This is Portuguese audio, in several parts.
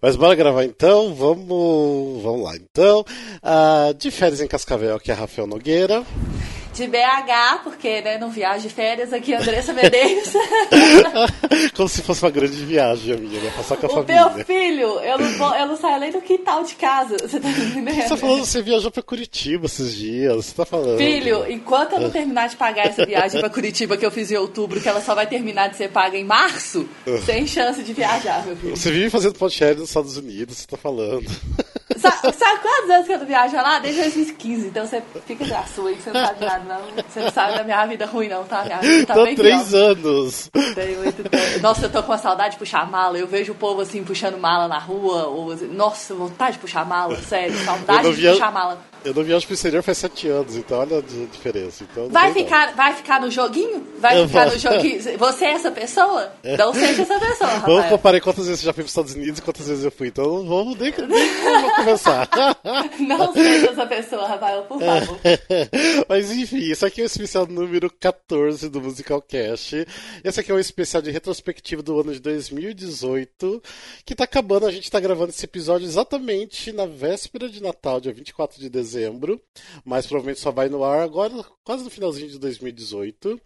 Mas bora gravar então, vamos, vamos lá então. Uh, de férias em Cascavel, que é Rafael Nogueira de BH, porque né, não viajo de férias aqui, Andressa Medeiros. Como se fosse uma grande viagem, amiga, né? Passar com a o família. meu filho, eu não, vou, eu não saio nem do quintal de casa. Você tá entendendo? Você tá falando você viajou pra Curitiba esses dias, você tá falando. Filho, enquanto eu não terminar de pagar essa viagem pra Curitiba que eu fiz em outubro, que ela só vai terminar de ser paga em março, sem chance de viajar, meu filho. Você vive fazendo podcast nos Estados Unidos, você tá falando. Sabe, sabe quantos anos que eu não viajo lá? Desde 2015. Então você fica da sua aí, que você não sabe nada, não. Você não sabe da minha vida ruim, não, tá? Minha vida tá Tô bem três pior. anos. Tenho muito tempo. Nossa, eu tô com a saudade de puxar mala. Eu vejo o povo assim, puxando mala na rua. Ou, assim, nossa, vontade de puxar mala, sério. Saudade de via... puxar mala. Eu não viajo pro exterior faz sete anos, então olha a diferença. Então vai, ficar, vai ficar no joguinho? Vai eu ficar vou. no joguinho? Você é essa pessoa? Não seja essa pessoa, Rafael. Vamos comparar quantas vezes você já foi pros Estados Unidos e quantas vezes eu fui. Então vamos nem, nem vamos começar. não seja essa pessoa, Rafael, por favor. Mas enfim, isso aqui é o especial número 14 do Musical Cast. Esse aqui é o especial de retrospectiva do ano de 2018, que tá acabando. A gente tá gravando esse episódio exatamente na véspera de Natal, dia 24 de dezembro dezembro, mas provavelmente só vai no ar agora, quase no finalzinho de 2018.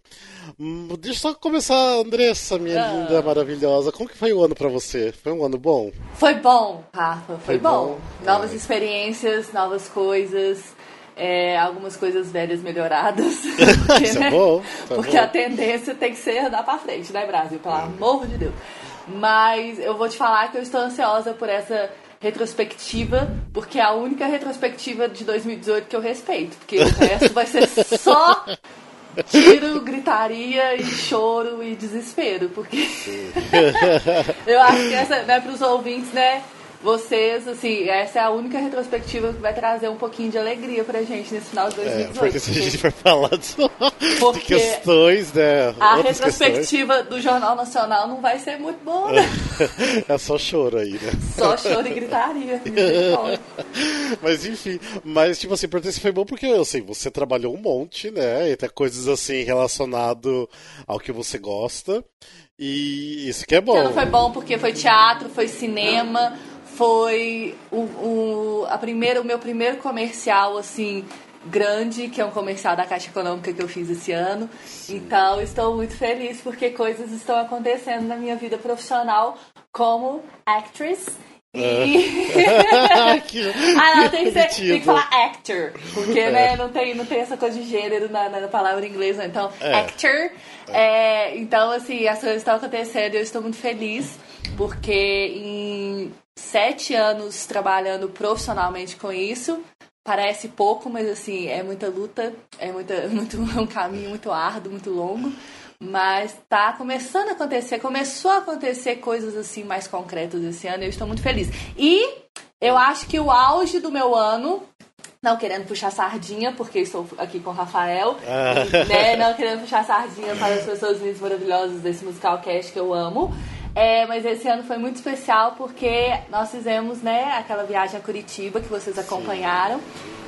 Hum, deixa eu só começar, Andressa, minha ah. linda, maravilhosa. Como que foi o ano para você? Foi um ano bom? Foi bom, Rafa, foi, foi bom. bom. Novas é. experiências, novas coisas. É, algumas coisas velhas melhoradas. Porque, Isso é bom. É porque bom. a tendência tem que ser andar pra frente, né, Brasil? Pelo é. amor de Deus. Mas eu vou te falar que eu estou ansiosa por essa retrospectiva, porque é a única retrospectiva de 2018 que eu respeito, porque o resto vai ser só tiro, gritaria e choro e desespero, porque eu acho que essa, né, para os ouvintes, né, vocês, assim, essa é a única retrospectiva que vai trazer um pouquinho de alegria pra gente nesse final de 2018. É, porque se a gente for falar de, de questões, né? A retrospectiva questões. do Jornal Nacional não vai ser muito boa, né? É só choro aí, né? Só choro e gritaria. mas enfim, mas tipo assim, por foi bom porque assim, você trabalhou um monte, né? E até coisas assim relacionado ao que você gosta. E isso que é bom. Então foi bom porque foi teatro, foi cinema, foi o, o, a primeira, o meu primeiro comercial, assim, grande, que é um comercial da Caixa Econômica que eu fiz esse ano. Sim. Então, estou muito feliz porque coisas estão acontecendo na minha vida profissional como actress. E... ah, não, tem que, ser, tem que falar actor, porque é. né, não, tem, não tem essa coisa de gênero na, na palavra inglesa. Então, é. actor. É. então, assim, as coisas estão acontecendo e eu estou muito feliz, porque em sete anos trabalhando profissionalmente com isso. Parece pouco, mas assim, é muita luta, é, muita, muito, é um caminho muito árduo, muito longo. Mas tá começando a acontecer, começou a acontecer coisas assim mais concretas esse ano e eu estou muito feliz. E eu acho que o auge do meu ano não querendo puxar sardinha, porque estou aqui com o Rafael, ah. né? Não querendo puxar sardinha para as pessoas lindas maravilhosas desse musical cast que eu amo. É, mas esse ano foi muito especial porque nós fizemos né, aquela viagem a Curitiba que vocês acompanharam.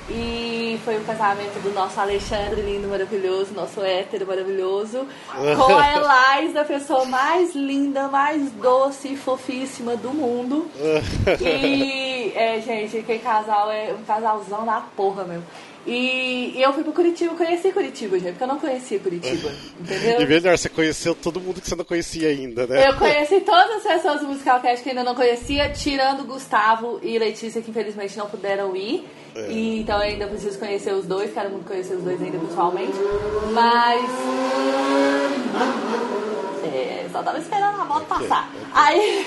E foi o casamento do nosso Alexandre, lindo, maravilhoso, nosso hétero maravilhoso, com a Eliza, a pessoa mais linda, mais doce e fofíssima do mundo. E, é, gente, que casal é um casalzão da porra mesmo. E, eu fui pro Curitiba, conheci Curitiba, gente, porque eu não conhecia Curitiba, entendeu? E melhor, você conheceu todo mundo que você não conhecia ainda, né? Eu conheci todas as pessoas do Musical Cast que ainda não conhecia, tirando Gustavo e Letícia, que infelizmente não puderam ir. É. E, então eu ainda preciso conhecer os dois, quero muito conhecer os dois ainda pessoalmente. Mas. É, só tava esperando a moto passar. Aí.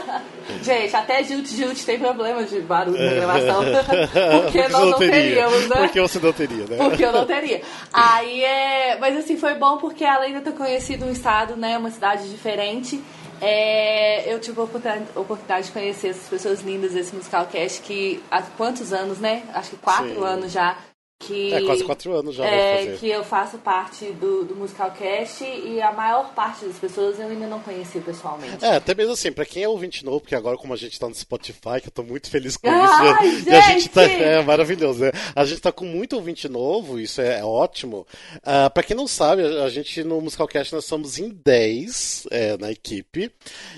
Gente, até Jut Jut tem problema de barulho na gravação. Porque, nós não teria. teríamos, né? Porque você não teria, né? Porque eu não teria. Aí é. Mas assim, foi bom porque além de eu ter conhecido um estado, né? Uma cidade diferente. É, eu tive a oportunidade de conhecer essas pessoas lindas desse musical cast que há quantos anos, né? Acho que quatro Sim. anos já que é quase quatro anos já é, que eu faço parte do, do Musicalcast e a maior parte das pessoas eu ainda não conheci pessoalmente. É, até mesmo assim, pra quem é ouvinte novo, porque agora como a gente tá no Spotify, que eu tô muito feliz com Ai, isso, gente! e a gente tá, é maravilhoso, né? A gente tá com muito ouvinte novo, isso é, é ótimo. Uh, pra quem não sabe, a, a, gente no Musicalcast nós somos em 10 é, na equipe,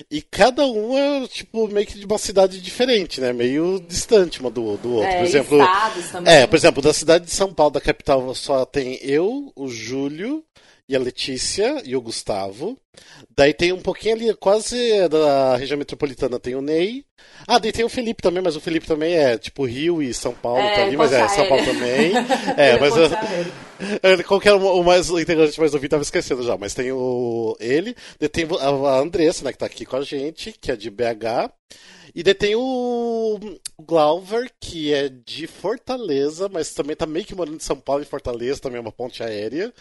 e cada um é, tipo, meio que de uma cidade diferente, né? Meio distante uma do, do outro. É, por exemplo, também. É, por exemplo, da cidade de São Paulo, da capital, só tem eu, o Júlio e a Letícia e o Gustavo. Daí tem um pouquinho ali, quase da região metropolitana, tem o Ney. Ah, daí tem o Felipe também, mas o Felipe também é tipo Rio e São Paulo, é, tá ali, mas é São Paulo também. é, mas eu, qual que era o mais o integrante mais ouvido, tava esquecendo já, mas tem o ele, daí tem a Andressa, né, que tá aqui com a gente, que é de BH. E daí tem o Glauber, que é de Fortaleza, mas também tá meio que morando em São Paulo e Fortaleza, também é uma ponte aérea.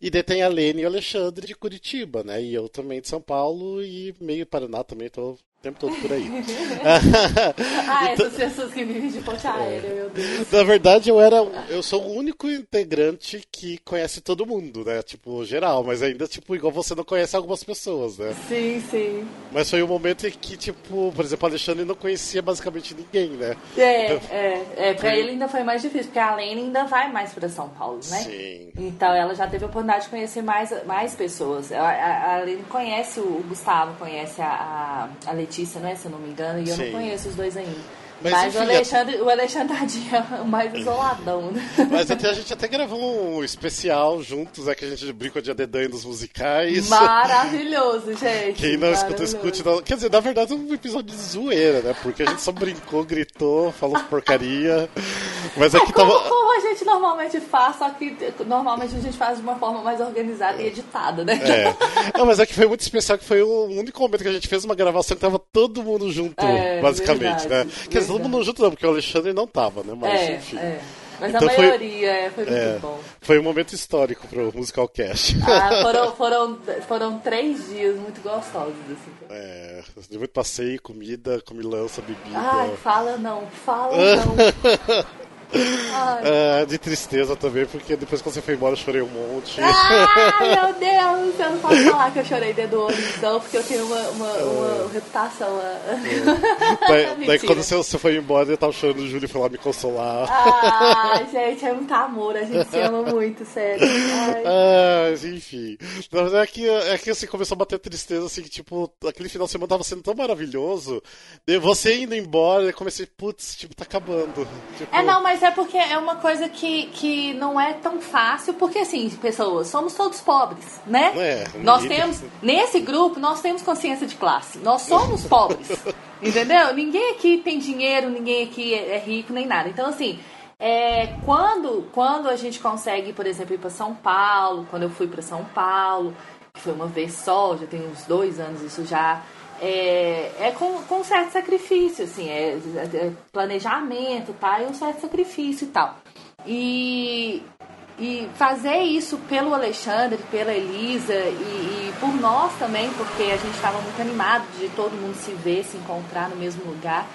E daí tem a Lene e o Alexandre de Curitiba, né? E eu também de São Paulo e meio Paraná também, tô o tempo todo por aí. ah, então, essas pessoas que vivem de ponte aérea, é. meu Deus. Na verdade, eu era. Eu sou o único integrante que conhece todo mundo, né? Tipo, geral, mas ainda, tipo, igual você não conhece algumas pessoas, né? Sim, sim. Mas foi um momento em que, tipo, por exemplo, o Alexandre não conhecia basicamente ninguém, né? É, então, é, é. Pra ele ainda foi mais difícil, porque a Lene ainda vai mais pra São Paulo, né? Sim. Então ela já teve a oportunidade de conhecer mais, mais pessoas. A, a, a Lene conhece o Gustavo, conhece a, a, a Letícia, né? Se eu não me engano, e eu Sim. não conheço os dois ainda. Mas, Mas enfim, o, Alexandre, é... o Alexandre Tadinho é mais isoladão, né? Mas até, a gente até gravou um especial juntos, é que a gente brincou de adedanho dos musicais. Maravilhoso, gente. Quem não escuta, escute. Não... Quer dizer, na verdade é um episódio de zoeira, né? Porque a gente só brincou, gritou, falou porcaria. Mas aqui é, como, tava... como a gente normalmente faz, só que normalmente a gente faz de uma forma mais organizada e editada, né? É. Não, mas é que foi muito especial, que foi o único momento que a gente fez uma gravação que tava todo mundo junto, é, basicamente, verdade, né? Quer dizer, todo mundo junto não, porque o Alexandre não tava, né? Mas é, enfim. É. Mas então a maioria foi, foi muito é, bom. Foi um momento histórico pro Musical Cast. Ah, foram, foram, foram três dias muito gostosos, assim. É, muito passeio, comida, comilança, bebida. Ai, fala não, fala não. Ah, de tristeza também, porque depois que você foi embora eu chorei um monte. Ai, meu Deus! Eu não posso falar que eu chorei dentro do olho, então, porque eu tenho uma, uma, uma é. reputação. É. Daí, daí, quando você, você foi embora, eu tava chorando, o Júlio foi lá me consolar. Ah, gente, é muito amor, a gente se ama muito, sério. Ai. Ah, enfim. Na verdade, é que, é que assim, começou a bater tristeza, assim, que tipo, aquele final de semana tava sendo tão maravilhoso. Você indo embora, eu comecei, putz, tipo, tá acabando. Tipo... É, não, mas mas é porque é uma coisa que, que não é tão fácil, porque assim, pessoas, somos todos pobres, né? É, nós temos, nesse grupo, nós temos consciência de classe. Nós somos pobres. entendeu? Ninguém aqui tem dinheiro, ninguém aqui é, é rico, nem nada. Então, assim, é, quando, quando a gente consegue, por exemplo, ir para São Paulo, quando eu fui para São Paulo, que foi uma vez só, já tem uns dois anos isso já é, é com, com um certo sacrifício, assim, é, é, planejamento, tá? E um certo sacrifício e tal. E, e fazer isso pelo Alexandre, pela Elisa e, e por nós também, porque a gente estava muito animado de todo mundo se ver, se encontrar no mesmo lugar.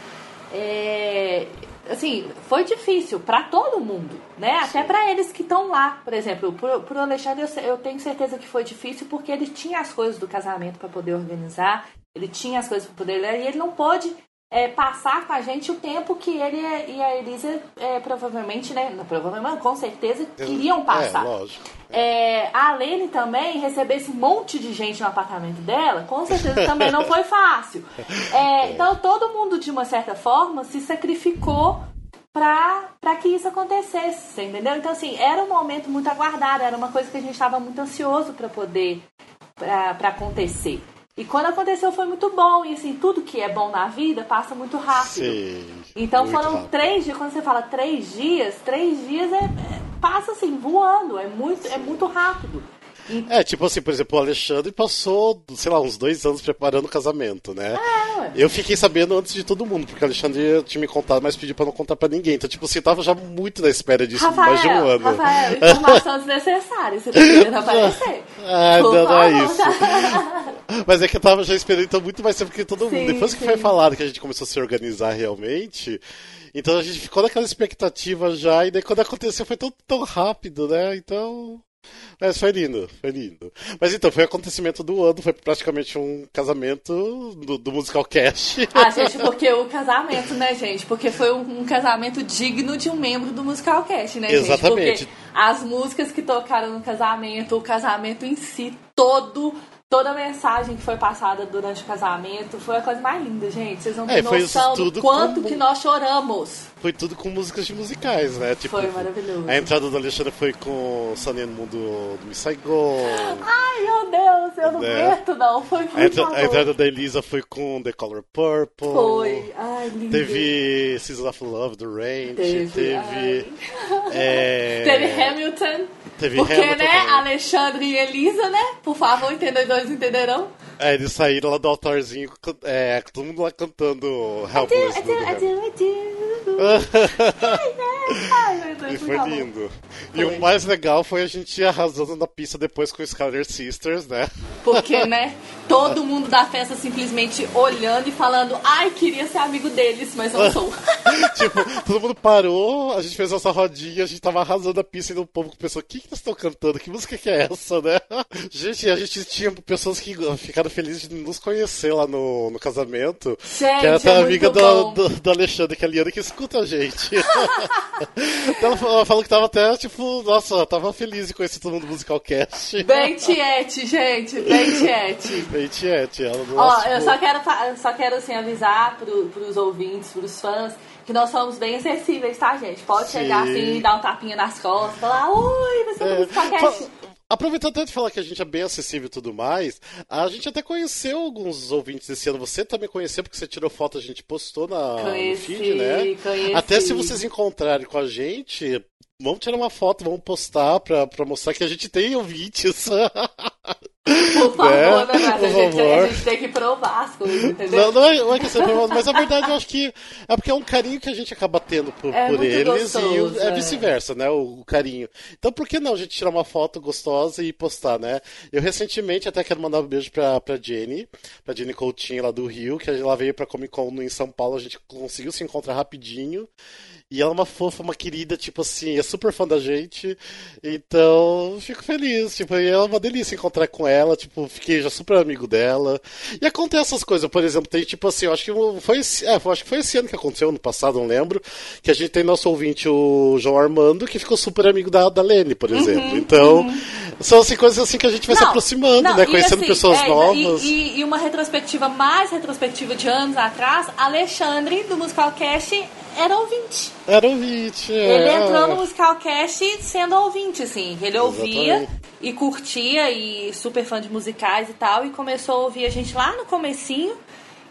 É, assim, foi difícil para todo mundo, né? Até para eles que estão lá, por exemplo, pro, pro Alexandre eu, eu, tenho certeza que foi difícil porque ele tinha as coisas do casamento para poder organizar, ele tinha as coisas para poder ler e ele não pôde é, passar com a gente o tempo que ele e a Elisa é, provavelmente, né? Provavelmente, com certeza, queriam é, passar. É, lógico. É, a Lene também receber esse monte de gente no apartamento dela, com certeza também não foi fácil. É, então todo mundo, de uma certa forma, se sacrificou para que isso acontecesse, entendeu? Então, assim, era um momento muito aguardado, era uma coisa que a gente estava muito ansioso para poder, para acontecer. E quando aconteceu foi muito bom. E assim, tudo que é bom na vida passa muito rápido. Sim, então foram rápido. três dias, quando você fala três dias, três dias é, é passa assim, voando, é muito, é muito rápido. É, tipo assim, por exemplo, o Alexandre passou, sei lá, uns dois anos preparando o casamento, né? É, eu fiquei sabendo antes de todo mundo, porque o Alexandre tinha me contado, mas pediu pra não contar pra ninguém. Então, tipo assim, tava já muito na espera disso, Rafael, mais de um ano. Rafael, informação desnecessária, você tá querendo aparecer. Ah, não, não é isso. Mas é que eu tava já esperando então muito mais tempo que todo mundo. Sim, Depois que sim. foi falado que a gente começou a se organizar realmente, então a gente ficou naquela expectativa já, e daí quando aconteceu foi tão, tão rápido, né? Então. Mas foi lindo, foi lindo. Mas então, foi o acontecimento do ano, foi praticamente um casamento do, do Musical Cast. Ah, gente, porque o casamento, né, gente? Porque foi um, um casamento digno de um membro do Musical Cast, né, Exatamente. gente? Porque as músicas que tocaram no casamento, o casamento em si todo toda a mensagem que foi passada durante o casamento foi a coisa mais linda, gente. Vocês não têm é, noção do quanto que nós choramos. Foi tudo com músicas de musicais, né? Tipo, foi maravilhoso. A entrada do Alexandre foi com Sonia no Mundo do Miss Saigon. Ai, meu Deus, eu não né? aguento, não. Foi muito a, entra, a entrada da Elisa foi com The Color Purple. Foi. Ai, lindo. Teve Season of Love, do Range. Teve. Teve, é... teve Hamilton. Teve Porque, Hamilton né, também. Alexandre e Elisa, né? Por favor, entendedores entenderão. É, eles saíram lá do altarzinho, é, todo mundo lá cantando Helpless. I do, I do, I do, Ai, e foi lindo. E o mais legal foi a gente arrasando na pista depois com os Skyler Sisters, né? Porque, né? Todo mundo da festa simplesmente olhando e falando, ai, queria ser amigo deles, mas não sou. tipo, todo mundo parou, a gente fez nossa rodinha, a gente tava arrasando a pista e o povo pensou, o que, que eles estão cantando? Que música que é essa, né? Gente, a gente tinha pessoas que ficaram felizes de nos conhecer lá no, no casamento. Gente, que era até é amiga do, do, do, Alexandre, que é a Liana, que escuta a gente. então ela falou que tava até, tipo, nossa, tava feliz de conhecer todo mundo do Musical Cast. Bem tiete, gente, bem tiete. Bem tiete. Ela, Ó, eu só quero, só quero assim, avisar pro, pros ouvintes, pros fãs, que nós somos bem acessíveis, tá, gente? Pode Sim. chegar assim, dar um tapinha nas costas, falar, oi, você é, do Musical Cast. Aproveitando até de falar que a gente é bem acessível e tudo mais, a gente até conheceu alguns ouvintes esse ano. Você também conheceu, porque você tirou foto, a gente postou na, conheci, no feed, né? Conheci. Até se vocês encontrarem com a gente, vamos tirar uma foto, vamos postar pra, pra mostrar que a gente tem ouvintes. Por favor, né? né a, gente, a, gente, tem que provar as coisas, entendeu? Não, não, é, não é que provado, mas a verdade eu acho que é porque é um carinho que a gente acaba tendo por, é por eles gostoso, e é, é vice-versa, né? O, o, carinho. Então por que não a gente tirar uma foto gostosa e postar, né? Eu recentemente até quero mandar um beijo pra, pra Jenny, pra Jenny Coutinho lá do Rio, que ela veio pra Comic Con em São Paulo, a gente conseguiu se encontrar rapidinho. E ela é uma fofa, uma querida, tipo assim, é super fã da gente. Então, fico feliz. Tipo, e é uma delícia encontrar com ela. Tipo, fiquei já super amigo dela. E acontece essas coisas, por exemplo, tem tipo assim, eu acho que foi esse, é, acho que foi esse ano que aconteceu, no passado, não lembro. Que a gente tem nosso ouvinte, o João Armando, que ficou super amigo da, da Lene, por uhum, exemplo. Uhum, então, uhum. são assim, coisas assim que a gente vai não, se aproximando, não, né? Conhecendo assim, pessoas é, novas. E, e, uma retrospectiva mais retrospectiva de anos atrás, Alexandre, do Musical Cast, era ouvinte. Era ouvinte, é. Ele entrou no Musicalcast sendo ouvinte, assim. Ele ouvia Exatamente. e curtia e super fã de musicais e tal. E começou a ouvir a gente lá no comecinho.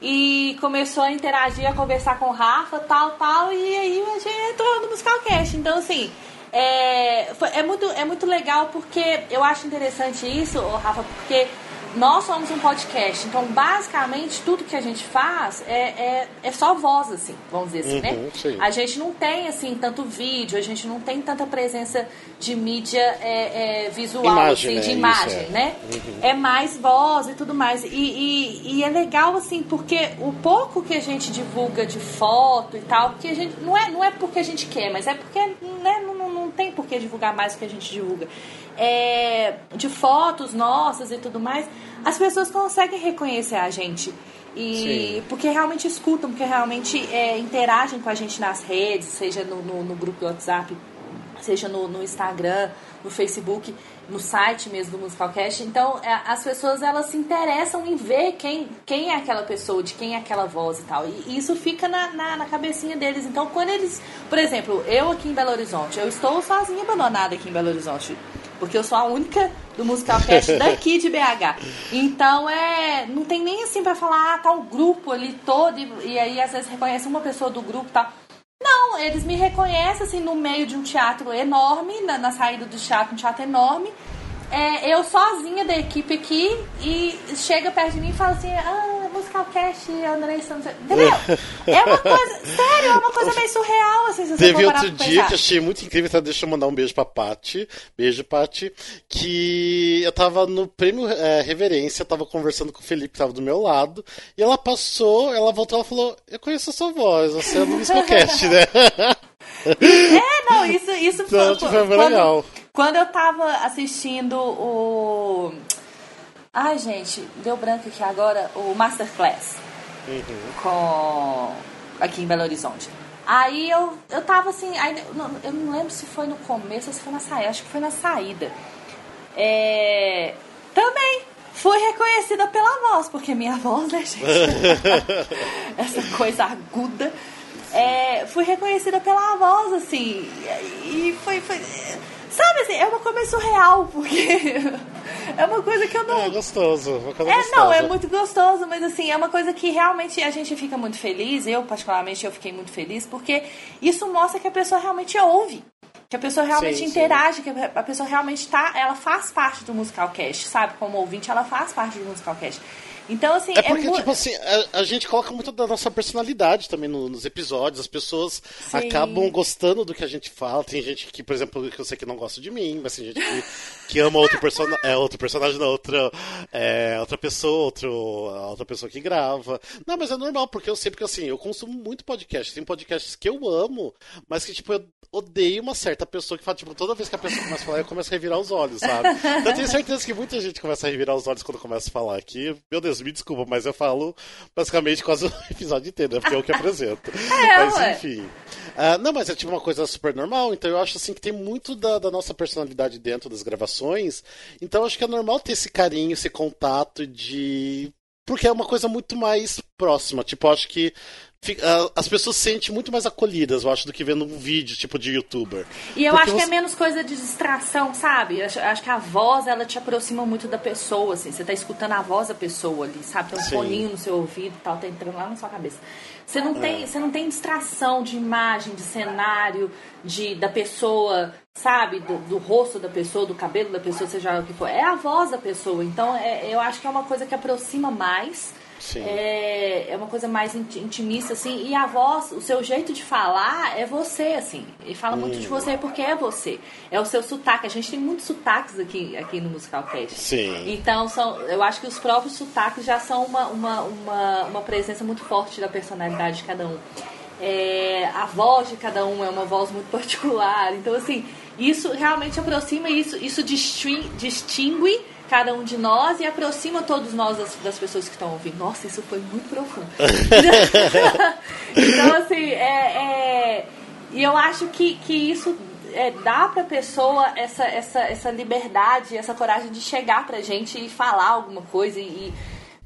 E começou a interagir, a conversar com o Rafa, tal, tal. E aí a gente entrou no Musicalcast. Então, assim... É, é, muito, é muito legal porque eu acho interessante isso, Rafa, porque nós somos um podcast, então basicamente tudo que a gente faz é, é, é só voz, assim, vamos dizer assim, né? uhum, né? Sim. A gente não tem, assim, tanto vídeo, a gente não tem tanta presença de mídia é, é, visual, imagem, assim, de né? imagem, Isso, né? Uhum. É mais voz e tudo mais. E, e, e, é legal, assim, porque o pouco que a gente divulga de foto e tal, porque a gente. Não é, não é porque a gente quer, mas é porque né, não tem por que divulgar mais do que a gente divulga é, de fotos nossas e tudo mais, as pessoas conseguem reconhecer a gente. E Sim. porque realmente escutam, porque realmente é, interagem com a gente nas redes, seja no, no, no grupo do WhatsApp, seja no, no, Instagram, no Facebook, no site mesmo do Musicalcast. Então, é, as pessoas elas se interessam em ver quem, quem é aquela pessoa, de quem é aquela voz e tal. E, isso fica na, na, na, cabecinha deles. Então, quando eles. Por exemplo, eu aqui em Belo Horizonte, eu estou sozinha abandonada aqui em Belo Horizonte porque eu sou a única do Musical Cast daqui de BH. Então é. Não tem nem assim para falar, ah, tá o grupo ali todo, e, e, aí às vezes reconhece uma pessoa do grupo e tá. Não, eles me reconhecem assim no meio de um teatro enorme, na, na saída do teatro, um teatro enorme. É, eu sozinha da equipe aqui e chega perto de mim e fala assim, ah, Musicalcast, André Santos. Entendeu? É uma coisa. Sério, é uma coisa meio surreal, assim, se Teve outro dia que eu achei muito incrível, tá? Deixa eu mandar um beijo pra Paty. Beijo, Paty. Que eu tava no prêmio é, Reverência, tava conversando com o Felipe, que tava do meu lado, e ela passou, ela voltou ela falou: Eu conheço a sua voz, você é do Musicalcast, né? É, não, isso, isso então, foi, foi quando, legal. Quando eu tava assistindo o. Ai, gente, deu branco aqui agora, o Masterclass. Uhum. Com. Aqui em Belo Horizonte. Aí eu, eu tava assim, aí, eu não lembro se foi no começo ou se foi na saída, acho que foi na saída. É, também fui reconhecida pela voz, porque minha voz, né, gente? Essa coisa aguda é, fui reconhecida pela voz, assim. E foi, foi. Sabe assim, é uma coisa surreal, porque é uma coisa que eu não. É gostoso, uma coisa É, gostosa. não, é muito gostoso, mas assim, é uma coisa que realmente a gente fica muito feliz. Eu, particularmente, eu fiquei muito feliz, porque isso mostra que a pessoa realmente ouve. Que a pessoa realmente sim, interage, sim. que a pessoa realmente tá. Ela faz parte do musical cast, sabe? Como ouvinte, ela faz parte do musical cast. Então, assim. É porque, é tipo assim, a, a, gente coloca muito da nossa personalidade também no, nos episódios. As pessoas Sim. acabam gostando do que a gente fala. Tem gente que, por exemplo, que eu sei que não gosta de mim, mas tem gente que, que ama outro, persona, é, outro personagem, não, outra, é, outra pessoa, outro, outra pessoa que grava. Não, mas é normal, porque eu sei, porque assim, eu consumo muito podcast. Tem podcasts que eu amo, mas que, tipo, eu odeio uma certa pessoa que fala, tipo, toda vez que a pessoa começa a falar, eu começo a revirar os olhos, sabe? Então, eu tenho certeza que muita gente começa a revirar os olhos quando começa a falar aqui. Meu Deus, me desculpa, mas eu falo basicamente quase o episódio inteiro, né? Porque é o que apresento. É, mas enfim. Uh, não, mas é tipo uma coisa super normal, então eu acho assim que tem muito da, da nossa personalidade dentro das gravações. Então acho que é normal ter esse carinho, esse contato de porque é uma coisa muito mais próxima. Tipo, acho que as pessoas se sentem muito mais acolhidas, eu acho, do que vendo um vídeo, tipo, de youtuber. E eu Porque acho você... que é menos coisa de distração, sabe? Eu acho, acho, que a voz, ela te aproxima muito da pessoa, assim. Você tá escutando a voz da pessoa ali, sabe? Tem um Sim. foninho no seu ouvido e tal, tá entrando lá na sua cabeça. Você não, é. tem, você não tem distração de imagem, de cenário, de, da pessoa, sabe? Do, do, rosto da pessoa, do cabelo da pessoa, seja o que for. É a voz da pessoa. Então, é, eu acho que é uma coisa que aproxima mais é, é uma coisa mais intimista, assim. E a voz, o seu jeito de falar é você, assim. Ele fala hum. muito de hum. você porque é você. É o seu sotaque. A gente tem muitos sotaques aqui, aqui no Musical Cast. Sim. Então, são, eu acho que os próprios sotaques já são uma, uma, uma, uma presença muito forte da personalidade de cada um. É, a voz de cada um é uma voz muito particular. Então, assim, isso realmente aproxima, isso, isso distingue cada um de nós e aproxima todos nós das, das pessoas que estão ouvindo. Nossa, isso foi muito profundo. então, assim, é, é, e eu acho que, que isso é, dá pra pessoa essa, essa, essa liberdade, essa coragem de chegar pra gente e falar alguma coisa e,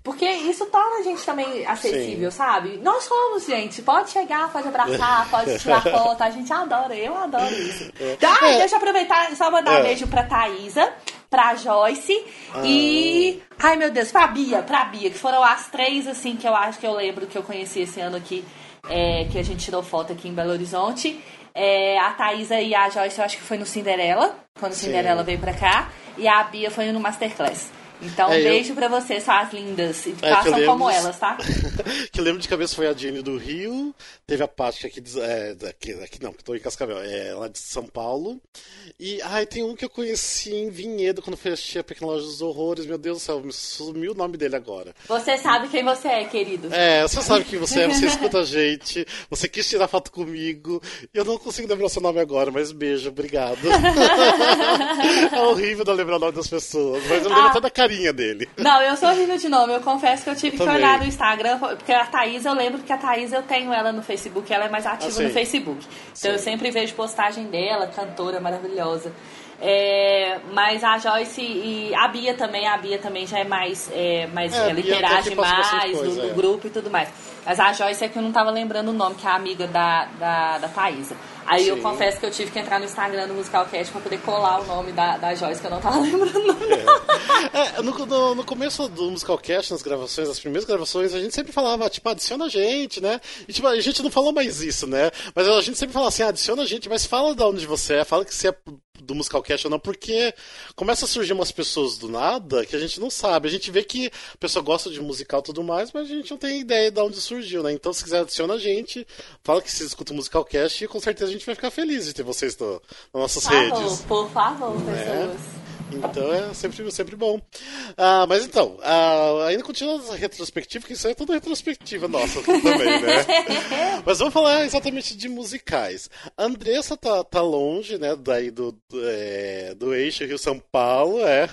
porque isso torna a gente também acessível, Sim. sabe? Nós somos, gente. Pode chegar, pode abraçar, pode tirar foto. A gente adora, eu adoro isso. É. Ah, deixa eu aproveitar e só mandar é. um beijo pra Thaisa, pra Joyce ah. e. Ai meu Deus, pra Bia, pra Bia, que foram as três, assim, que eu acho que eu lembro que eu conheci esse ano aqui, é, que a gente tirou foto aqui em Belo Horizonte. É, a Thaisa e a Joyce, eu acho que foi no Cinderela, quando Sim. Cinderela veio pra cá. E a Bia foi no Masterclass. Então, é, um beijo eu... pra vocês, suas lindas. E é, façam como elas, tá? que eu lembro de cabeça foi a Jenny do Rio, teve a Paty aqui, é, daqui, daqui não, que tô em Cascavel, é lá de São Paulo. E, ai, tem um que eu conheci em Vinhedo, quando fui assistir a Pequena Loja dos Horrores, meu Deus do céu, me sumiu o nome dele agora. Você sabe quem você é, querido. É, você sabe quem você é, você escuta a gente, você quis tirar foto comigo, eu não consigo lembrar seu nome agora, mas beijo, obrigado. é horrível não lembrar o nome das pessoas, mas eu lembro ah. até da carinha dele. Não, eu sou horrível de nome. Eu confesso que eu tive eu que olhar no Instagram, porque a Thaís, eu lembro que a Thaís eu tenho ela no Facebook, ela é mais ativa ah, no Facebook. Então sim. eu sempre vejo postagem dela, cantora maravilhosa. É, mas a Joyce e a Bia também, a Bia também já é mais, é, mais é, ela interage mais do, do, é. grupo e tudo mais. Mas a Joyce é que eu não tava lembrando o nome, que é a amiga da, da, da Thaisa. Aí Sim. eu confesso que eu tive que entrar no Instagram do Musicalcast pra poder colar o nome da, da Joyce, que eu não tava lembrando. É. é no, no, no, começo do Musicalcast, nas gravações, nas primeiras gravações, a gente sempre falava, tipo, adiciona a gente, né? E tipo, a gente não falou mais isso, né? Mas a gente sempre fala assim, ah, adiciona a gente, mas fala de onde você é, fala que você é do Musical Cast ou não, porque começa a surgir umas pessoas do nada que a gente não sabe. A gente vê que a pessoa gosta de musical e tudo mais, mas a gente não tem ideia de onde surgiu, né? Então, se quiser, adiciona a gente, fala que se escuta o Musical Cast e com certeza a gente vai ficar feliz de ter vocês no, nas nossas por favor, redes. Por favor, né? pessoas. Então é sempre, sempre bom. Ah, mas então, ah, ainda continua a retrospectiva, que isso é tudo retrospectiva nossa também, né? mas vamos falar exatamente de musicais. A Andressa tá, tá longe, né, daí do, do, é, do eixo Rio-São Paulo, é.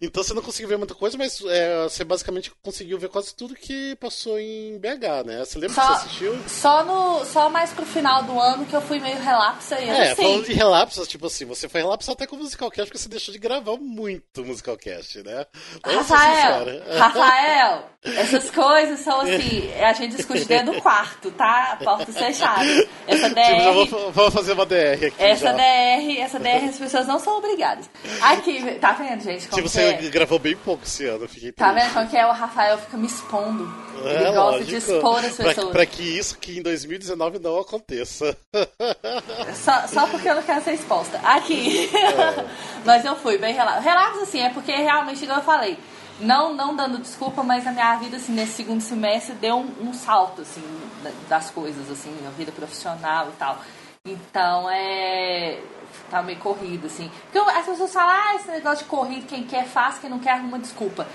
Então você não conseguiu ver muita coisa, mas é, você basicamente conseguiu ver quase tudo que passou em BH, né? Você lembra só, que você assistiu? Só, no, só mais pro final do ano que eu fui meio relapsa e É, assim. falando de relapsos, tipo assim, você foi relapso até com o Musical Cast porque você deixou de gravar muito Musical Cast, né? Rafael. Rafael, essas coisas são assim, a gente discute dentro do quarto, tá? Portas fechadas. Essa Tipo, DR, vou, vou fazer uma DR aqui. essa já. DR, essa DR as pessoas não são obrigadas. Aqui, tá vendo, gente? Como Tipo, que você é? gravou bem pouco esse ano, fiquei Tá triste. vendo como que é? O Rafael fica me expondo. Ele É, gosta lógico. de expor as Pra, pessoas. pra que isso que em 2019 não aconteça. Só, só porque eu não quero ser exposta. Aqui. É. mas eu fui bem relapso. Relapso, assim, é porque realmente, igual eu falei, não, não dando desculpa, mas a minha vida, assim, nesse segundo semestre deu um, um salto, assim, da- das coisas, assim, a vida profissional e tal. Então, é. Tá meio corrido, assim. Porque as pessoas falam, ah, esse negócio de corrido, quem quer faz, quem não quer arruma desculpa.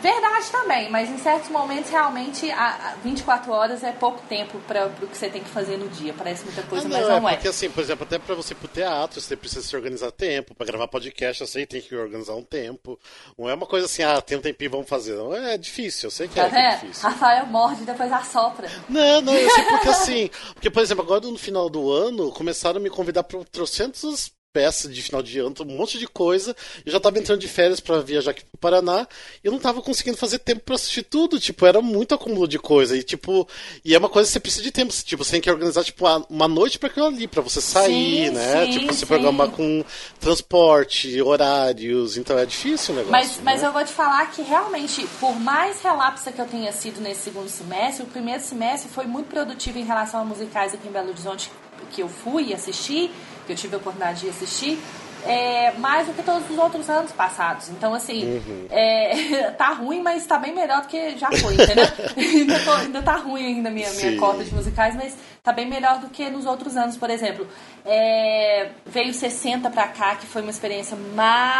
Verdade também, mas em certos momentos realmente a, a 24 horas é pouco tempo para o que você tem que fazer no dia. Parece muita coisa, Ah, mas não, não é é. porque assim, por exemplo, até pra você ir pro teatro, você precisa se organizar tempo, pra gravar podcast, eu sei, tem que organizar um tempo. Não é uma coisa assim, ah, tem um tempinho, vamos fazer. Não, é difícil, eu sei que Tá é, é difícil. Rafael morde e depois assopra. Não, não, eu sei porque assim. Porque, por exemplo, agora no final do ano, começaram a me convidar para trocentas peças de final de ano, um monte de coisa. Eu já tava entrando de férias para viajar aqui pro Paraná e eu não tava conseguindo fazer tempo para assistir tudo. Tipo, era muito acúmulo de coisa. E, tipo, e é uma coisa que você precisa de tempo. Tipo, você tem que organizar, tipo, uma noite para aquilo ali, para você sair, Sim, né? sim, tipo, se programar com transporte, horários. Então é difícil o negócio. Mas, mas né? eu vou te falar que realmente, por mais relapsa que eu tenha sido nesse segundo semestre, o primeiro semestre foi muito produtivo em relação a musicais aqui em Belo Horizonte que eu fui assistir, que eu tive a oportunidade de assistir. É, mais do que todos os outros anos passados. Então, assim, Uhum. é, tá ruim, mas tá bem melhor do que já foi, entendeu? ainda, tô- ainda tá ruim ainda a minha, minha cota de musicais, mas tá bem melhor do que nos outros anos. Por exemplo, é, veio 60 pra cá, que foi uma experiência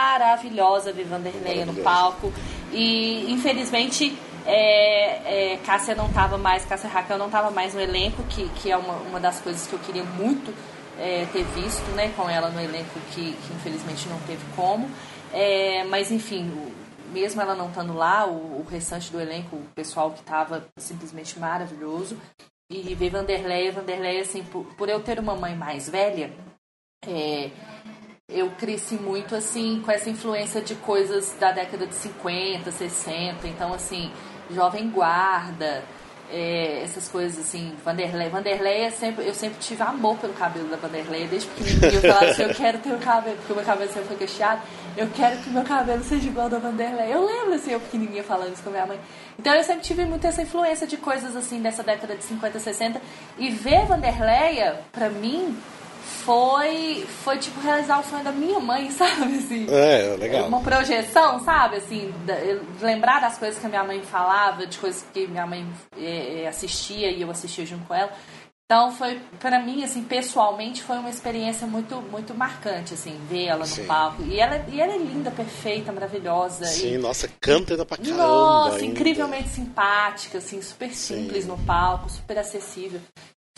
maravilhosa ver Vanderlei no palco. E, infelizmente, é, é, Cássia não tava mais, Cássia Raquel não tava mais no elenco, que, que é uma, uma das coisas que eu queria muito é, ter visto, né, com ela no elenco, que, que infelizmente não teve como. É, mas, enfim, mesmo ela não estando lá, o, o restante do elenco, o pessoal que estava simplesmente maravilhoso. E ver Vanderlei, Vanderlei, assim, por, por eu ter uma mãe mais velha, é, eu cresci muito assim com essa influência de coisas da década de 50, 60, então assim, Jovem Guarda, é, essas coisas assim, Vanderlei. Vanderlei é sempre, eu sempre tive amor pelo cabelo da Vanderlei, desde pequenininha eu falava assim, eu quero ter o cabelo, porque o meu cabelo sempre foi cacheado, eu quero que o meu cabelo seja igual ao da Vanderlei. Eu lembro assim, eu pequenininha falando isso com a minha mãe. Então eu sempre tive muito essa influência de coisas assim dessa década de 50, 60 e ver Vanderleia, pra mim, foi foi tipo realizar o sonho da minha mãe, sabe assim? É, legal. Uma projeção, sabe? Assim, lembrar das coisas que a minha mãe falava, de coisas que minha mãe eh, assistia e eu assistia junto com ela. Então foi pra mim assim, pessoalmente foi uma experiência muito muito marcante assim, ver ela no Sim. palco. E ela e ela é linda, perfeita, maravilhosa Sim, e nossa, canta ainda pra caramba. nossa, ainda. incrivelmente simpática, assim, super simples no palco, super acessível.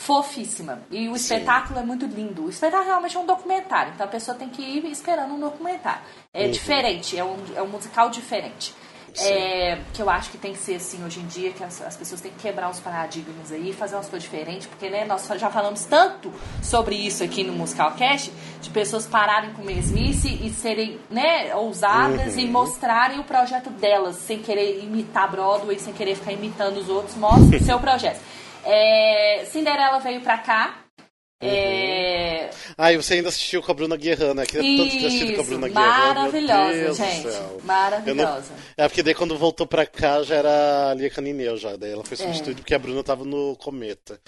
Fofíssima. E o Sim. espetáculo é muito lindo. O espetáculo realmente é um documentário, então a pessoa tem que ir esperando um documentário. É Uhum. diferente, é um, é um musical diferente. É, que eu acho que tem que ser assim hoje em dia, que as, as pessoas têm que quebrar os paradigmas aí, fazer umas coisas diferentes, porque né, nós já falamos tanto sobre isso aqui no Musical Cast, de pessoas pararem com mesmice e serem né, ousadas Uhum. e mostrarem o projeto delas, sem querer imitar Broadway, sem querer ficar imitando os outros, mostre o seu projeto. É, Cinderela veio pra cá. É, Ah, e você ainda assistiu com a Bruna Guerrano, né? Queria tanto ter assistido com a Bruna Guerrano. meu maravilhosa, gente. Maravilhosa. Não- É porque daí quando voltou pra cá já era a Lia Canineu já. Daí ela foi substituída porque a Bruna tava no Cometa.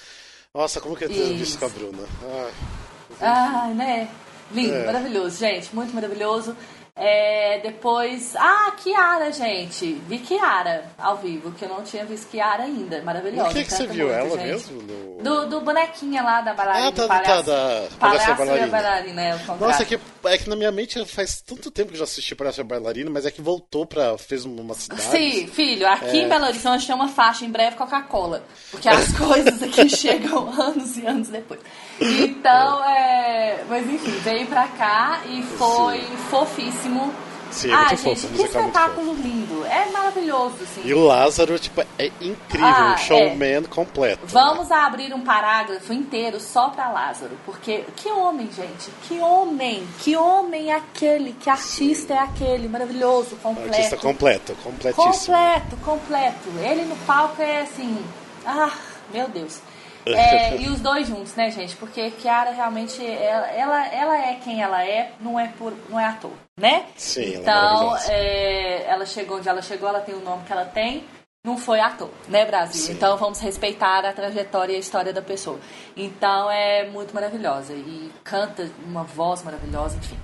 Nossa, como que eu Isso. visto com a Bruna? Ai. Ai, né? Lindo, é. maravilhoso, gente, muito maravilhoso. É, depois, ah, Kiara, gente. Vi Kiara ao vivo, que eu não tinha visto Kiara ainda. Maravilhosa. Por que, que você viu muito, ela gente. mesmo? No... Do, do bonequinha lá da bailarina. Ah, tá, palhaço, tá, da palhaço bailarina. bailarina é, Nossa, é que, é que na minha mente faz tanto tempo que eu já assisti Palhaço Bailarina, mas é que voltou pra. fez uma cidade. Sim, filho, aqui é... em Belo Horizonte tem uma faixa em breve Coca-Cola. Porque as coisas aqui chegam anos e anos depois. Então, é... mas enfim, veio pra cá e foi Sim. fofíssimo Sim, é ah, muito gente, fofo, que espetáculo lindo. É maravilhoso, assim. E o Lázaro, tipo, é incrível, ah, um showman é. completo. Vamos né? abrir um parágrafo inteiro só pra Lázaro, porque que homem, gente, que homem, que homem é aquele, que artista é aquele, maravilhoso, completo. Artista completo, completíssimo. Completo, completo. Ele no palco é assim, ah, meu Deus. É, e os dois juntos, né, gente? Porque Kiara realmente, ela, ela, ela, é quem ela é, não é, por, não é ator, né? Sim, então, ela, é, ela chegou onde ela chegou, ela tem o nome que ela tem, não foi ator, né, Brasil? Sim. Então vamos respeitar a trajetória e a história da pessoa. Então é muito maravilhosa e canta uma voz maravilhosa, enfim.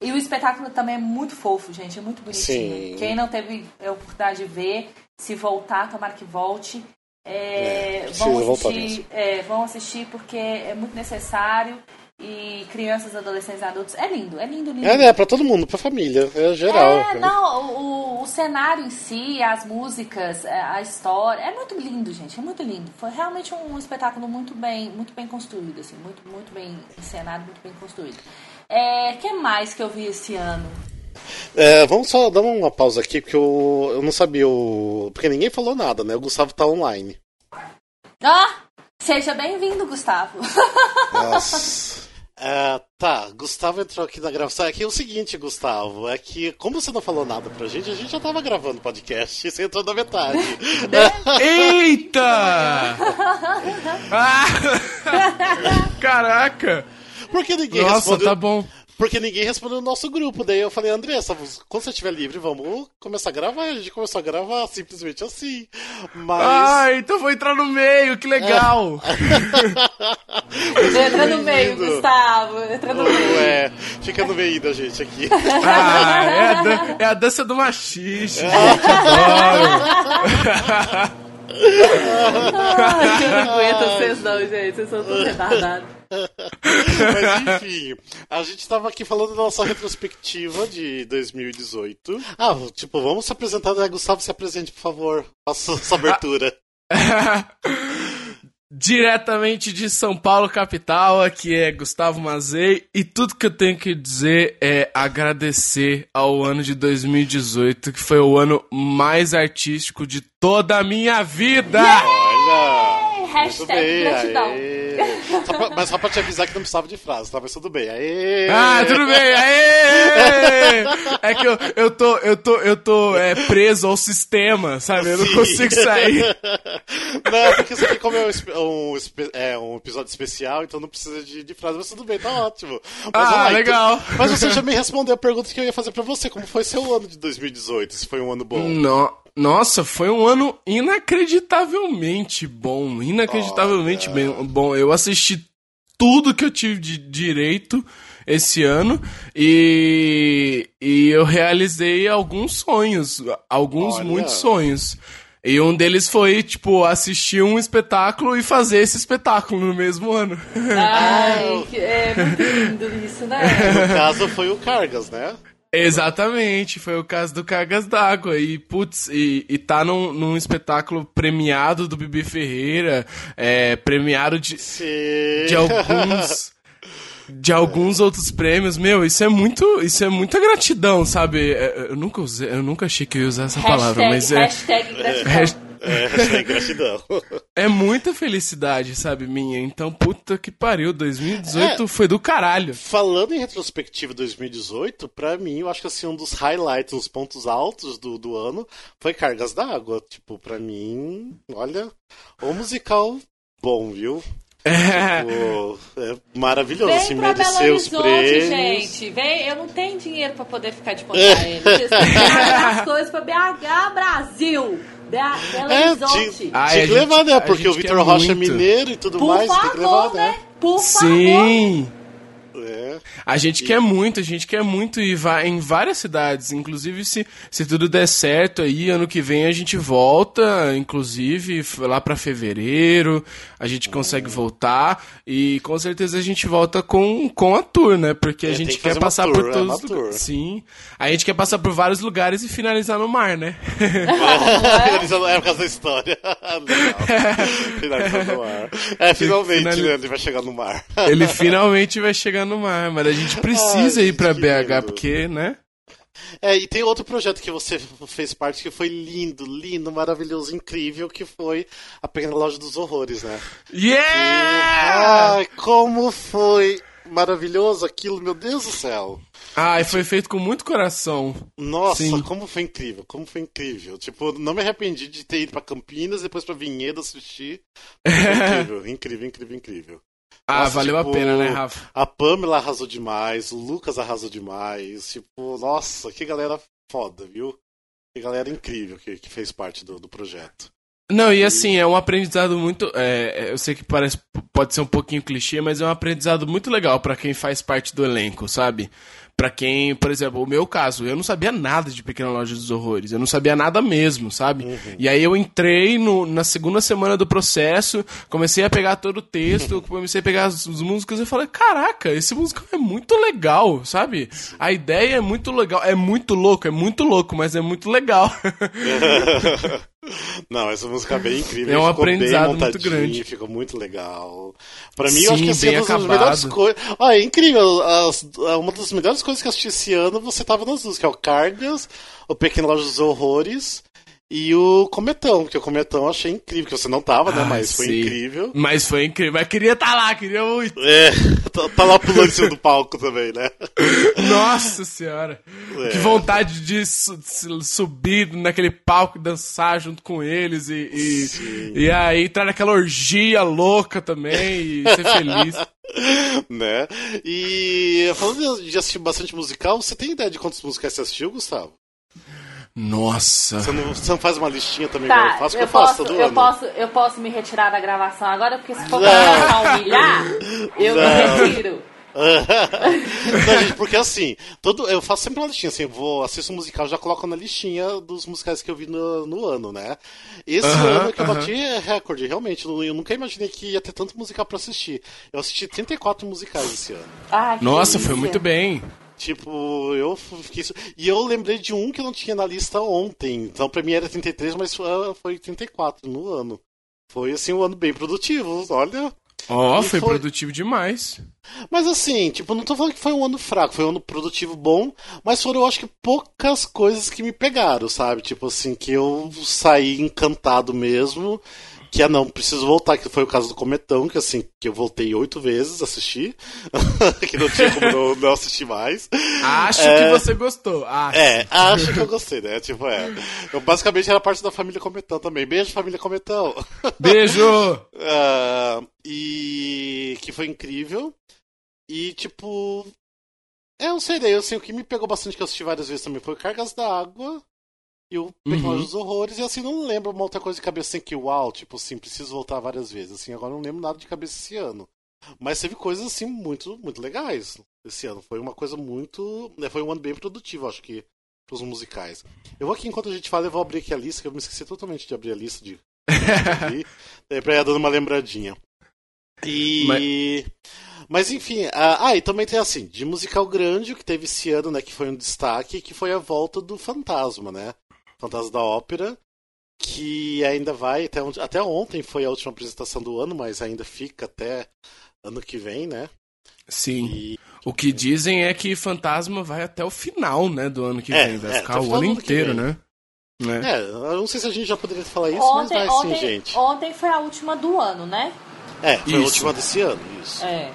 E o espetáculo também é muito fofo, gente, é muito bonitinho. Sim. Quem não teve a oportunidade de ver, se voltar, tomara que volte. É, é, vão, assistir, é, vão assistir porque é muito necessário. E crianças, adolescentes, adultos. É lindo, é lindo, lindo. É, é pra todo mundo, pra família, é geral. É, não, o, o cenário em si, as músicas, é, a história. É muito lindo, gente. É muito lindo. Foi realmente um espetáculo muito bem, muito bem construído, assim, muito, muito bem encenado, muito bem construído. É, que mais que eu vi esse ano? É, vamos só dar uma pausa aqui, porque eu, eu não sabia. O... Porque ninguém falou nada, né? O Gustavo tá online. Ah! Seja bem-vindo, Gustavo. Nossa. É, tá, Gustavo entrou aqui na gravação. Aqui é o seguinte, Gustavo, é que como você não falou nada pra gente, a gente já tava gravando podcast e você entrou na metade. Eita! ah! Caraca! Por ninguém Nossa, respondeu... tá bom. Porque ninguém respondeu no nosso grupo. Daí eu falei, Andressa, quando você estiver livre, vamos começar a gravar. A gente começou a gravar simplesmente assim. Mas. Ah, então vou entrar no meio, que legal! É. Entra no meio, Gustavo. Entra no meio. É, fica no meio da gente aqui. Ah, é a, dan é a dança do machiste, é. gente, adoro! Ai, eu não aguento vocês não, gente. Vocês são todos retardados. Mas enfim, a gente estava aqui falando da nossa retrospectiva de 2018. Ah, tipo, vamos se apresentar, né? Gustavo, se apresente, por favor. Faça essa abertura. Diretamente de São Paulo, capital, aqui é Gustavo Mazei e tudo que eu tenho que dizer é agradecer ao ano de 2018, que foi o ano mais artístico de toda a minha vida! Yeah! Olha! Hashtag gratidão. Só pra, mas só pra te avisar que não precisava de frase, tá? Mas tudo bem. Aê! Ah, tudo bem, aê! É que eu, eu tô, eu tô, eu tô é, preso ao sistema, sabe? Eu não Sim. consigo sair. Não, porque isso aqui como é um, um, é um episódio especial, então não precisa de, de frase, mas tudo bem, tá ótimo. Mas, ah, lá, legal. Então, mas você já me respondeu a pergunta que eu ia fazer pra você. Como foi seu ano de 2018? Se foi um ano bom? Não. Nossa, foi um ano inacreditavelmente bom. Inacreditavelmente bem, bom. Eu assisti tudo que eu tive de direito esse ano e, e eu realizei alguns sonhos. Alguns, Olha. muitos sonhos. E um deles foi, tipo, assistir um espetáculo e fazer esse espetáculo no mesmo ano. Ai, é muito lindo isso, né? No caso foi o Cargas, né? Exatamente, foi o caso do Cargas d'Água. E, putz, e, e tá num, num espetáculo premiado do Bibi Ferreira, é, premiado de, de alguns. De alguns outros prêmios, meu, isso é muito, isso é muita gratidão, sabe? É, eu nunca usei, eu nunca achei que eu ia usar essa hashtag, palavra, mas é. Hashtag gratidão. É, gratidão. É muita felicidade, sabe, minha. Então, puta que pariu, 2018 é, foi do caralho. Falando em retrospectiva 2018, pra mim, eu acho que assim, um dos highlights, uns pontos altos do, do ano foi Cargas d'Água. Tipo, pra mim, olha, o musical bom, viu? É. Tipo, é maravilhoso, Vem assim, merecer os prêmios. gente. Vem, eu não tenho dinheiro pra poder ficar de ponta ele. Vocês têm que as coisas pra BH Brasil. Belo é, Horizonte. Tinha, Ai, tinha que levar, né? Porque o Vitor Rocha é muito. é mineiro e tudo Por mais. Favor, tem que levar, né? né? Por Sim. favor. É. A gente e... quer muito, a gente quer muito ir em várias cidades. Inclusive, se, se tudo der certo aí, ano que vem a gente volta, inclusive, lá para fevereiro, a gente consegue voltar. E com certeza a gente volta com, com a tour, né? Porque a é, gente quer passar tour, por é todos. É Sim. A gente quer passar por vários lugares e finalizar no mar, né? finalizar no mar é por causa da história. finalizar no mar. É, finalmente, Finaliz... né? Ele vai chegar no mar. Ele finalmente vai chegar no mar, mas a gente precisa Ai, ir pra BH, lindo. porque, né? É, e tem outro projeto que você fez parte que foi lindo, lindo, maravilhoso, incrível, que foi a Pequena Loja dos Horrores, né? Yeah! ai, como foi maravilhoso aquilo, meu Deus do céu. Ah, e foi feito com muito coração. Nossa, Sim. como foi incrível, como foi incrível. Tipo, não me arrependi de ter ido pra Campinas, depois pra Vinhedo assistir. incrível, incrível, incrível, incrível. Ah, nossa, valeu tipo, a pena, né, Rafa? A Pamela arrasou demais, o Lucas arrasou demais. Tipo, nossa, que galera foda, viu? Que galera incrível que, que fez parte do, do projeto. Não, e assim, é um aprendizado muito. É, eu sei que parece, pode ser um pouquinho clichê, mas é um aprendizado muito legal para quem faz parte do elenco, sabe? Para quem, por exemplo, o meu caso, eu não sabia nada de Pequena Loja dos Horrores, eu não sabia nada mesmo, sabe? Uhum. E aí eu entrei no, na segunda semana do processo, comecei a pegar todo o texto, comecei a pegar as, as músicas e falei, caraca, esse musical é muito legal, sabe? A ideia é muito legal, é muito louco, é muito louco, mas é muito legal. Não, essa música é bem incrível. É um aprendizado muito grande. Ficou muito legal. Pra mim, Sim, eu acho que assim, é uma das melhores coisas. Ah, é incrível. As, uma das melhores coisas que eu assisti esse ano, você tava nas duas, que é o Cargas, o Pequeno Loja dos Horrores e o Cometão, que o Cometão eu achei incrível, que você não tava, né? Ah, mas foi sim. incrível. Mas foi incrível. Mas queria estar tá lá, queria muito. É, tá, tá, lá pulando em cima do palco também, né? Nossa senhora. É. Que vontade de su subir naquele palco e dançar junto com eles e, e, e aí entrar naquela orgia louca também e ser feliz. né? E falando de assistir bastante musical, você tem ideia de quantos musicais você assistiu, Gustavo? Nossa. Você não, você não faz uma listinha também? Tá, eu faço eu, eu posso, faço todo eu ano. Posso, eu posso me retirar da gravação agora, porque se for pra humilhar, eu não. me retiro. não, gente, porque assim, todo, eu faço sempre uma listinha, assim, eu vou assisto um musical, já coloco na listinha dos musicais que eu vi no, no ano, né? Esse uh -huh, ano que eu uh -huh. bati é recorde, realmente, eu nunca imaginei que ia ter tanto musical pra assistir. Eu assisti 34 musicais esse ano. Ah, Nossa, foi muito bem. Tipo, eu fiquei. E eu lembrei de um que eu não tinha na lista ontem. Então pra mim era 33, mas foi 34 no ano. Foi assim um ano bem produtivo, olha. Ó, oh, foi, foi, produtivo demais. Mas assim, tipo, não tô falando que foi um ano fraco, foi um ano produtivo bom, mas foram, eu acho que, poucas coisas que me pegaram, sabe? Tipo assim, que eu saí encantado mesmo. Que é não, preciso voltar, que foi o caso do Cometão, que assim, que eu voltei oito vezes assistir, que não tinha como não, não assistir mais. Acho é... que você gostou. Acho. É, acho que eu gostei, né? Tipo, é. Eu basicamente era parte da família Cometão também. Beijo, família Cometão. Beijo! uh, e que foi incrível. E, tipo. É, não sei, daí, assim, o que me pegou bastante que eu assisti várias vezes também foi Cargas da Água e o Pequeno uhum. dos Horrores, e assim, não lembro uma outra coisa de cabeça assim que, uau, tipo assim, preciso voltar várias vezes. Assim, agora não lembro nada de cabeça esse ano. Mas teve coisas, assim, muito, muito legais esse ano. Foi uma coisa muito. Né, foi um ano bem produtivo, acho que, pros musicais. Eu vou aqui, enquanto a gente fala, eu vou abrir aqui a lista, que eu me esqueci totalmente de abrir a lista de. de pra ir dando uma lembradinha. E. Mas... Mas enfim, ah, e também tem assim, de musical grande, o que teve esse ano, né, que foi um destaque, que foi a volta do Fantasma, né? Fantasma da Ópera, que ainda vai até, onde, até ontem foi a última apresentação do ano, mas ainda fica até ano que vem, né? Sim. E... O que dizem é que Fantasma vai até o final, né, do ano que é, vem, vai é, ficar o ano inteiro, né? né? É, eu não sei se a gente já poderia falar isso, ontem, mas vai ontem, sim, gente. Ontem foi a última do ano, né? É, foi isso. a última desse ano, isso. É.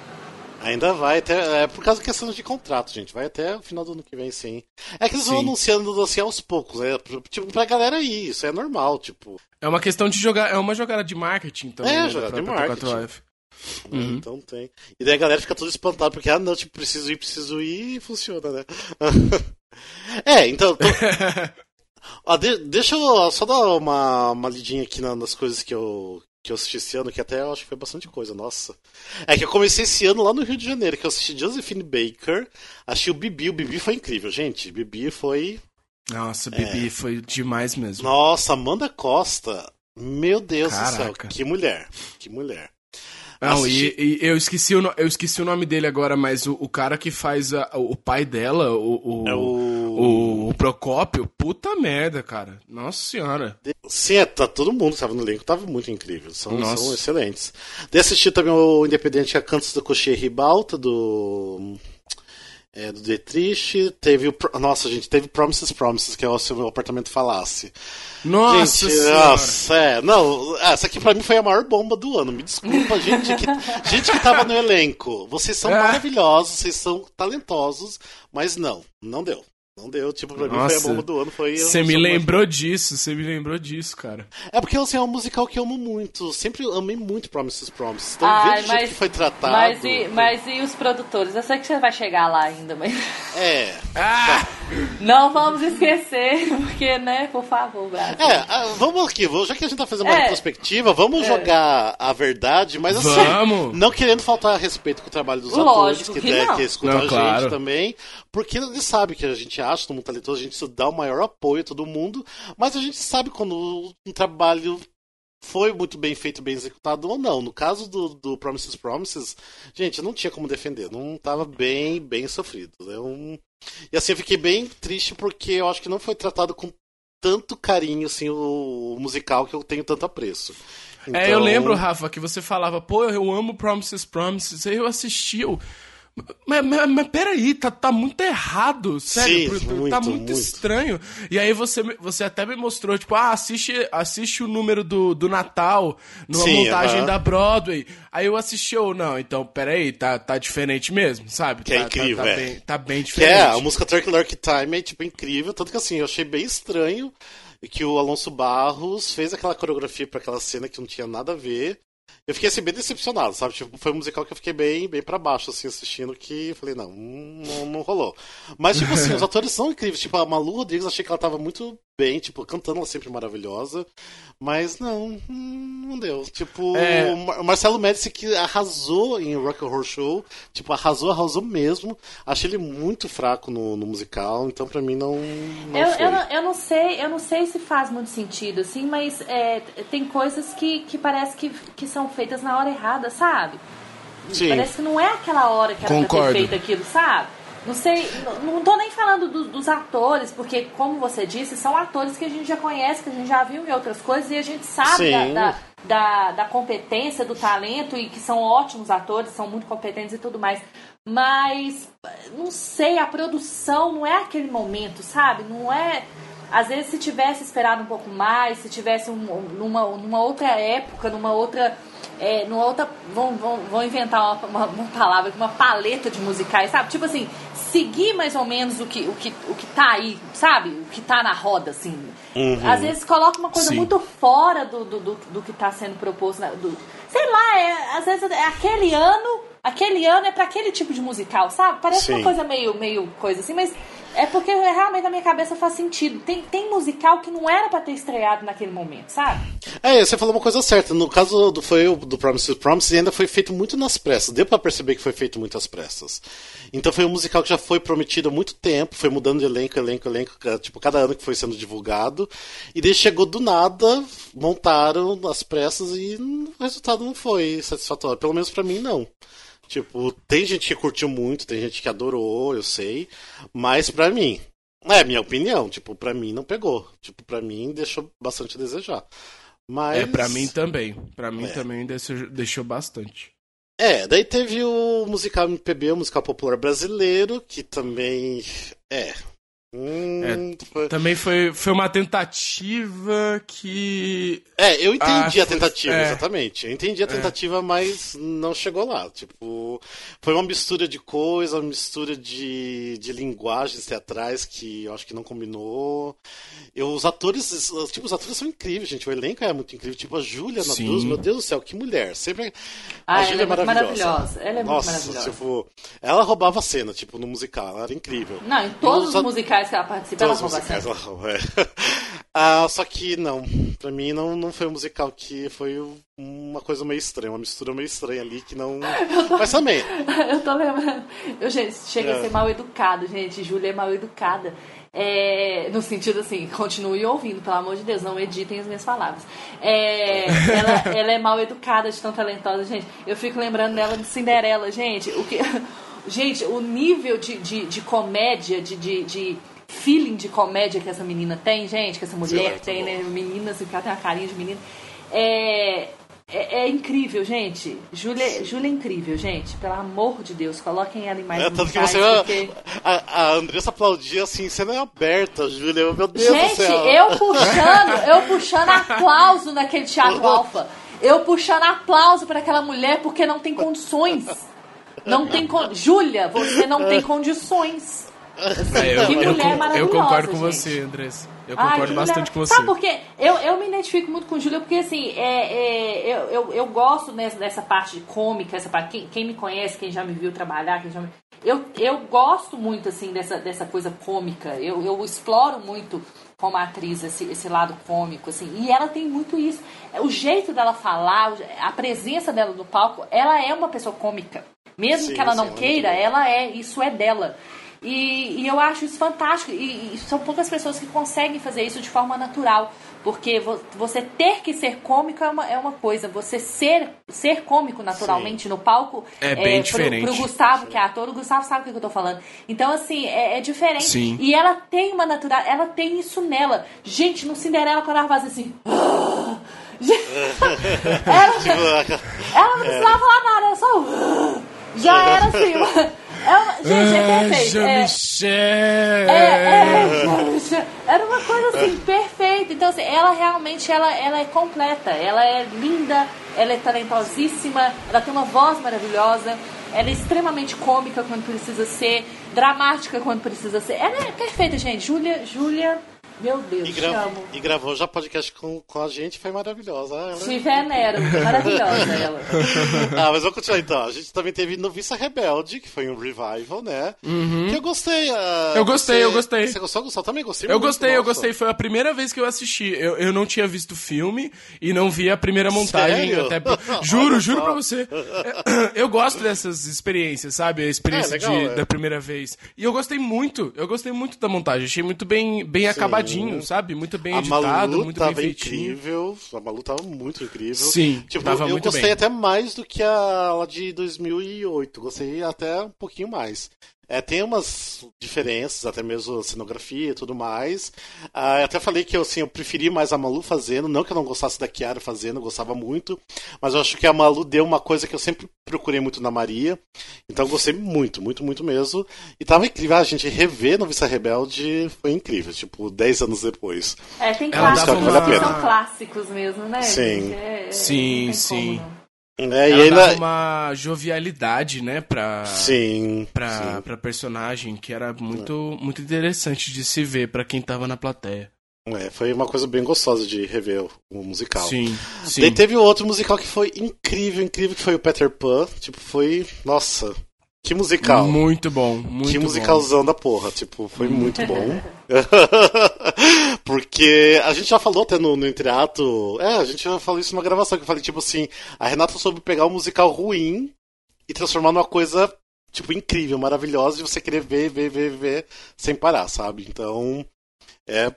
Ainda vai até. É por causa de questão de contrato, gente. Vai até o final do ano que vem, sim. É que eles sim. vão anunciando assim aos poucos, né? Tipo, pra galera ir, isso é normal, tipo. É uma questão de jogar. É uma jogada de marketing também. É, né, jogada de marketing. Uhum. Então tem. E daí a galera fica toda espantada, porque, ah, não, tipo, preciso ir, preciso ir e funciona, né? é, então. Tô... ah, de, deixa eu só dar uma, uma lidinha aqui na, nas coisas que eu, que eu assisti esse ano, que até eu acho que foi bastante coisa, nossa. É que eu comecei esse ano lá no Rio de Janeiro, que eu assisti Josephine Baker, achei o Bibi, o Bibi foi incrível, gente. Bibi foi. Nossa, Bibi é... foi demais mesmo. Nossa, Amanda Costa, meu Deus Caraca. do céu, que mulher, que mulher. Não, e, e, eu, esqueci o, eu esqueci o nome dele agora, mas o, o cara que faz a, o pai dela, o, o, é o... o, o Procópio, puta merda, cara. Nossa senhora. Sim, é, tá todo mundo que tava no elenco, tava muito incrível. São, são excelentes. De assistir também o Independente a Cantos do Cochê Ribalta, do é, do Detrich, teve o. Nossa, gente, teve Promises Promises, que é o se o meu apartamento falasse. Nossa, gente, nossa, é. Não, essa aqui pra mim foi a maior bomba do ano. Me desculpa, gente que, gente que tava no elenco. Vocês são é. maravilhosos, vocês são talentosos, mas não, não deu. Não deu, tipo, pra Nossa, mim foi a bomba do ano. Foi Você me lembrou mais... disso, você me lembrou disso, cara. É porque assim, é um musical que eu amo muito. Sempre amei muito Promises Promises. Então, Ai, ver mas, que foi tratado. Mas e, mas e os produtores? Eu sei que você vai chegar lá ainda, mas. É. Ah! Não vamos esquecer, porque, né, por favor, Brasil. É, ah, vamos aqui, já que a gente tá fazendo uma é. retrospectiva, vamos é. jogar a verdade, mas assim, vamos. não querendo faltar respeito com o trabalho dos Lógico atores, que, que, der, que escutam a gente claro. também, porque eles sabem que a gente acha todo mundo talentoso, a gente dá o maior apoio a todo mundo, mas a gente sabe quando um trabalho foi muito bem feito, bem executado ou não. No caso do, do Promises Promises, gente, não tinha como defender, não estava bem, bem sofrido. Né? Um... E assim, eu fiquei bem triste porque eu acho que não foi tratado com tanto carinho assim o, musical que eu tenho tanto apreço. Então... É, eu então lembro, Rafa, que você falava, pô, eu amo Promises Promises, aí eu assisti, eu mas, mas, mas peraí, tá, tá muito errado, sério, Sim, muito, tá muito, muito, estranho. E aí você, você até me mostrou, tipo, ah, assiste, assiste o número do, do Natal numa Sim, montagem uh -huh. da Broadway. Aí eu assisti ou não, então peraí, tá, tá diferente mesmo, sabe? Que é tá, é incrível, tá, tá. Bem, tá bem diferente. Que é, a música Turkey Lurk Time é, tipo, incrível, tanto que assim, eu achei bem estranho que o Alonso Barros fez aquela coreografia para aquela cena que não tinha nada a ver. Eu fiquei assim bem decepcionado, sabe? Tipo, foi um musical que eu fiquei bem, bem para baixo, assim, assistindo, que falei, não, não, não rolou. Mas, tipo assim, os atores são incríveis. Tipo, a Malu Rodrigues, achei que ela tava muito bem, tipo, cantando ela sempre maravilhosa. Mas não, não deu. Tipo, é... o Marcelo Médici que arrasou em Rock Horror Show, tipo, arrasou, arrasou mesmo. Achei ele muito fraco no, no musical, então pra mim não. não eu, eu, não, eu não sei, eu não sei se faz muito sentido, assim, mas é, tem coisas que, que parece que, que são feitas na hora errada, sabe? Sim. Parece que não é aquela hora que era pra ter feito aquilo, sabe? Não sei, não, tô nem falando do, dos atores, porque, como você disse, são atores que a gente já conhece, que a gente já viu em outras coisas e a gente sabe da, da, da, da, competência, do talento e que são ótimos atores, são muito competentes e tudo mais. Mas, não sei, a produção não é aquele momento, sabe? Não é. Às vezes, se tivesse esperado um pouco mais, se tivesse um, numa, numa outra época, numa outra é, numa outra. Vão, vão, vão inventar uma, uma, uma, palavra, uma paleta de musicais, sabe? Tipo assim, seguir mais ou menos o que, o que, o que tá aí, sabe? O que tá na roda, assim. Uhum. Às vezes coloca uma coisa Sim. muito fora do, do, do, do que tá sendo proposto. Né? Do, sei lá, é, às vezes é aquele ano. Aquele ano é para aquele tipo de musical, sabe? Parece Sim. uma coisa meio, meio coisa assim, mas é porque realmente na minha cabeça faz sentido. Tem, tem musical que não era para ter estreado naquele momento, sabe? É, você falou uma coisa certa. No caso do, foi do Promises Promises, ainda foi feito muito nas pressas. Deu para perceber que foi feito muito às pressas. Então foi um musical que já foi prometido há muito tempo, foi mudando de elenco, elenco, elenco, tipo, cada ano que foi sendo divulgado. E daí chegou do nada, montaram as pressas e o resultado não foi satisfatório. Pelo menos para mim, não. Tipo, tem gente que curtiu muito, tem gente que adorou, eu sei. Mas pra mim, é minha opinião, tipo, pra mim não pegou. Tipo, pra mim deixou bastante a desejar. Mas... É, pra mim também. Pra mim é. também deixou, deixou bastante. É, daí teve o musical MPB, o musical popular brasileiro, que também. É, Hum, é, foi... Também foi, foi uma tentativa que. É, eu entendi a tentativa, é. exatamente. Eu entendi a é. tentativa, é. mas não chegou lá. Tipo, foi uma mistura de coisa, uma mistura de, de linguagens teatrais que eu acho que não combinou. Eu, os atores, tipo, os atores são incríveis, gente. O elenco é muito incrível. Tipo, a Júlia na Cruz, meu Deus do céu, que mulher. Sempre. Ah, a Júlia é, é maravilhosa. maravilhosa. Ela é Nossa, muito maravilhosa. Tipo, ela roubava a cena, tipo, no musical. Ela era incrível. Não, em todos os, os musicais musicais que ela participa, ela rouba musicais, ela é. Ah, só que não. Pra mim não, não foi um musical que foi uma coisa meio estranha, uma mistura meio estranha ali que não. Mas também. eu tô lembrando. Eu, gente, chega é. a ser mal educado, gente. Júlia é mal educada. É, no sentido assim, continue ouvindo, pelo amor de Deus, não editem as minhas palavras. É, ela, ela é mal educada de tão talentosa, gente. Eu fico lembrando dela de Cinderela, gente. O que, gente, o nível de, de, de comédia, de, de, de feeling de comédia que essa menina tem, gente, que essa mulher Sim, tem, né? Menina, assim, que ela tem uma carinha de menina. É, é, é, incrível, gente. Júlia, Júlia é incrível, gente. Pelo amor de Deus, coloquem ela em mais é, tanto que você porque... a, a Andressa aplaudia assim, cena é aberta, Júlia. Meu Deus gente, do céu. eu puxando, eu puxando aplauso naquele teatro alfa. Eu puxando aplauso para aquela mulher porque não tem condições. Não tem con... Júlia, você não tem condições. É, eu, que mulher eu, maravilhosa. Eu concordo com gente. você, Andressa. Eu concordo Ai, bastante com você. Sabe por quê? Eu, eu me identifico muito com Júlia porque, assim, é, é, eu, eu, eu gosto nessa, dessa parte cômica, essa parte, quem, quem me conhece, quem já me viu trabalhar, quem já me, eu, eu gosto muito, assim, dessa, dessa coisa cômica. Eu, eu exploro muito como atriz esse, esse lado cômico, assim. E ela tem muito isso. O jeito dela falar, a presença dela no palco, ela é uma pessoa cômica. Mesmo sim, que ela não sim, queira, ela é, isso é dela. E, e eu acho isso fantástico. E, e, são poucas pessoas que conseguem fazer isso de forma natural. Porque você ter que ser cômico é uma, é uma coisa, você ser, ser cômico naturalmente Sim. no palco é bem é, diferente. Pro, pro Gustavo, que é ator, o Gustavo sabe o que eu tô falando. Então, assim, é, é diferente. Sim. E ela tem uma natural, ela tem isso nela. Gente, no Cinderela, quando ela faz assim. ela, ela não precisava falar nada, ela só. Já era assim. É uma, gente, é perfeito. É, é, é, era uma coisa assim, perfeita. Então, assim, ela realmente ela, ela é completa. Ela é linda, ela é talentosíssima, ela tem uma voz maravilhosa, ela é extremamente cômica quando precisa ser, dramática quando precisa ser. Ela é perfeita, gente. Júlia, Júlia meu Deus, e, gra e gravou já podcast com, com a gente, foi maravilhosa. Ela... Te venero, maravilhosa ela. ah, mas vamos continuar então. A gente também teve Noviça Rebelde, que foi um revival, né? Uhum. Que eu gostei. Uh, eu gostei, você, eu gostei. Você gostou, Gustavo? Também gostei Eu muito, gostei, nossa. eu gostei. Foi a primeira vez que eu assisti. Eu, eu não tinha visto o filme e não vi a primeira montagem. Sério? Até... Juro, juro pra você. Eu gosto dessas experiências, sabe? A experiência é, legal, de, é. da primeira vez. E eu gostei muito, eu gostei muito da montagem. Achei muito bem, bem acabadinho, sabe? muito bem a editado, Malu muito tava bem feitinho. incrível, a Malu tava muito incrível. Sim, tipo, tava eu muito gostei bem. até mais do que a de 2008, gostei até um pouquinho mais. É, tem umas diferenças, até mesmo cenografia e tudo mais. Ah, eu até falei que eu, assim, eu preferi mais a Malu fazendo, não que eu não gostasse da Kiara fazendo, eu gostava muito, mas eu acho que a Malu deu uma coisa que eu sempre procurei muito na Maria. Então eu gostei muito, muito, muito mesmo. E tava incrível, a gente rever Noviça Rebelde foi incrível, tipo, 10 anos depois. É, tem clássicos uma... que são clássicos mesmo, né? Sim. É, sim, sim. Como, é, ela e ainda... dava uma jovialidade, né, pra, sim, pra, sim. pra personagem que era muito, muito interessante de se ver para quem tava na plateia. É, foi uma coisa bem gostosa de rever o, o musical. Sim, sim. Daí teve outro musical que foi incrível, incrível, que foi o Peter Pan. Tipo, foi. Nossa, que musical. Muito bom, muito Que musicalzão bom. da porra, tipo, foi muito bom. Porque a gente já falou até no, no Entreato. É, a gente já falou isso numa gravação, que eu falei, tipo assim, a Renata soube pegar um musical ruim e transformar numa coisa, tipo, incrível, maravilhosa, de você querer ver, ver, ver, ver, sem parar, sabe? Então, é.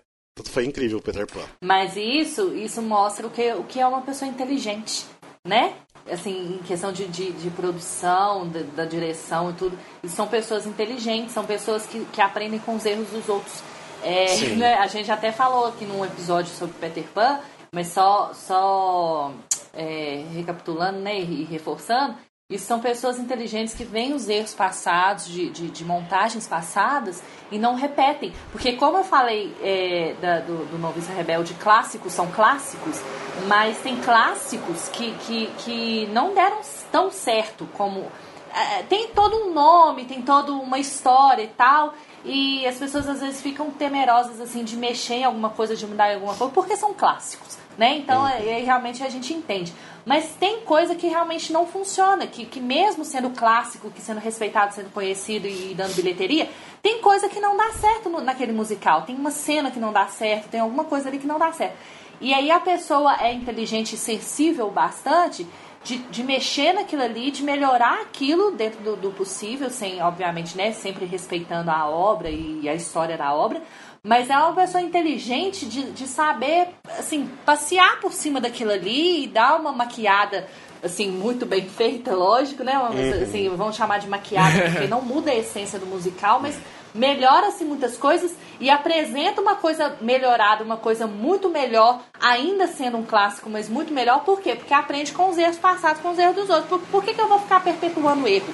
Foi incrível o Peter Pan. Mas isso, isso mostra o que, o que é uma pessoa inteligente, né? Assim, em questão de, de, de produção, da, da, direção e tudo. E são pessoas inteligentes, são pessoas que, que aprendem com os erros dos outros. É, né, a gente até falou aqui num episódio sobre Peter Pan, mas só, só é, recapitulando né, e reforçando, isso são pessoas inteligentes que veem os erros passados, de, de, de montagens passadas, e não repetem. Porque, como eu falei é, da, do, do Noviça Rebelde, clássicos são clássicos, mas tem clássicos que, que, que não deram tão certo como. É, tem todo um nome, tem toda uma história e tal, e as pessoas às vezes ficam temerosas assim de mexer em alguma coisa, de mudar em alguma coisa, porque são clássicos, né? Então aí realmente a gente entende. Mas tem coisa que realmente não funciona, que, que mesmo sendo clássico, que sendo respeitado, sendo conhecido e dando bilheteria, tem coisa que não dá certo no, naquele musical. Tem uma cena que não dá certo, tem alguma coisa ali que não dá certo. E aí a pessoa é inteligente e sensível bastante de, de mexer naquilo ali, de melhorar aquilo dentro do, do possível, sem, obviamente, né, sempre respeitando a obra e a história da obra, mas é uma pessoa inteligente de, de saber, assim, passear por cima daquilo ali e dar uma maquiada, assim, muito bem feita, lógico, né? Uhum. assim, vamos chamar de maquiada, porque não muda a essência do musical, mas melhora-se muitas coisas e apresenta uma coisa melhorada, uma coisa muito melhor, ainda sendo um clássico, mas muito melhor. Por quê? Porque aprende com os erros passados, com os erros dos outros. Por, por que, que eu vou ficar perpetuando erro?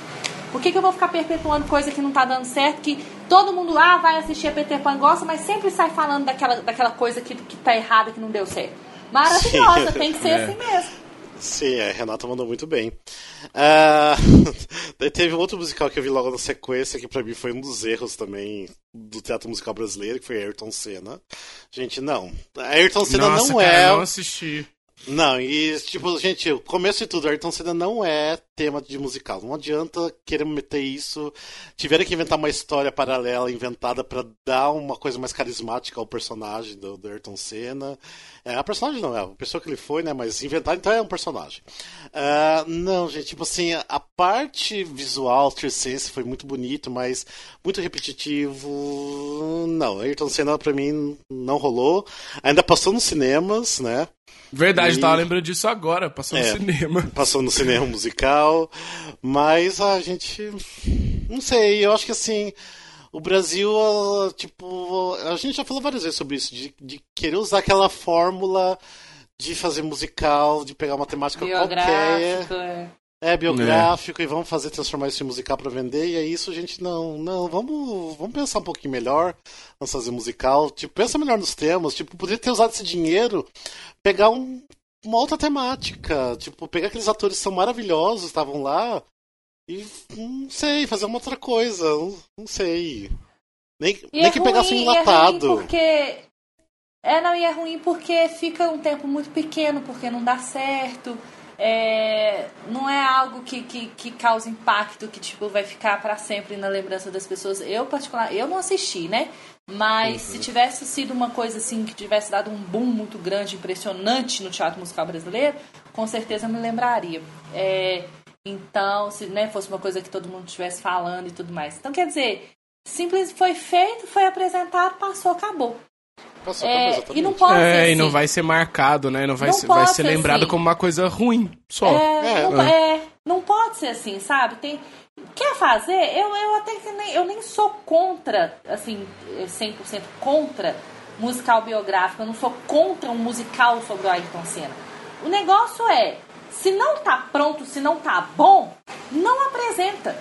Por que, que eu vou ficar perpetuando coisa que não tá dando certo, que todo mundo ah, vai assistir a Peter Pan gosta, mas sempre sai falando daquela, daquela coisa que, que tá errada, que não deu certo. Maravilhosa, Sim. tem que ser é. assim mesmo. Sim, a Renata mandou muito bem. Uh, daí teve um outro musical que eu vi logo na sequência, que para mim foi um dos erros também do teatro musical brasileiro, que foi Ayrton Senna. Gente, não. Ayrton Senna Nossa, não cara, é. Eu não assisti. Não, e tipo, gente, o começo de tudo, Ayrton Senna não é tema de musical. Não adianta querer meter isso. Tiveram que inventar uma história paralela inventada para dar uma coisa mais carismática ao personagem do, do Ayrton Senna. É, a personagem não é, a pessoa que ele foi, né? Mas inventar então é um personagem. Uh, não, gente, tipo assim, a parte visual, Tricense foi muito bonito, mas muito repetitivo. Não, Ayrton Senna pra mim não rolou. Ainda passou nos cinemas, né? Verdade, e... tava lembrando disso agora, passou é, no cinema. Passou no cinema musical, mas a gente. Não sei, eu acho que assim. O Brasil, tipo. A gente já falou várias vezes sobre isso, de, de querer usar aquela fórmula de fazer musical, de pegar uma temática qualquer. É. É biográfico é. e vamos fazer transformar esse musical para vender e é isso a gente não não vamos vamos pensar um pouquinho melhor vamos fazer musical tipo pensa melhor nos temas tipo poderia ter usado esse dinheiro pegar um, uma outra temática. Tipo pegar aqueles atores que são maravilhosos estavam lá e não sei fazer uma outra coisa não, não sei. Nem, nem é que ruim, pegasse um enlatado é porque é não e é ruim porque fica um tempo muito pequeno porque não dá certo é, não é algo que, que, que causa impacto, que tipo vai ficar para sempre na lembrança das pessoas. Eu, particular, eu não assisti, né? Mas uhum. se tivesse sido uma coisa assim, que tivesse dado um boom muito grande, impressionante no teatro musical brasileiro, com certeza me lembraria. É, então, se né, fosse uma coisa que todo mundo estivesse falando e tudo mais. Então, quer dizer, simples foi feito, foi apresentado, passou, acabou. Passou, é, e não pode é, ser e não vai ser marcado, né? Não vai, não ser, vai ser, ser lembrado assim. como uma coisa ruim, só. É, é. Não, é. não pode ser assim, sabe? Tem, quer fazer? Eu, eu até que nem, eu nem sou contra, assim, 100% contra musical biográfico. Eu não sou contra um musical sobre o Ayrton Senna. O negócio é, se não tá pronto, se não tá bom, não apresenta.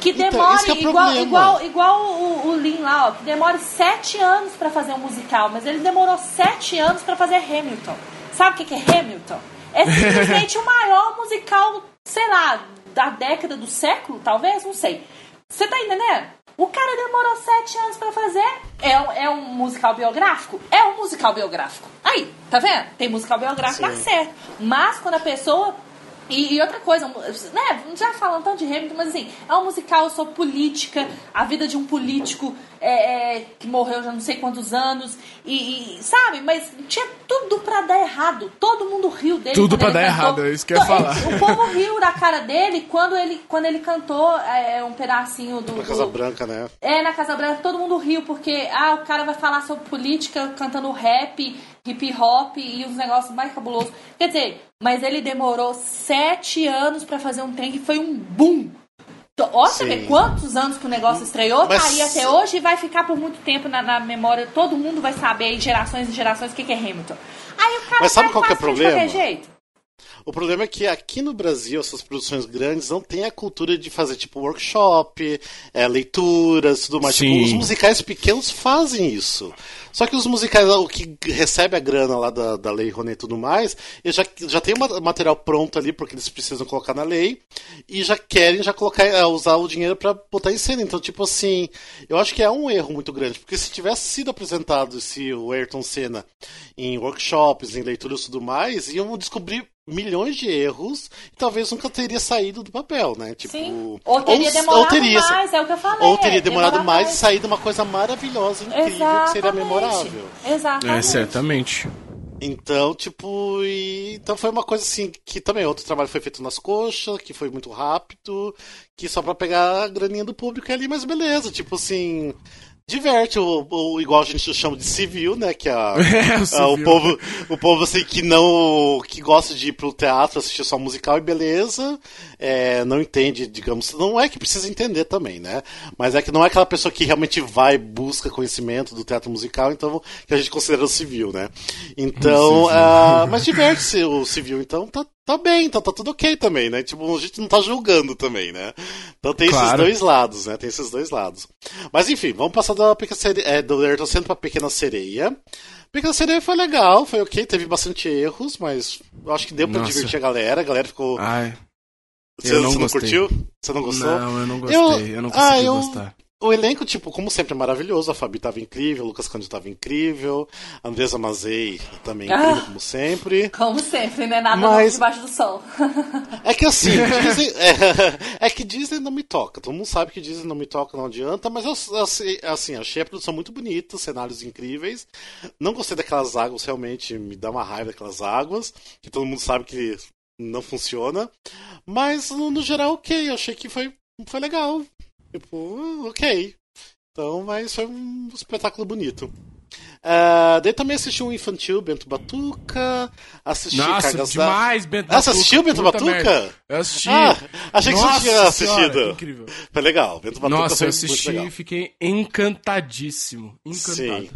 Que então, demore, então, é igual, igual, igual o, o Lin lá, ó, que demore sete anos para fazer um musical, mas ele demorou sete anos para fazer Hamilton. Sabe o que, é Hamilton? É simplesmente o maior musical, sei lá, da década do século, talvez, não sei. Você tá entendendo? O cara demorou sete anos para fazer. É um, é um musical biográfico? É um musical biográfico. Aí, tá vendo? Tem musical biográfico, Sim. dá certo. Mas quando a pessoa e, e, outra coisa, né, já falando tanto de Hamilton, mas assim, é um musical sobre política, a vida de um político é, é, que morreu já não sei quantos anos, e, e sabe, mas tinha tudo pra dar errado. Todo mundo riu dele. Tudo pra dar cantou. errado, é isso que eu ia falar. O povo riu da cara dele quando ele, quando ele cantou é, um pedacinho do. Na Casa Branca, né? É, na Casa Branca, todo mundo riu, porque ah, o cara vai falar sobre política cantando rap hip hop e os negócios mais cabulosos. Quer dizer, mas ele demorou sete anos para fazer um trem que foi um boom. Olha ver quantos anos que o negócio estreou, mas... tá aí até hoje e vai ficar por muito tempo na, na memória. Todo mundo vai saber, gerações e gerações, o que, que é Hamilton. Aí o cara mas sabe qual que é o problema? jeito. O problema é que aqui no Brasil, essas produções grandes não têm a cultura de fazer, tipo, workshop, é, leituras, tudo mais. Tipo, os musicais pequenos fazem isso. Só que os musicais, o que recebe a grana lá da, da Lei Rouanet e tudo mais, eles já, já tem o material pronto ali, porque eles precisam colocar na lei, e já querem já colocar, é, usar o dinheiro para botar em cena. Então, tipo assim, eu acho que é um erro muito grande, porque se tivesse sido apresentado se o Ayrton Senna em workshops, em leituras e tudo mais, iam descobrir milhões de erros e talvez nunca teria saído do papel, né? Tipo, Sim. Ou teria demorado ou teria, mais, é o que eu falei. Ou teria demorado mais, mais e saído uma coisa maravilhosa, incrível, Exatamente. que seria memorável. Exatamente. É, certamente. Então, tipo, e... então foi uma coisa assim que também outro trabalho foi feito nas coxas, que foi muito rápido, que só para pegar a graninha do público ali, mas beleza, tipo assim, diverte, o, o, igual a gente chama de civil, né? Que é, a, é, o, a, o, povo, o povo assim que não. que gosta de ir pro teatro, assistir só musical e beleza. É, não entende, digamos. Não é que precisa entender também, né? Mas é que não é aquela pessoa que realmente vai busca conhecimento do teatro musical, então que a gente considera o civil, né? Então. Uh, mas diverte-se o civil, então tá, tá bem, então tá tudo ok também, né? Tipo, a gente não tá julgando também, né? Então tem claro. esses dois lados, né? Tem esses dois lados. Mas enfim, vamos passar da Pequena Sereia, é, do Ayrton Senna pra Pequena Sereia. Pequena Sereia foi legal, foi ok, teve bastante erros, mas eu acho que deu pra Nossa. divertir a galera, a galera ficou... Ai, você, eu não, você não curtiu? Você não gostou? Não, eu não gostei, eu, eu não consegui ah, eu, gostar. O elenco, tipo, como sempre, é maravilhoso. A Fabi tava incrível, o Lucas Cândido tava incrível, a Andresa Mazei também incrível, ah, como sempre. Como sempre, né? Nada Mas... debaixo do sol. é que assim, Disney, é, é, que Disney não me toca. Todo mundo sabe que Disney não me toca, não adianta, mas eu, assim, achei a produção muito bonita, cenários incríveis. Não gostei daquelas águas, realmente me dá uma raiva daquelas águas, que todo mundo sabe que não funciona. Mas, no, no geral, ok. Eu achei que foi, foi legal. Tipo, ok. Então, mas foi um espetáculo bonito. Uh, daí também assisti um infantil, Bento Batuca. Assisti Nossa, Cargas demais. Bento Batuca. Nossa, assistiu Bento Batuca? Merda. Eu assisti. Ah, achei que Nossa você tinha assistido. Senhora, incrível. Foi legal. Bento Batuca Nossa, foi eu assisti e fiquei encantadíssimo. Encantado. Sim.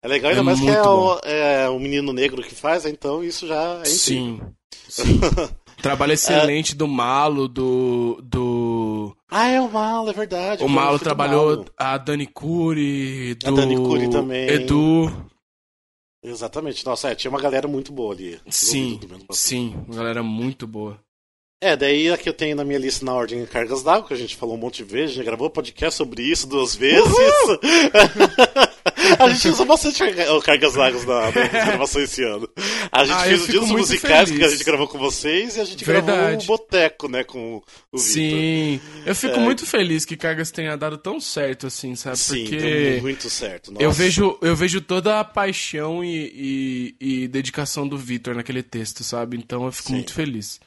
É legal, ainda é mais que é o, é o, menino negro que faz, então isso já é incrível. Sim. Sim. Trabalho excelente é... do Malo, do. do... Ah, é o Malo, é verdade. O Malo trabalhou Malo. a Dani Curi, do. A Dani Curi também. Edu. Exatamente. Nossa, é, tinha uma galera muito boa ali. Sim, sim, uma galera muito boa. É, daí aqui eu tenho na minha lista na ordem Cargas d'Água, que a gente falou um monte de vezes, a gente gravou podcast sobre isso duas vezes. a gente usou bastante Cargas d'Água na, na gravação esse ano. A gente ah, fez o dia dos musicais feliz. que a gente gravou com vocês e a gente Verdade. gravou o Boteco, né, com o Vitor. Sim, eu fico é... muito feliz que Cargas tenha dado tão certo assim, sabe? Sim, Porque muito certo. Nossa. Eu vejo, eu vejo toda a paixão e, e, e dedicação do Vitor naquele texto, sabe? Então eu fico Sim. muito feliz.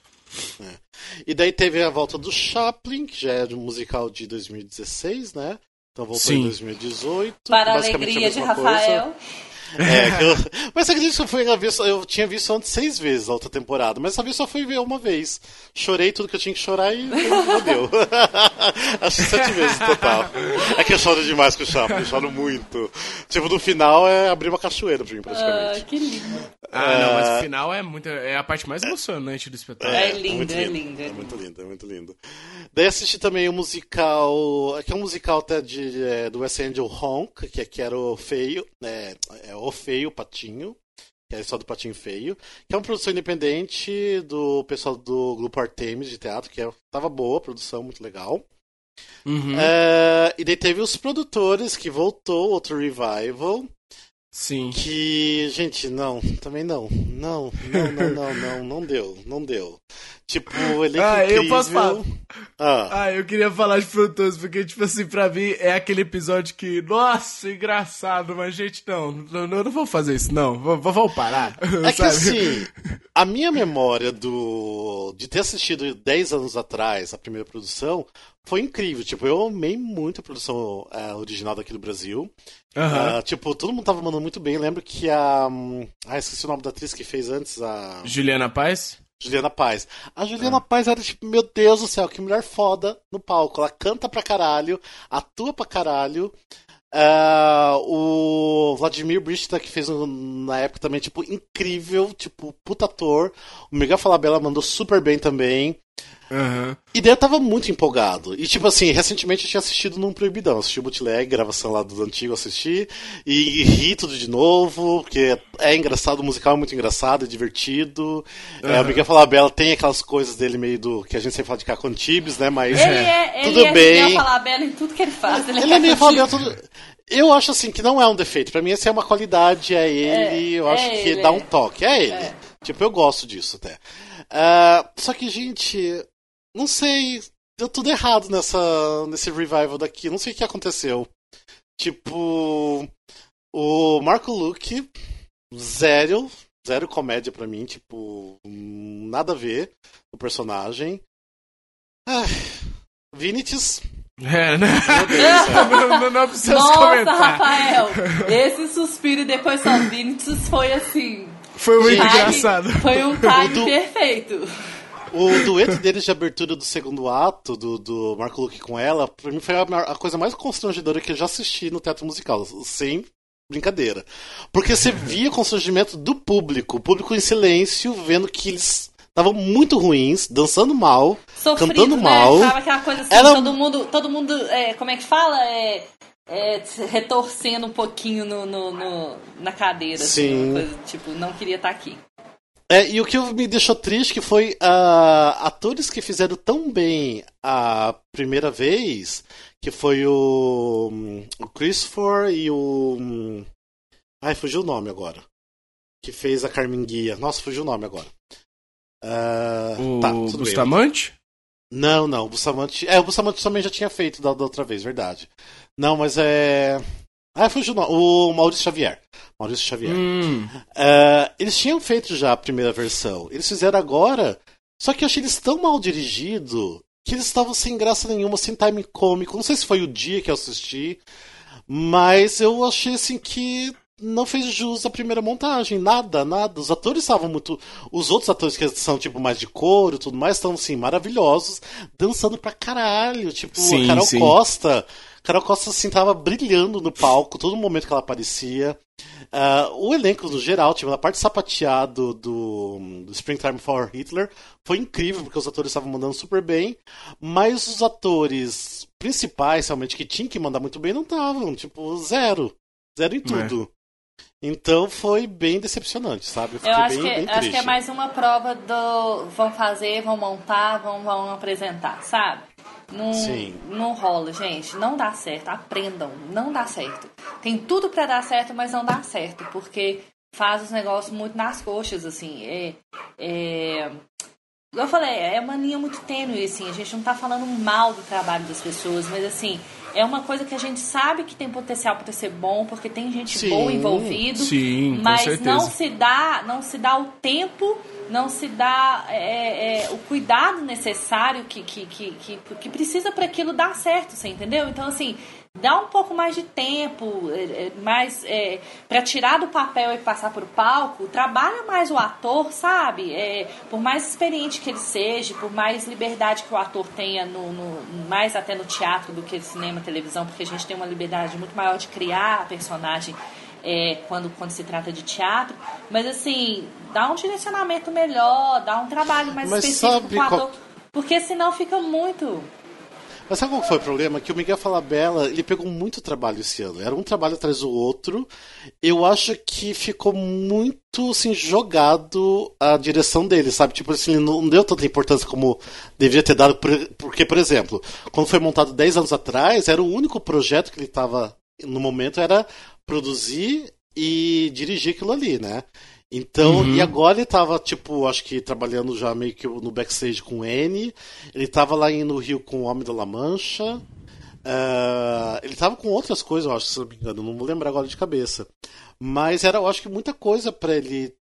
É. E daí teve a volta do Chaplin, que já é um musical de 2016, né? Então voltou Sim. em 2018. Para a alegria a de Rafael. Coisa. É, eu, mas acredito que eu, fui ver, eu tinha visto antes seis vezes a outra temporada, mas essa vez só fui ver uma vez. Chorei tudo que eu tinha que chorar e não deu. Acho sete vezes no total. É que eu choro demais com o Chaplin, eu choro muito. Tipo, no final é abrir uma cachoeira pra mim, praticamente. Ah, que lindo. Ah, não, mas o final é, muito, é a parte mais emocionante do espetáculo. É, é lindo, é, é lindo. É muito lindo, é muito lindo. Daí assisti também o um musical, que é um musical até de, é, do West Angel Honk, que, que era o feio, né, é, o Feio Patinho, que é a história do Patinho Feio, que é uma produção independente do pessoal do grupo Artemis de teatro, que é, tava boa a produção, muito legal. Uhum. É, e daí teve os produtores que voltou, outro revival, Sim. Que, gente, não, também não. Não, não, não, não, não, não deu, não deu. Tipo, ele é Ah, incrível. eu posso falar. Ah. ah, eu queria falar de produtores, porque, tipo assim, pra mim é aquele episódio que, nossa, engraçado, mas, gente, não, não, não, não vou fazer isso, não. Vamos parar. É que assim, a minha memória do de ter assistido 10 anos atrás a primeira produção foi incrível. Tipo, eu amei muito a produção uh, original daqui do Brasil. Uhum. Uh, tipo, todo mundo tava mandando muito bem. Lembro que a. Um, ah, esqueci o nome da atriz que fez antes, a. Juliana Paz? Juliana Paz. A Juliana ah. Paz era tipo, meu Deus do céu, que mulher foda no palco. Ela canta pra caralho, atua pra caralho. Uh, o Vladimir Brista, que fez na época também, tipo, incrível, tipo, puta ator. O Miguel Falabella mandou super bem também. Uhum. E daí eu tava muito empolgado. E, tipo assim, recentemente eu tinha assistido num Proibidão. Assisti o bootleg, gravação lá do antigo, assisti. E, e ri tudo de novo, porque é engraçado, o musical é muito engraçado, é divertido. Uhum. É, o Miguel Falabella tem aquelas coisas dele meio do. que a gente sempre fala de Cacontibes, né? Mas. Ele é, tudo ele bem. é Miguel Falabella em tudo que ele faz. Ele, ele é, é Miguel Falabella tudo. Eu acho assim que não é um defeito. Para mim, essa é uma qualidade, é ele. É, eu acho é que ele, dá um toque. É ele. É. Tipo, eu gosto disso até. Uh, só que, gente, não sei. Deu tudo errado nessa, nesse revival daqui. Não sei o que aconteceu. Tipo. O Marco Luke, zero. Zero comédia pra mim. Tipo. Nada a ver o personagem. Ai, Vinitis. É, né? não, não, não precisa Nossa, comentar. Rafael, esse suspiro e depois só Vinitis foi assim. Foi muito engraçado. Foi um time do... perfeito. O dueto deles de abertura do segundo ato, do, do Marco Luke com ela, pra mim foi a, a, coisa mais constrangedora que eu já assisti no teatro musical. Sem brincadeira. Porque você via o constrangimento do público, o público em silêncio, vendo que eles estavam muito ruins, dançando mal, Sofrido, cantando né? mal. Tava aquela coisa assim, Era... todo mundo, todo mundo é, como é que fala? É, é, retorcendo um pouquinho no, no, no na cadeira. Assim, Sim. Assim, coisa, tipo, não queria estar tá aqui. É, e o que me deixou triste que foi uh, atores que fizeram tão bem a primeira vez, que foi o, o Christopher e o. Ai, fugiu o nome agora. Que fez a Carmen Guia. Nossa, fugiu o nome agora. Uh, o tá, Bustamante? Bem. Não, não, o Bustamante. É, o Bustamante também já tinha feito da, da outra vez, verdade. Não, mas é. Ah, fugiu o O Maurício Xavier. Maurício Xavier. Hum. Uh, eles tinham feito já a primeira versão. Eles fizeram agora. Só que eu achei eles tão mal dirigidos que eles estavam sem graça nenhuma, sem time cômico. Não sei se foi o dia que eu assisti. Mas eu achei assim que não fez jus à primeira montagem. Nada, nada. Os atores estavam muito. Os outros atores que são, tipo, mais de couro e tudo mais, estão, assim, maravilhosos, dançando pra caralho. Tipo, sim, a Carol sim. Costa Carol Costa, assim, tava brilhando no palco, todo momento que ela aparecia. Uh, o elenco, no geral, tipo, a parte sapateado do, do Springtime for Hitler foi incrível, porque os atores estavam mandando super bem, mas os atores principais, realmente, que tinham que mandar muito bem, não estavam, tipo, zero. Zero em é. tudo. É. Então foi bem decepcionante, sabe? Eu, Eu acho, bem, que, bem acho que é mais uma prova do vão fazer, vão montar, vão, vão apresentar, sabe? Não, Sim. não rola, gente. Não dá certo. Aprendam. Não dá certo. Tem tudo para dar certo, mas não dá certo. Porque faz os negócios muito nas coxas, assim. É, é... Eu falei, é uma linha muito tênue, assim. A gente não tá falando mal do trabalho das pessoas, mas assim, é uma coisa que a gente sabe que tem potencial para ser bom, porque tem gente sim, boa envolvida, mas não se dá, não se dá o tempo não se dá é, é, o cuidado necessário que, que, que, que, que precisa para aquilo dar certo, você entendeu? Então, assim, dá um pouco mais de tempo, é, é, mais é, para tirar do papel e passar para o palco, trabalha mais o ator, sabe? É, por mais experiente que ele seja, por mais liberdade que o ator tenha, no, no, mais até no teatro do que no cinema, televisão, porque a gente tem uma liberdade muito maior de criar a personagem é, quando, quando se trata de teatro. Mas assim, dá um direcionamento melhor, dá um trabalho mais Mas específico com o ator. Qual... Porque senão fica muito. Mas sabe qual foi o problema? Que o Miguel Falabella, ele pegou muito trabalho esse ano. Era um trabalho atrás do outro. Eu acho que ficou muito, assim, jogado a direção dele, sabe? Tipo assim, não deu tanta importância como deveria ter dado. Porque, por exemplo, quando foi montado 10 anos atrás, era o único projeto que ele estava no momento era produzir e dirigir aquilo ali, né? Então, uhum. e agora ele tava, tipo, acho que trabalhando já meio que no backstage com o N. Ele tava lá no Rio com o Homem da La Mancha. Uh, ele tava com outras coisas, eu acho, se não me engano, não vou lembrar agora de cabeça. Mas era, eu acho que muita coisa para ele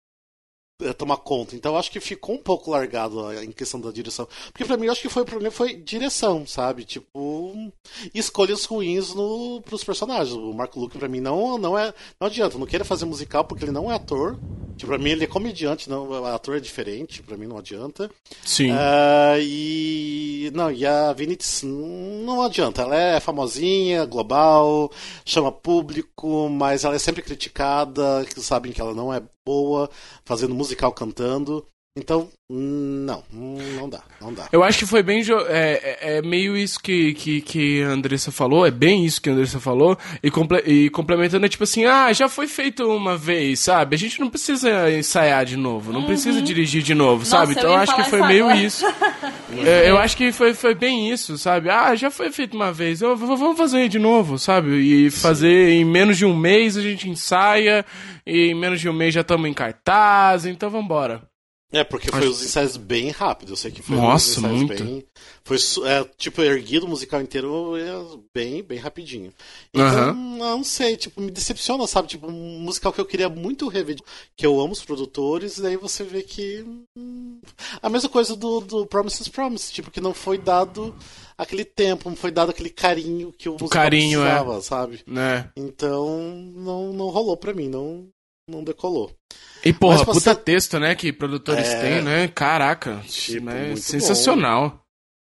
tomar conta. Então eu acho que ficou um pouco largado em questão da direção. Porque para mim eu acho que foi o problema foi direção, sabe? Tipo, escolhas ruins no, pros personagens. O Marco Luke, pra mim, não, não é. Não adianta, não queira fazer musical porque ele não é ator. Tipo, pra mim ele é comediante, não, ator é diferente, pra mim não adianta. Sim. Uh, e. Não, e a Vinitz não adianta. Ela é famosinha, global, chama público, mas ela é sempre criticada, que sabem que ela não é boa, fazendo musical cantando. Então, não, não dá, não dá. Eu acho que foi bem. É, é, é, meio isso que, que, que a Andressa falou, é bem isso que a Andressa falou, e, comple, e complementando é tipo assim: ah, já foi feito uma vez, sabe? A gente não precisa ensaiar de novo, não uhum. precisa dirigir de novo, Nossa, sabe? Então eu acho que foi meio agora. isso. é, eu acho que foi, foi bem isso, sabe? Ah, já foi feito uma vez, eu, vamos fazer de novo, sabe? E fazer Sim. em menos de um mês a gente ensaia, e em menos de um mês já estamos em cartaz, então vamos embora. É, porque foi os ensaios bem rápidos. Eu sei que foi Nossa, muito. Bem, foi é, tipo erguido o musical inteiro é, bem, bem rapidinho. Então, uhum. não sei, tipo, me decepciona, sabe? Tipo, um musical que eu queria muito rever, que eu amo os produtores, e daí você vê que. Hum, a mesma coisa do, do Promises Promise, tipo, que não foi dado aquele tempo, não foi dado aquele carinho que o musical carinho, é. precisava, é. sabe? É. Então, não, não rolou pra mim, não, não decolou. E porra, puta você... texto, né, que produtores é... têm, né? Caraca, tipo, né? sensacional. Bom.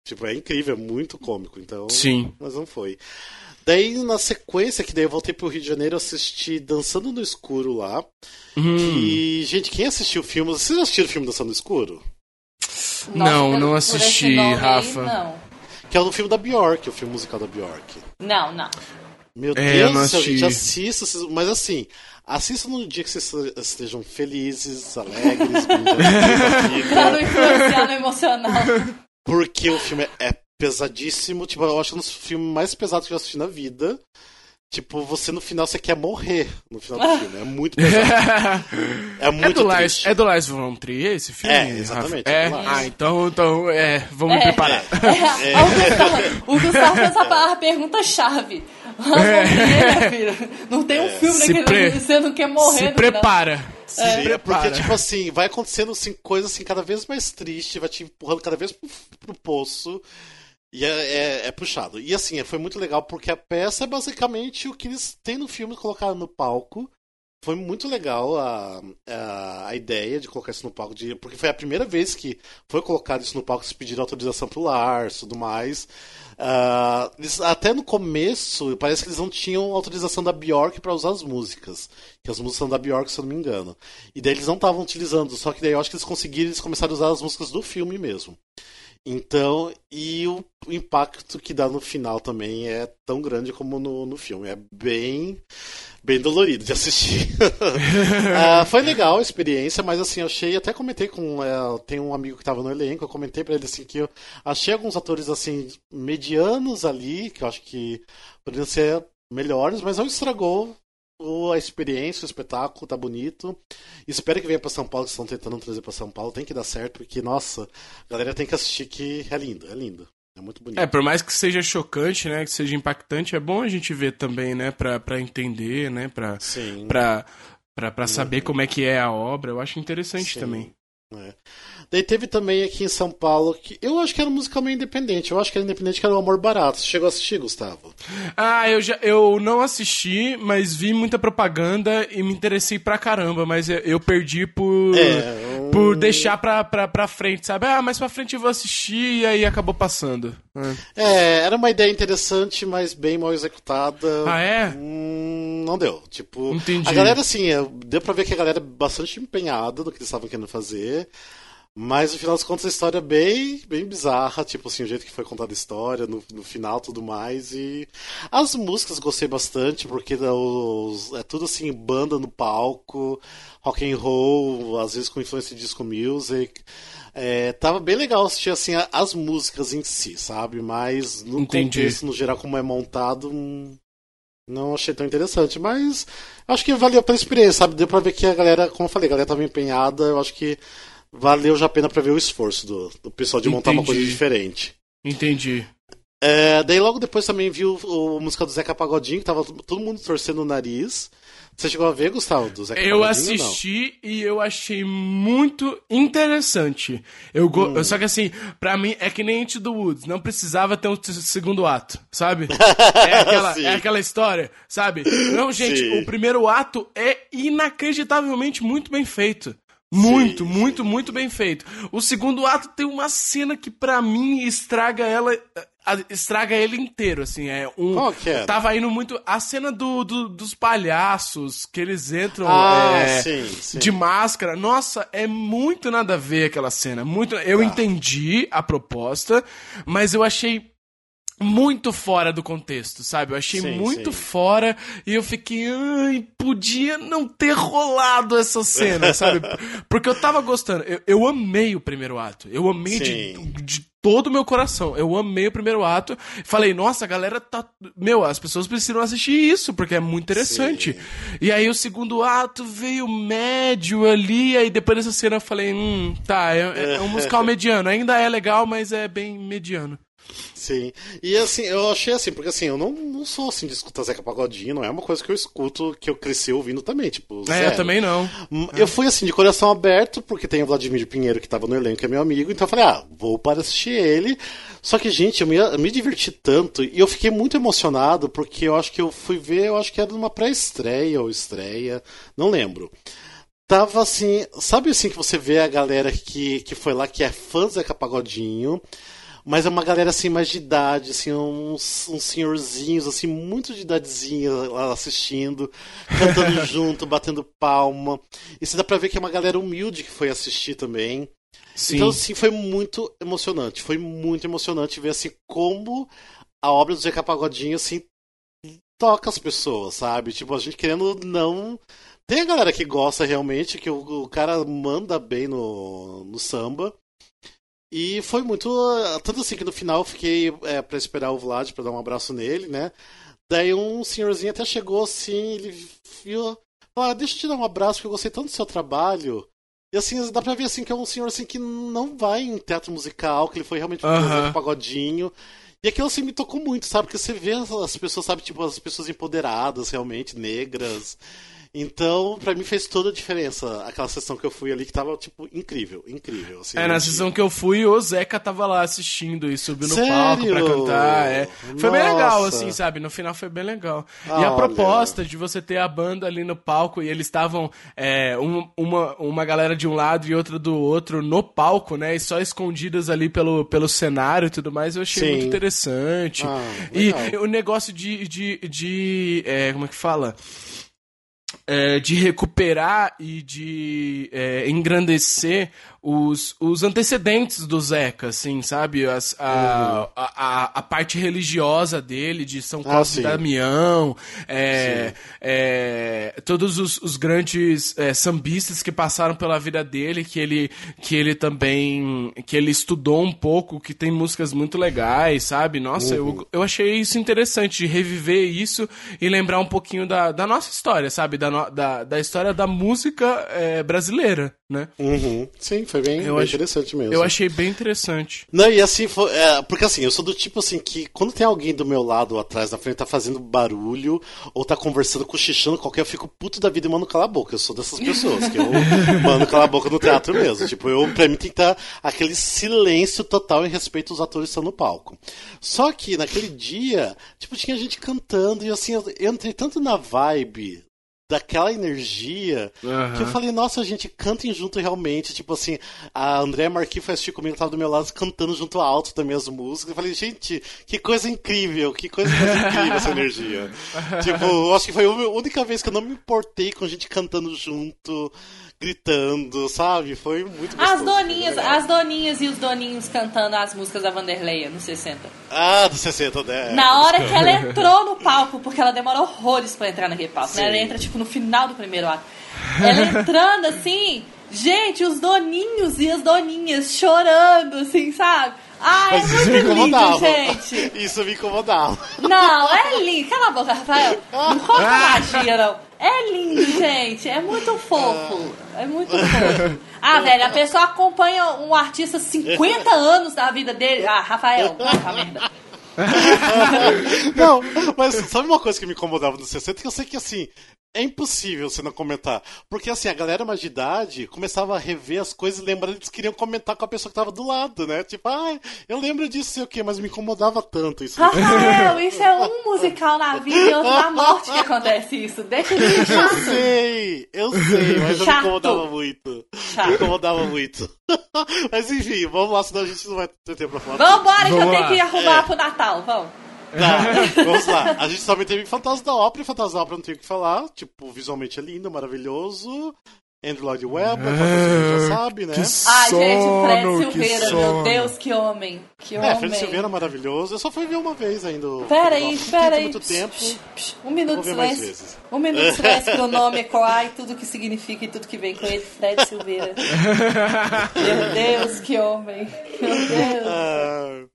Tipo, é incrível, é muito cômico, então. Sim. Mas não foi. Daí, na sequência, que daí eu voltei pro Rio de Janeiro, assisti Dançando no Escuro lá. Hum. Que, gente, quem assistiu o filme. Vocês assistiram o filme Dançando no Escuro? Nossa, não, não assisti, Rafa. Aí, não. Que é o filme da Bjork, o filme musical da Bjork. Não, não. Meu é, Deus do céu, gente, assista, mas assim, assista no dia que vocês estejam felizes, alegres, Pra não influenciar no emocional. Porque o filme é pesadíssimo, tipo, eu acho que é um dos filmes mais pesados que eu assisti na vida. Tipo, você no final você quer morrer no final do filme. É muito pesado. é muito é do Lars, É do Lars von Trier esse filme? É, exatamente. É, é ah, então, então é, vamos é, preparar. É, é. O Gustavo fez a, a pergunta-chave. Não tem um filme né, que pre... você não quer morrer. Se prepara. Se é. prepara. Porque, tipo assim, vai acontecendo assim, coisas assim, cada vez mais tristes, vai te empurrando cada vez pro, pro poço. E é, é, é, puxado. E assim, foi muito legal porque a peça é basicamente o que eles têm no filme colocado no palco. Foi muito legal a, a, a, ideia de colocar isso no palco, de, porque foi a primeira vez que foi colocado isso no palco, se pediram autorização pro Lars e tudo mais. Uh, eles, até no começo, parece que eles não tinham autorização da Bjork para usar as músicas. Que as músicas são da Bjork, se eu não me engano. E daí eles não estavam utilizando, só que daí eu acho que eles conseguiram, eles começaram a usar as músicas do filme mesmo. Então, e o, impacto que dá no final também é tão grande como no, no filme. É bem, bem dolorido de assistir. uh, foi legal a experiência, mas assim, eu achei, até comentei com. Uh, tem um amigo que estava no elenco, eu comentei para ele assim que eu achei alguns atores assim, medianos ali, que eu acho que poderiam ser melhores, mas não estragou a experiência, o espetáculo tá bonito. Espero que venha para São Paulo, que estão tentando trazer para São Paulo. Tem que dar certo, porque, nossa, a galera tem que assistir que é lindo, é lindo. É muito bonito. É, por mais que seja chocante, né, que seja impactante, é bom a gente ver também, né, pra, pra entender, né, pra, Sim. pra, pra, pra saber como é que é a obra. Eu acho interessante Sim. também. É. Daí teve também aqui em São Paulo que eu acho que era musical meio independente. Eu acho que era independente que era o Amor Barato. Você chegou a assistir, Gustavo? Ah, eu já eu não assisti, mas vi muita propaganda e me interessei pra caramba, mas eu perdi por é, um... por deixar pra, pra, pra frente, sabe? Ah, mas pra frente eu vou assistir e aí acabou passando. É, é era uma ideia interessante, mas bem mal executada. Ah, é? Hum, não deu. Tipo, Entendi. a galera assim, deu pra ver que a galera é bastante empenhada no que eles estavam querendo fazer. Mas no final das contas a história é bem, bem bizarra, tipo assim, o jeito que foi contada a história, no, no final tudo mais. E as músicas gostei bastante, porque os, é tudo assim, banda no palco, rock and roll, às vezes com influência de disco music. É, tava bem legal assistir assim, as músicas em si, sabe? Mas no Entendi. contexto, no geral, como é montado, hum, não achei tão interessante. Mas acho que valeu pela experiência, sabe? Deu pra ver que a galera, como eu falei, a galera tava empenhada, eu acho que valeu já a pena pra ver o esforço do, do pessoal de montar Entendi. uma coisa diferente. Entendi. É, daí logo depois também viu o, o música do Zeca Pagodinho, que tava todo mundo torcendo o nariz. Você chegou a ver, Gustavo, do Zeca Eu assisti e eu achei muito interessante. Eu go... hum. Só que assim, pra mim é que nem Into the Woods, não precisava ter um segundo ato, sabe? É aquela, é aquela história, sabe? Não, gente, Sim. o primeiro ato é inacreditavelmente muito bem feito. Muito, sim, muito, muito bem feito. O segundo ato tem uma cena que para mim estraga ela estraga ele inteiro, assim, é um... Qual que é? Tava indo muito... A cena do, do dos palhaços, que eles entram ah, é, sim, sim. de máscara, nossa, é muito nada a ver aquela cena, muito... Eu ah. entendi a proposta, mas eu achei muito fora do contexto, sabe? Eu achei sim, muito sim. fora e eu fiquei, ai, podia não ter rolado essa cena, sabe? Porque eu tava gostando. Eu, eu amei o primeiro ato. Eu amei de, de todo o meu coração. Eu amei o primeiro ato. Falei, nossa, a galera tá. Meu, as pessoas precisam assistir isso, porque é muito interessante. Sim. E aí o segundo ato veio médio ali, aí depois dessa cena eu falei, hum, tá, é, é um musical mediano. Ainda é legal, mas é bem mediano. Sim. E assim, eu achei assim, porque assim, eu não, não sou assim de escutar Zeca Pagodinho, não é uma coisa que eu escuto, que eu cresci ouvindo também, tipo. É, zero. eu também não. Hum, eu fui assim, de coração aberto, porque tem o Vladimir Pinheiro que tava no elenco, que é meu amigo, então eu falei, ah, vou para assistir ele. Só que, gente, eu me, eu me diverti tanto e eu fiquei muito emocionado, porque eu acho que eu fui ver, eu acho que era numa pré-estreia ou estreia, não lembro tava assim, sabe assim que você vê a galera que, que foi lá que é fã do Zeca Pagodinho, mas é uma galera assim mais de idade, assim, uns, uns senhorzinhos, assim, muito de idadezinha lá assistindo, cantando junto, batendo palma. E você dá pra ver que é uma galera humilde que foi assistir também. Sim. Então, assim, foi muito emocionante. Foi muito emocionante ver, assim, como a obra do Zeca Pagodinho, assim, toca as pessoas, sabe? Tipo, a gente querendo não. Tem a galera que gosta realmente, que o, o cara manda bem no, no samba. E foi muito. Tanto assim que no final eu fiquei é, para esperar o Vlad para dar um abraço nele, né? Daí um senhorzinho até chegou assim, ele viu. Ah, deixa eu te dar um abraço, porque eu gostei tanto do seu trabalho. E assim, dá pra ver assim que é um senhor assim que não vai em teatro musical, que ele foi realmente um pagodinho. E aquilo assim me tocou muito, sabe? Porque você vê as pessoas, sabe, tipo, as pessoas empoderadas realmente, negras. Então, para mim fez toda a diferença aquela sessão que eu fui ali, que tava, tipo, incrível, incrível. Assim, é, na sessão que eu fui, o Zeca tava lá assistindo e subiu no palco pra cantar. É. Foi bem legal, assim, sabe? No final foi bem legal. Ah, e a proposta olha. de você ter a banda ali no palco e eles estavam é, um, uma, uma galera de um lado e outra do outro no palco, né? E só escondidas ali pelo, pelo cenário e tudo mais, eu achei Sim. muito interessante. Ah, e o negócio de. de, de é, como é que fala? É, de recuperar e de é, engrandecer os, os antecedentes do Zeca, assim, sabe? As, a, uhum. a, a, a, parte religiosa dele, de São Paulo ah, Damião, é, é, todos os, os grandes é, sambistas que passaram pela vida dele, que ele, que ele também, que ele estudou um pouco, que tem músicas muito legais, sabe? Nossa, uhum. eu, eu achei isso interessante, de reviver isso e lembrar um pouquinho da, da nossa história, sabe? Da, da, da história da música é, brasileira, né? Uhum. Sim, foi bem, bem interessante mesmo. Eu achei bem interessante. Não, e assim, foi, é, porque assim, eu sou do tipo assim que quando tem alguém do meu lado atrás, na frente, tá fazendo barulho, ou tá conversando, cochichando, qualquer, eu fico puto da vida e mando calar a boca. Eu sou dessas pessoas, que eu mando calar a boca no teatro mesmo. Tipo, eu, pra mim tem que estar aquele silêncio total em respeito aos atores que estão no palco. Só que naquele dia, tipo, tinha gente cantando, e assim, eu entrei tanto na vibe daquela energia uhum. que eu falei, nossa, gente, cantem junto realmente. Tipo assim, a Andréa Marquis foi assistir comigo, tava do meu lado cantando junto alto também as músicas. Eu falei, gente, que coisa incrível, que coisa incrível essa energia. tipo, acho que foi a única vez que eu não me importei com gente cantando junto gritando, sabe? Foi muito gostoso. As doninhas, as doninhas e os doninhos cantando as músicas da Vanderleia no 60. Ah, do 60, né? Na hora que ela entrou no palco, porque ela demorou horrores pra entrar naquele palco, né? Ela entra, tipo, no final do primeiro ato. Ela entrando, assim... Gente, os doninhos e as doninhas chorando, assim, sabe? Ah, é muito lindo, gente. Isso me incomodava. Não, é lindo. Cala a boca, Rafael. Não conta magia, não. É lindo, gente. É muito fofo. É muito fofo. Ah, velho, a pessoa acompanha um artista 50 anos da vida dele. Ah, Rafael, puta merda. Não, mas sabe uma coisa que me incomodava no 60? Que eu sei que assim, é impossível você não comentar. Porque assim, a galera mais de idade começava a rever as coisas e lembrando eles queriam comentar com a pessoa que tava do lado, né? Tipo, ah, eu lembro disso, sei o quê, mas me incomodava tanto isso. Rafael, isso é um musical na vida e outro na morte que acontece isso. Deixa ele chato. Eu sei, eu sei, mas eu me incomodava muito. Chato. Me incomodava muito. mas enfim, vamos lá, senão a gente não vai ter tempo pra falar. Vambora, que eu tenho que arrumar é. pro Natal, vamos. Tá, vamos lá. A gente também teve Fantasma da Ópera, e Fantasma da Ópera não tem o que falar. Tipo, visualmente é lindo, maravilhoso. Andrew Lloyd Webber, é, já sabe, né? Que Ai, gente, Fred Silveira, meu Deus, que homem. Que homem. É, Fred Silveira é maravilhoso. Eu só fui ver uma vez ainda. Pera aí, pera aí. muito tempo. um minuto de silêncio. Um minuto de silêncio pro nome Ecoai, tudo que significa e tudo que vem com ele, Fred Silveira. meu Deus, que homem. Meu Deus. Ah,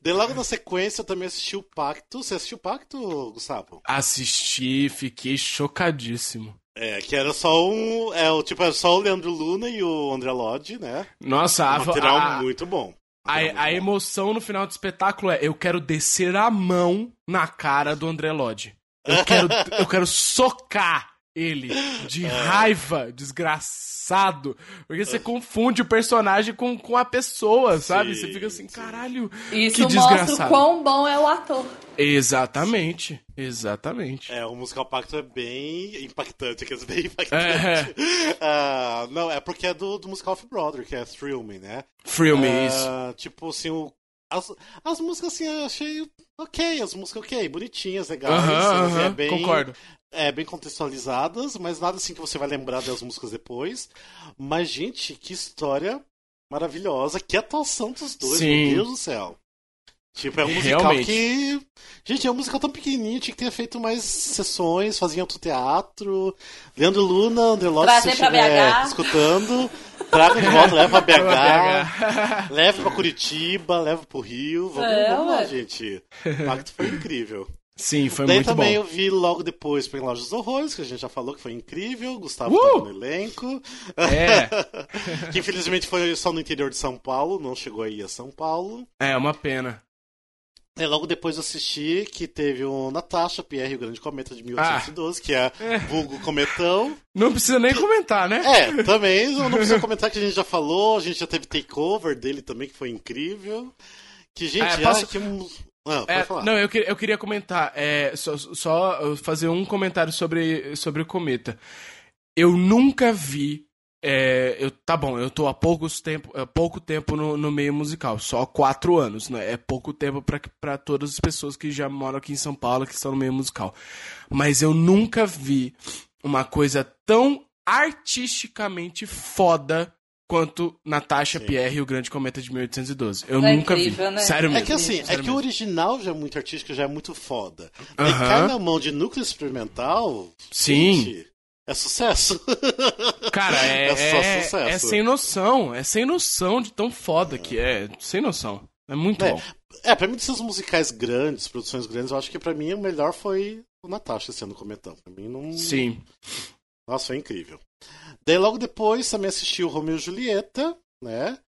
de logo na sequência eu também assisti o Pacto. Você assistiu o Pacto, Gustavo? Assisti, fiquei chocadíssimo. É, que era só um. É, o, tipo, era só o Leandro Luna e o André Lodge, né? Nossa, um a, material a, muito bom. A, a emoção no final do espetáculo é: eu quero descer a mão na cara do André Lodge. Eu quero, eu quero socar ele de é. raiva, desgraçado. Porque você confunde o personagem com, com a pessoa, sabe? Sim, você fica assim, caralho, Isso que desgraçado. mostra o quão bom é o ator. Exatamente, exatamente. É, o musical Pacto é bem impactante, quer dizer, bem impactante. É. uh, não, é porque é do, do musical Off-Broadway, que é Thrill Me, né? Thrill Me, uh, isso. Tipo assim, o as, as músicas, assim, eu achei ok, as músicas ok, bonitinhas, legais. Uh -huh, uh -huh, é bem, concordo. É, bem contextualizadas, mas nada assim que você vai lembrar das músicas depois. Mas, gente, que história maravilhosa, que atuação dos dois, Sim. meu Deus do céu. Tipo, é um musical Realmente. que. Gente, é um musical tão pequenininho, tinha que ter feito mais sessões, fazia outro teatro. Leandro Luna, André Lopes, se estiver escutando, traga de volta, leva pra BH, leva pra Curitiba, leva pro Rio. Vamos, é, vamos lá, gente. O pacto foi incrível. Sim, foi Daí muito bom. Também eu vi logo depois para Lojas dos Horrores, que a gente já falou que foi incrível. Gustavo uh! no elenco. É. que infelizmente foi só no interior de São Paulo, não chegou aí a São Paulo. É, uma pena. E logo depois eu assisti que teve o Natasha Pierre, o Grande Cometa de 1812, ah. que é, é vulgo cometão. Não precisa nem comentar, né? É, também não precisa comentar que a gente já falou, a gente já teve takeover dele também, que foi incrível. Que, gente, é, posso... que não, é, não eu, eu queria comentar, é, só, só fazer um comentário sobre, sobre o Cometa. Eu nunca vi. É, eu, tá bom, eu tô há poucos tempo, há pouco tempo no, no meio musical, só quatro anos, né? É pouco tempo para todas as pessoas que já moram aqui em São Paulo, que estão no meio musical. Mas eu nunca vi uma coisa tão artisticamente foda quanto Natasha Sim. Pierre e o Grande Cometa de 1812. Eu é nunca incrível, vi. Né? Sério mesmo. É que assim, é que o original já é muito artístico, já é muito foda. Uh -huh. cai na mão de núcleo experimental. Sim. Gente, é sucesso. Cara, é, é, só é, sucesso. é sem noção. É sem noção de tão foda é. que é. Sem noção. É muito é. bom. É, pra mim, desses musicais grandes, produções grandes, eu acho que pra mim o melhor foi o Natasha sendo comentando. Pra mim não. Sim. Nossa, foi incrível. Daí logo depois também assisti o Romeu e Julieta, né?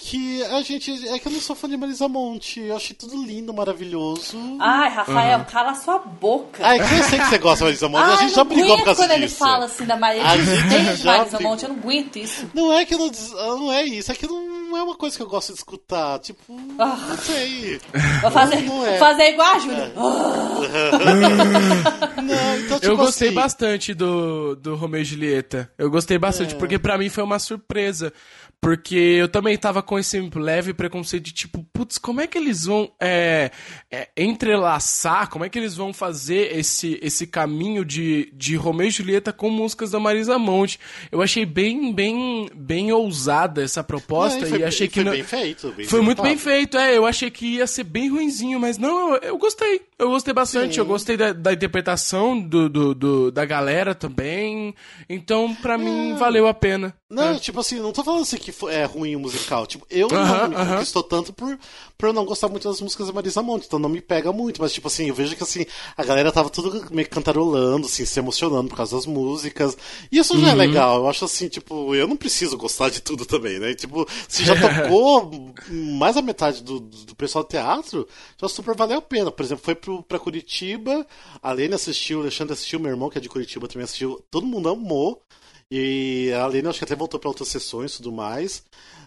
Que a gente. É que eu não sou fã de Marisa Monte. Eu achei tudo lindo, maravilhoso. Ai, Rafael, uhum. cala sua boca. Ai, que eu sei que você gosta de Marisa Monte. Ai, a gente já brigou por causa disso. quando ele fala assim da Marisa, a gente Marisa Monte, eu não aguento isso. Não é que eu não. Não é isso, é que não é uma coisa que eu gosto de escutar. Tipo, ah. não sei. Vou fazer, não é. fazer igual a Júlia. É. não, então, tipo eu gostei assim... bastante do, do Romeu e Julieta. Eu gostei bastante, é. porque para mim foi uma surpresa. Porque eu também tava com esse leve preconceito de tipo, putz, como é que eles vão é, é, entrelaçar, como é que eles vão fazer esse, esse caminho de, de Romeu e Julieta com músicas da Marisa Monte. Eu achei bem, bem, bem ousada essa proposta é, e, achei que. Foi não... bem feito. Bem foi muito bem feito, é. Eu achei que ia ser bem ruinzinho, mas não, eu, eu gostei. Eu gostei bastante. Sim. Eu gostei da, da interpretação do, do, do, da galera também. Então, pra mim, é. valeu a pena. Não, É. tipo assim, não tô falando assim que é ruim o musical. Tipo, eu Aham, não me aham. conquistou tanto por, por eu não gostar muito das músicas da Marisa Monte, então não me pega muito. Mas, tipo assim, eu vejo que assim, a galera tava tudo meio cantarolando, assim, se emocionando por causa das músicas. E isso Uhum. já é legal. Eu acho assim, tipo, eu não preciso gostar de tudo também, né? Tipo, se já tocou mais da metade do, do pessoal do teatro, já super valeu a pena. Por exemplo, foi pro, pra Curitiba, a Lene assistiu, o Alexandre assistiu, meu irmão que é de Curitiba também assistiu. Todo mundo amou. E a Lene acho que até voltou pra outras sessões e tudo mais.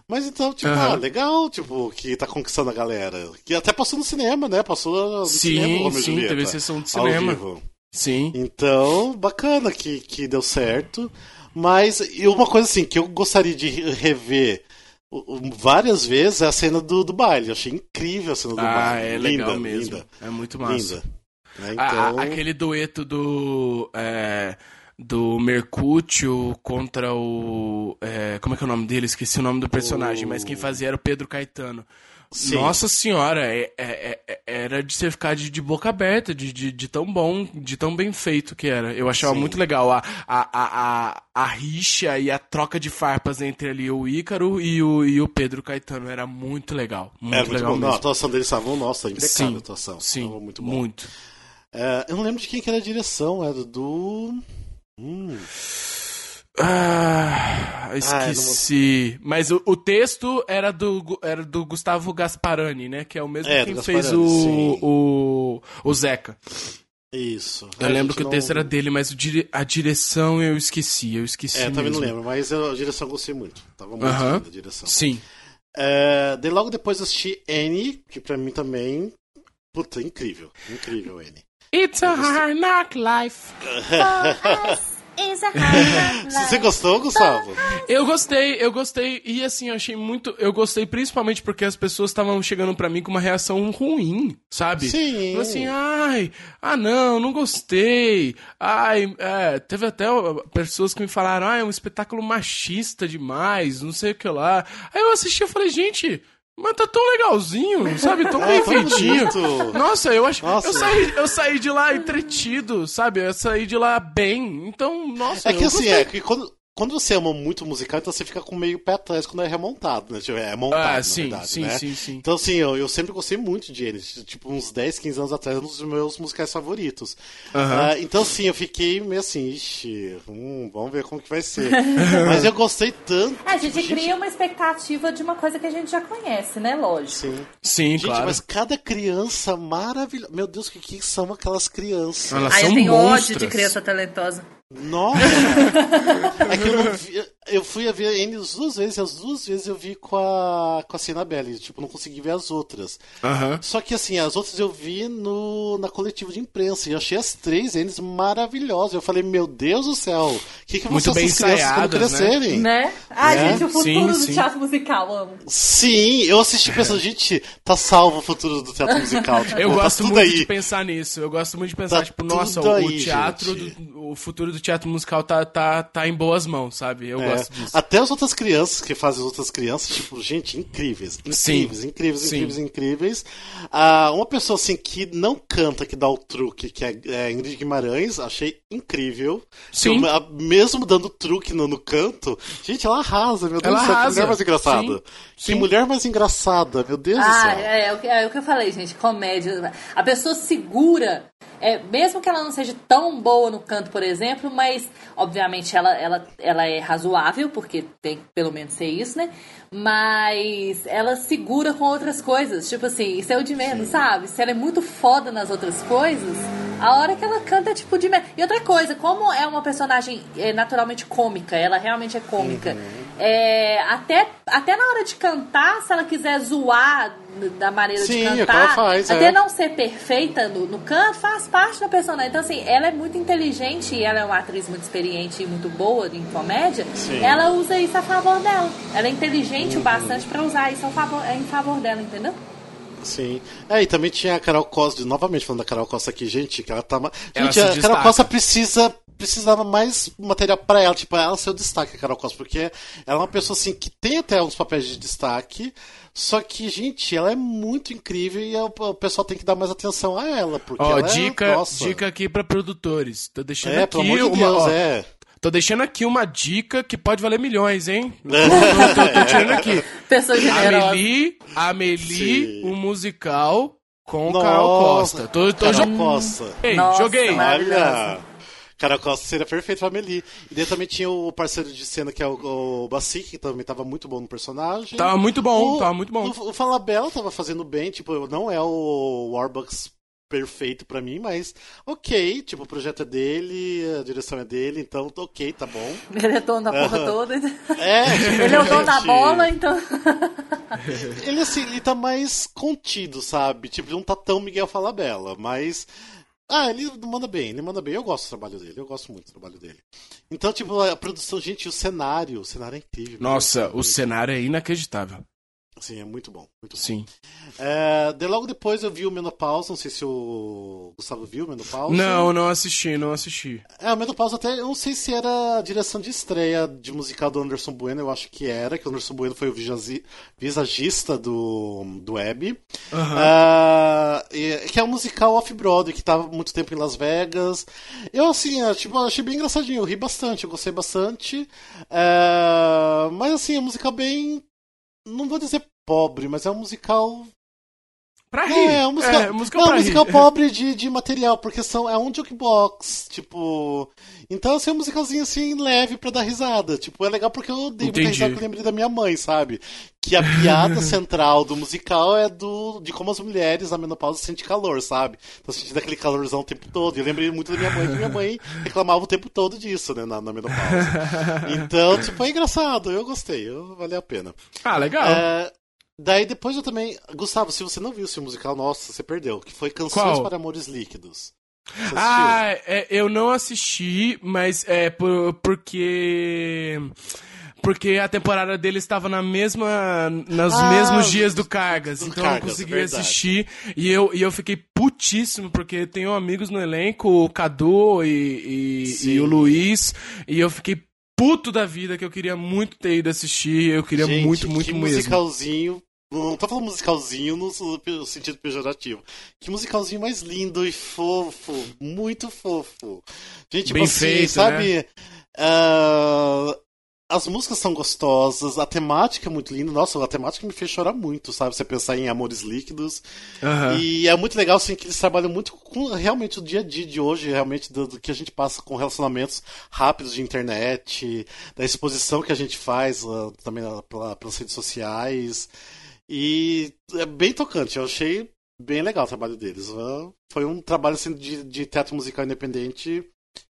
Mas então, tipo, Aham. ah, legal, tipo, que tá conquistando a galera. Que até passou no cinema, né? Passou no Sim, cinema, Romeo e sim, teve sessão de cinema. Sim. Então, bacana que, que deu certo. Mas, e uma coisa assim, que eu gostaria de rever várias vezes é a cena do, do baile. Eu achei incrível a cena do Ah, baile. é linda, legal mesmo. Linda, É muito massa. linda. Né, A- a- Então, aquele dueto do. é, do Mercúcio contra o. é, como é que é o nome dele? Esqueci o nome do personagem, O- mas quem fazia era o Pedro Caetano. Sim. Nossa senhora, é- é- é- era de você ficar de, de boca aberta, de, de, de tão bom, de tão bem feito que era. Eu achava Sim. muito legal a, a, a, a, a rixa e a troca de farpas entre ali o Ícaro e o, e o Pedro Caetano. Era muito legal. Muito, era muito legal bom. Não, a mesmo. estação deles estava, nossa, impecável Sim, a atuação. Sim, muito bom. muito. É, eu não lembro de quem que era a direção, era do. Hum, Ah, esqueci. Mas o, o texto era do, era do Gustavo Gasparani, né? Que é o mesmo É, quem do fez sim. o, o, o Zeca. isso. Eu A lembro que o não- texto era dele, mas o dire- a direção eu esqueci. Eu esqueci. É, também não lembro, mas eu- a direção eu gostei muito. Tava muito Aham. linda a direção. Sim. É, daí logo depois assisti Annie, que pra mim também. Puta, incrível. Incrível, Annie. It's a hard knock life. Você gostou, Gustavo? Eu gostei, eu gostei. E assim, eu achei muito. Eu gostei principalmente porque as pessoas estavam chegando pra mim com uma reação ruim, sabe? Sim. Assim, ai, ah não, não gostei. Ai, é, teve até pessoas que me falaram, ah, é um espetáculo machista demais, não sei o que lá. Aí eu assisti e falei, gente. Mas tá tão legalzinho, sabe? Tão bem É, tão feitinho. Nossa, eu acho. Nossa. Eu, saí, eu saí de lá entretido, sabe? Eu saí de lá bem. Então, nossa. É que assim, gostei. é que quando, quando você ama muito musical, então você fica com meio pé atrás quando é remontado, né? Tipo, É montado, Ah, na sim, verdade, sim, né? sim, sim. Então, assim, eu, eu sempre gostei muito de eles. Tipo, uns 10, 15 anos atrás, um dos meus musicais favoritos. Aham. Ah, então, assim, eu fiquei meio assim, ixi, hum, vamos ver como que vai ser. Mas eu gostei tanto. É, a gente tipo, cria uma expectativa de uma coisa que a gente já conhece, né? Lógico. Sim. Sim, Gente, claro. mas cada criança maravilhosa. Meu Deus, o que, que são aquelas crianças? Elas Aí são eu tenho monstras. ódio de criança talentosa. Nossa! é que eu não vi. Eu fui a ver as duas vezes, e as duas vezes eu vi com a, com a Cena Belli. Tipo, não consegui ver as outras. Aham. Só que assim, as outras eu vi no, na coletiva de imprensa. E eu achei as três N's maravilhosas. Eu falei, meu Deus do céu, o que, que vão Muito ser essas crianças quando né? crescerem? Né? Né? gente, o futuro Sim, do sim. teatro musical, amo. Sim, eu assisti pensando, gente, tá salvo o futuro do teatro musical. Tipo, Eu tá gosto tudo muito aí. de pensar nisso. Eu gosto muito de pensar, Tá tipo, nossa, o, aí, o teatro, do- o futuro do teatro musical tá, tá, tá em boas mãos, sabe? Eu É. gosto disso. Até as outras crianças que fazem as outras crianças, tipo, gente, incríveis. Sim. Incríveis, incríveis, Sim. incríveis, incríveis. Ah, uma pessoa assim que não canta, que dá o truque, que é, é Ingrid Guimarães, achei incrível. Sim. Que, mesmo dando truque no, no canto, gente, ela arrasa, meu Deus Ela do céu, que arrasa. mulher mais engraçada. Sim. Que Sim. mulher mais engraçada, meu Deus do Ah, céu. é, é, o que- é o que eu falei, gente. Comédia. A pessoa segura. É, mesmo que ela não seja tão boa no canto, por exemplo, mas obviamente ela, ela, ela é razoável, porque tem que pelo menos ser isso, né? Mas ela segura com outras coisas. Tipo assim, isso é o de menos, sabe? Se ela é muito foda nas outras coisas, a hora que ela canta é tipo de menos. E outra coisa, como é uma personagem é, naturalmente cômica, ela realmente é cômica. É, até, até na hora de cantar, se ela quiser zoar da maneira Sim, de é cantar, ela faz, até é. não ser perfeita no, no canto, faz parte da personagem. Então, assim, ela é muito inteligente e ela é uma atriz muito experiente e muito boa em comédia. Sim. Ela usa isso a favor dela. Ela é inteligente Uhum. o bastante pra usar isso a favor, em favor dela, entendeu? Sim. É, e também tinha a Carol Costa, novamente falando da Carol Costa aqui, gente, que ela tá. Ela Gente, se a Carol. Costa precisa. Precisava mais material pra ela, tipo, ela ser o destaque, a Carol Costa, porque ela é uma pessoa assim que tem até uns papéis de destaque, só que, gente, ela é muito incrível e o o pessoal tem que dar mais atenção a ela, porque Ó, ela dica, é, nossa, dica aqui pra produtores. Tô deixando é, aqui pelo amor de uma, Deus, ó, é. Tô deixando aqui uma dica que pode valer milhões, hein? tô, tô, tô, tirando aqui. Pessoa generosa. Amelie, Amelie, o um musical com Nossa, Carol Costa. Tô, tô Carol Costa. Ei, Nossa, joguei. Olha! Carol Costa seria perfeito pra Amelie. E daí também tinha o parceiro de cena que é o, o Bassi, que também tava muito bom no personagem. Tava muito bom, o, tava muito bom. O, o Falabella tava fazendo bem, tipo, não é o Warbucks perfeito para mim, mas ok, tipo, o projeto é dele, a direção é dele, então ok, tá bom. Ele é dono da porra toda. É, tipo, ele é o dono da gente, bola, então. Ele assim, ele tá mais contido, sabe? Tipo, ele não tá tão Miguel Falabella, mas. Ah, ele manda bem, ele manda bem. Eu gosto do trabalho dele, eu gosto muito do trabalho dele. Então, tipo, a produção, gente, o cenário, o cenário é incrível. Nossa, muito o cenário é inacreditável. Sim, é muito bom. Muito bom. Sim. É, de logo depois eu vi o Menopausa, não sei se o Gustavo viu o Menopausa. Não, não assisti, não assisti. É, o Menopausa até, eu não sei se era a direção de estreia de musical do Anderson Bueno, eu acho que era, que o Anderson Bueno foi o visagista do, do Web. Uhum. É, que é um musical off-Broadway, que tava muito tempo em Las Vegas. Eu, assim, é, tipo, achei bem engraçadinho, eu ri bastante, eu gostei bastante. É, mas, assim, é um musical bem não vou dizer pobre, mas é um musical. Pra rir. É, é um musical, é, musical, não, musical pobre de, de material, porque são, é um jukebox, tipo. Então, assim, é um musicalzinho assim, leve pra dar risada. Tipo, é legal porque eu dei muita risada que eu lembrei da minha mãe, sabe? Que a piada central do musical é do de como as mulheres na menopausa sentem calor, sabe? Estão sentindo aquele calorzão o tempo todo. Eu lembrei muito da minha mãe, que minha mãe reclamava o tempo todo disso, né, na, na menopausa. Então, tipo, é engraçado. Eu gostei, eu, valeu a pena. Ah, legal. É, daí depois eu também. Gustavo, se você não viu esse musical, nossa, você perdeu. Que foi Canções Qual? para Amores Líquidos. Ah, é, eu não assisti, mas é por- porque. Porque a temporada dele estava na mesma, nos Ah, mesmos dias do Cargas, do então eu não Cargas, consegui verdade. assistir. E eu, e eu fiquei putíssimo, porque tenho amigos no elenco, o Cadu e, e, e o Luiz, e eu fiquei puto da vida que eu queria muito ter ido assistir, eu queria Gente, muito, muito que mesmo. musicalzinho. Não tô falando musicalzinho no sentido pejorativo. Que musicalzinho mais lindo e fofo. Muito fofo. Gente, Bem assim, feito, sabe? ah, as músicas são gostosas, a temática é muito linda. Nossa, a temática me fez chorar muito, sabe? Você pensar em amores líquidos. Aham. E é muito legal, assim, que eles trabalham muito com realmente o dia a dia de hoje, realmente do, do que a gente passa com relacionamentos rápidos de internet, da exposição que a gente faz ah, também ah, pela- pelas redes sociais. E é bem tocante, eu achei bem legal o trabalho deles. Foi um trabalho assim, de, de teatro musical independente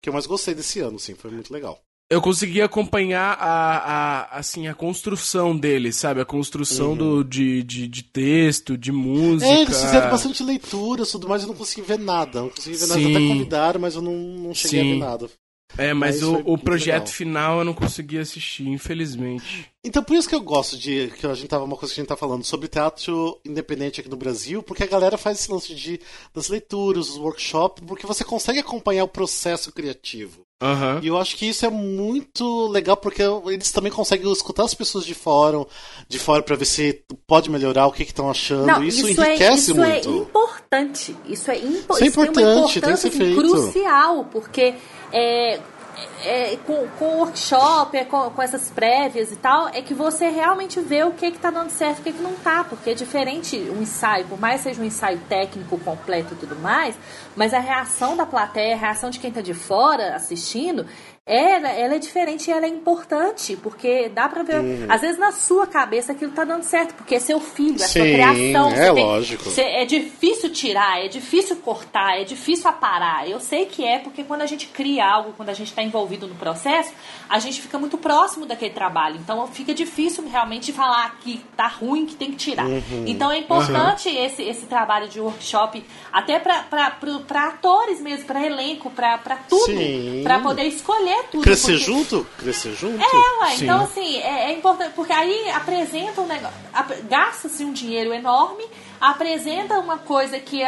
que eu mais gostei desse ano, assim, foi muito legal. eu consegui acompanhar a, a, assim, a construção dele, sabe? A construção do, de, de, de texto, de música. Uhum. É, eles fizeram bastante leituras e tudo mais, eu não consegui ver nada. Não consegui ver nada. Sim. Até convidaram, mas eu não, não cheguei Sim. a ver nada. É, mas, Mas o, o projeto legal. final eu não consegui assistir, infelizmente. Então por isso que eu gosto de que a gente tava uma coisa que a gente tá falando sobre teatro independente aqui no Brasil, porque a galera faz esse lance de das leituras, dos workshops, porque você consegue acompanhar o processo criativo. Aham. E eu acho que isso é muito legal porque eles também conseguem escutar as pessoas de fora, de fora para ver se pode melhorar, o que estão achando. Não, isso, isso, é, enriquece isso é muito. importante. Isso é, impo Isso é isso tem uma importante, tem que ser assim, feito. crucial, porque é, é, com, com workshop, é, com, com essas prévias e tal, é que você realmente vê o que que tá dando certo e o que que não tá, porque é diferente um ensaio, por mais seja um ensaio técnico completo e tudo mais, mas a reação da plateia, a reação de quem tá de fora assistindo, ela, ela é diferente e ela é importante, porque dá pra ver, Uhum. às vezes na sua cabeça aquilo tá dando certo, porque é seu filho, é sua Sim, criação. é tem- lógico. você- é difícil tirar, é difícil cortar, é difícil aparar. Eu sei que é porque quando a gente cria algo, quando a gente está envolvido no processo, a gente fica muito próximo daquele trabalho. Então fica difícil realmente falar que tá ruim, que tem que tirar. Uhum. Então é importante esse, esse trabalho de workshop, até para atores mesmo, para elenco, para tudo. Para poder escolher tudo. Crescer porque- junto? Crescer junto? é, ué, Sim. então assim, é, é importante, porque aí apresenta um negócio, gasta-se um dinheiro enorme, apresenta uma coisa que.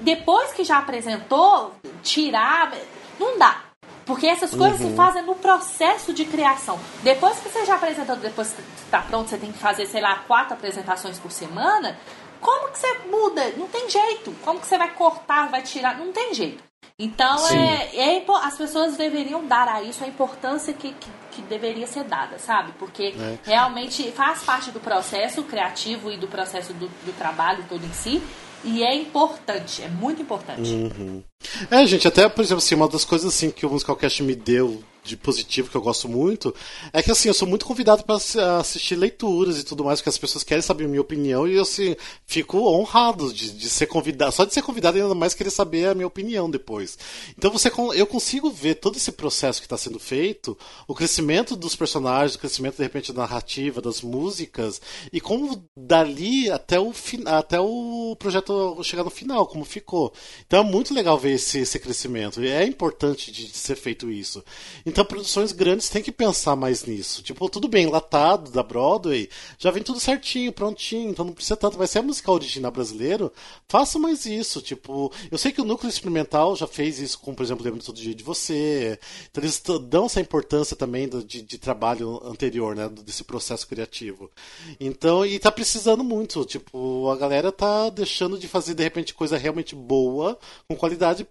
depois que já apresentou, tirar. Não dá. Porque essas coisas se fazem no processo de criação. Depois que você já apresentou, depois que está pronto, você tem que fazer, sei lá, quatro apresentações por semana. Como que você muda? Não tem jeito. Como que você vai cortar, vai tirar? Não tem jeito. Então, é, é, as pessoas deveriam dar a isso a importância que, que, que deveria ser dada, sabe? Porque é. realmente faz parte do processo criativo e do processo do, do trabalho todo em si. E é importante, é muito importante. Uhum. É, gente, até, por exemplo, assim, uma das coisas assim que o Musicalcast me deu de positivo que eu gosto muito é que assim eu sou muito convidado para assistir leituras e tudo mais porque as pessoas querem saber a minha opinião e eu assim fico honrado de, de ser convidado só de ser convidado ainda mais querer saber a minha opinião depois. Então você eu consigo ver todo esse processo que está sendo feito o crescimento dos personagens o crescimento de repente da narrativa das músicas e como dali até o até o projeto chegar no final como ficou. Então é muito legal ver esse, esse crescimento e é importante de, de ser feito isso. então, produções grandes têm que pensar mais nisso. Tipo, tudo bem, latado da Broadway, já vem tudo certinho, prontinho, então não precisa tanto. Vai ser a musical original brasileiro, faça mais isso. Tipo, eu sei que o núcleo experimental já fez isso com, por exemplo, Lembro Todo Dia de Você. Então, eles dão essa importância também do, de, de, trabalho anterior, né? Desse processo criativo. Então, e tá precisando muito. Tipo, a galera tá deixando de fazer, de repente, coisa realmente boa, com qualidade,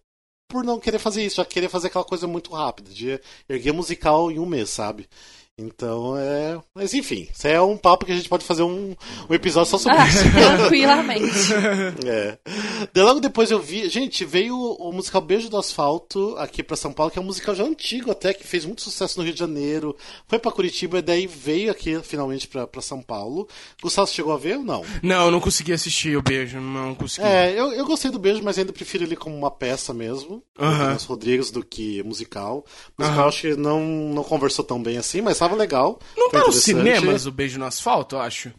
por não querer fazer isso, já querer fazer aquela coisa muito rápida, de erguer musical em um mês, sabe? Então é. Mas enfim, isso é um papo que a gente pode fazer um, um episódio só sobre ah, isso. Tranquilamente. é. De logo depois eu vi. Gente, veio o musical Beijo do Asfalto aqui pra São Paulo, que é um musical já antigo até, que fez muito sucesso no Rio de Janeiro. Foi pra Curitiba e daí veio aqui finalmente pra, pra São Paulo. Gustavo, chegou a ver ou não? Não, eu não consegui assistir o Beijo, não consegui. É, eu, eu gostei do Beijo, mas ainda prefiro ele como uma peça mesmo. Uh -huh. Rodrigues do que musical. O musical uh -huh. acho que não, não conversou tão bem assim, mas tava legal. Não tá nos cinemas o Beijo no Asfalto, eu acho?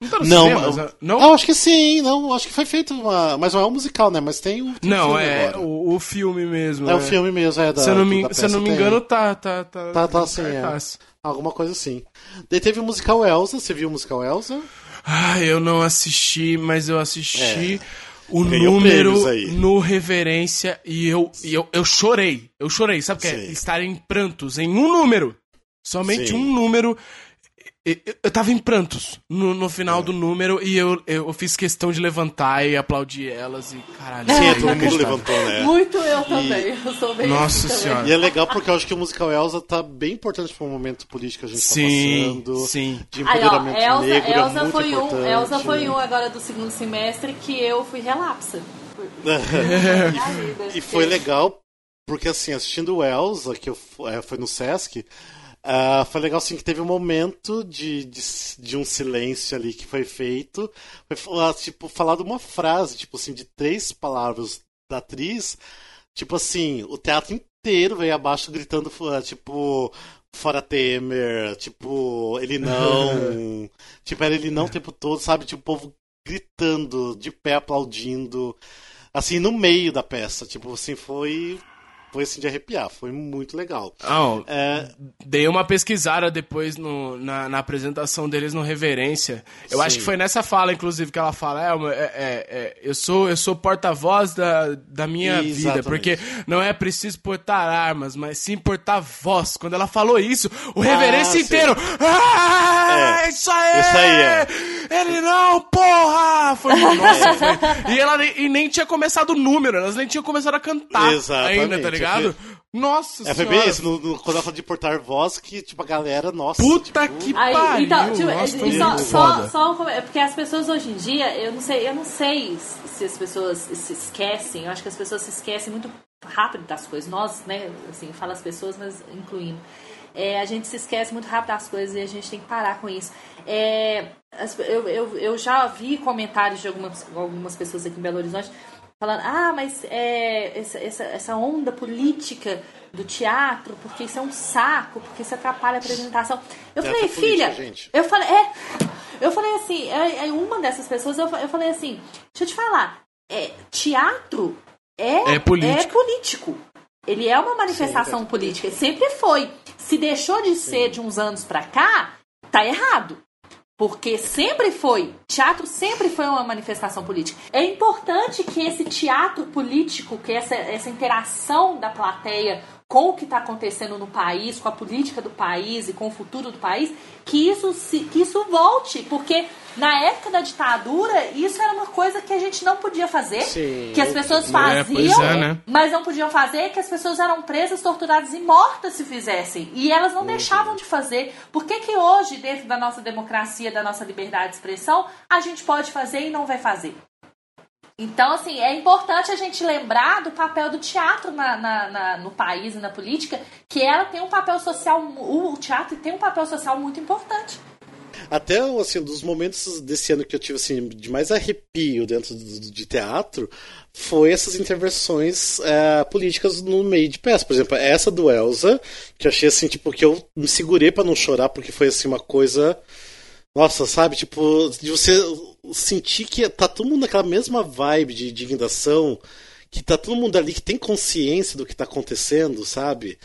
Não tá nos não, cinemas? Eu, não? Acho que sim, não, acho que foi feito uma. Mas não é um musical, né? Mas tem o. Tem não, é o, o, filme mesmo. É, é, o filme mesmo, é da. Se eu não me, se eu não me engano, tá. Tá, tá, tá, tá assim, é. Alguma coisa assim. Daí teve o musical Elsa, você viu o musical Elsa? Ah, eu não assisti, mas eu assisti. É o Ganhou número no reverência e eu, e eu, eu chorei. Eu chorei, sabe o que é? Estar em prantos em um número. Somente Sim. um número. Eu tava em prantos no, no final é. do número e eu, eu fiz questão de levantar e aplaudir elas e caralho. Sim, é, todo mundo levantou, né? Muito eu também, e... eu sou bem Nossa assim senhora. E é legal porque eu acho que o musical Elsa tá bem importante para o momento político que a gente tá sim, tá passando. Sim, De empoderamento Aí, ó, Elsa, negro, é Elsa é foi importante. um, Elsa foi um agora do segundo semestre que eu fui relapsa. e foi legal porque assim, assistindo o Elsa, que eu, é, foi no Sesc, Uh, foi legal assim que teve um momento de, de, de, um silêncio ali que foi feito. Foi falar, tipo, falado uma frase, tipo assim, de três palavras da atriz. Tipo assim, o teatro inteiro veio abaixo gritando, ah, tipo, fora Temer, tipo, ele não. tipo, era ele não o tempo todo, sabe? Tipo, o povo gritando, de pé aplaudindo. Assim, no meio da peça. Tipo, assim, foi foi assim de arrepiar, foi muito legal. Oh, é... Dei uma pesquisada depois no, na, na apresentação deles no Reverência. Eu Sim. acho que foi nessa fala, inclusive, que ela fala: é, é, é, é eu sou, eu sou porta-voz da, da minha Exatamente. vida, porque não é preciso portar armas, mas sim portar voz. Quando ela falou isso, o ah, Reverência inteiro. Ah, é. isso aí! Isso aí é. Ele não, porra! Foi, nossa, foi. E ela e nem tinha começado o número, elas nem tinham começado a cantar Exatamente. ainda, tá ligado? ligado? Nossa é, foi bem isso, no, no, quando ela falou de portar voz, que, tipo, a galera, nossa. Puta tipo... que pariu! Então, tipo, nossa, e só, só, só, é porque as pessoas hoje em dia, eu não sei, eu não sei se as pessoas se esquecem, eu acho que as pessoas se esquecem muito rápido das coisas. Nós, né, assim, fala as pessoas, mas incluindo. É, a gente se esquece muito rápido das coisas e a gente tem que parar com isso. É, eu, eu, eu já vi comentários de algumas, algumas pessoas aqui em Belo Horizonte falando, ah, mas é, essa, essa, essa onda política do teatro, porque isso é um saco, porque isso atrapalha a apresentação. Eu falei, filha, gente. eu falei, é, eu falei assim, é, é, uma dessas pessoas, eu, eu falei assim, deixa eu te falar, é, teatro é, é, político. é político. Ele é uma manifestação Sim, política, sempre foi. Se deixou de ser de uns anos pra cá, tá errado. Porque sempre foi, teatro sempre foi uma manifestação política. É importante que esse teatro político, que essa, essa interação da plateia com o que está acontecendo no país, com a política do país e com o futuro do país, que isso, se, que isso volte. Porque na época da ditadura, isso era uma coisa que a gente não podia fazer, Sim. que as pessoas é, faziam, é, é, né? mas não podiam fazer, que as pessoas eram presas, torturadas e mortas se fizessem. E elas não uhum. deixavam de fazer. Por que, que hoje, dentro da nossa democracia, da nossa liberdade de expressão, a gente pode fazer e não vai fazer? Então, assim, é importante a gente lembrar do papel do teatro na, na, na, no país e na política, que ela tem um papel social, o teatro tem um papel social muito importante. Até, assim, dos momentos desse ano que eu tive, assim, de mais arrepio dentro do, de teatro, foi essas intervenções é, políticas no meio de peça. Por exemplo, essa do Elsa, que eu achei, assim, tipo, que eu me segurei para não chorar, porque foi, assim, uma coisa... Nossa, sabe? Tipo, de você sentir que tá todo mundo naquela mesma vibe de indignação, que tá todo mundo ali que tem consciência do que tá acontecendo, sabe?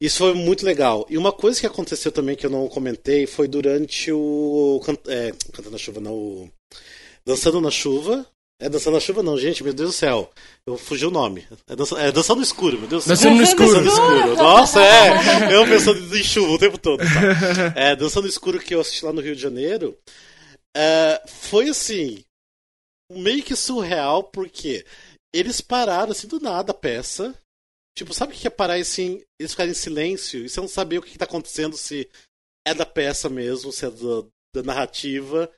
Isso foi muito legal. E uma coisa que aconteceu também que eu não comentei foi durante o. É, Cantando na Chuva, não. O, Dançando na Chuva. É Dançando na Chuva, não, gente, meu Deus do céu. Eu fugi o nome. É, dança, é Dançando no Escuro, meu Deus do céu. Dançando no Escuro. Dançando no Escuro. Nossa, é. Eu pensando em chuva o tempo todo. Tá? É, Dançando no Escuro que eu assisti lá no Rio de Janeiro. É, foi assim. Meio que surreal, porque eles pararam assim do nada a peça. Tipo, sabe o que é parar assim, eles ficarem em silêncio e você não saber o que está acontecendo, se é da peça mesmo, se é da, da narrativa.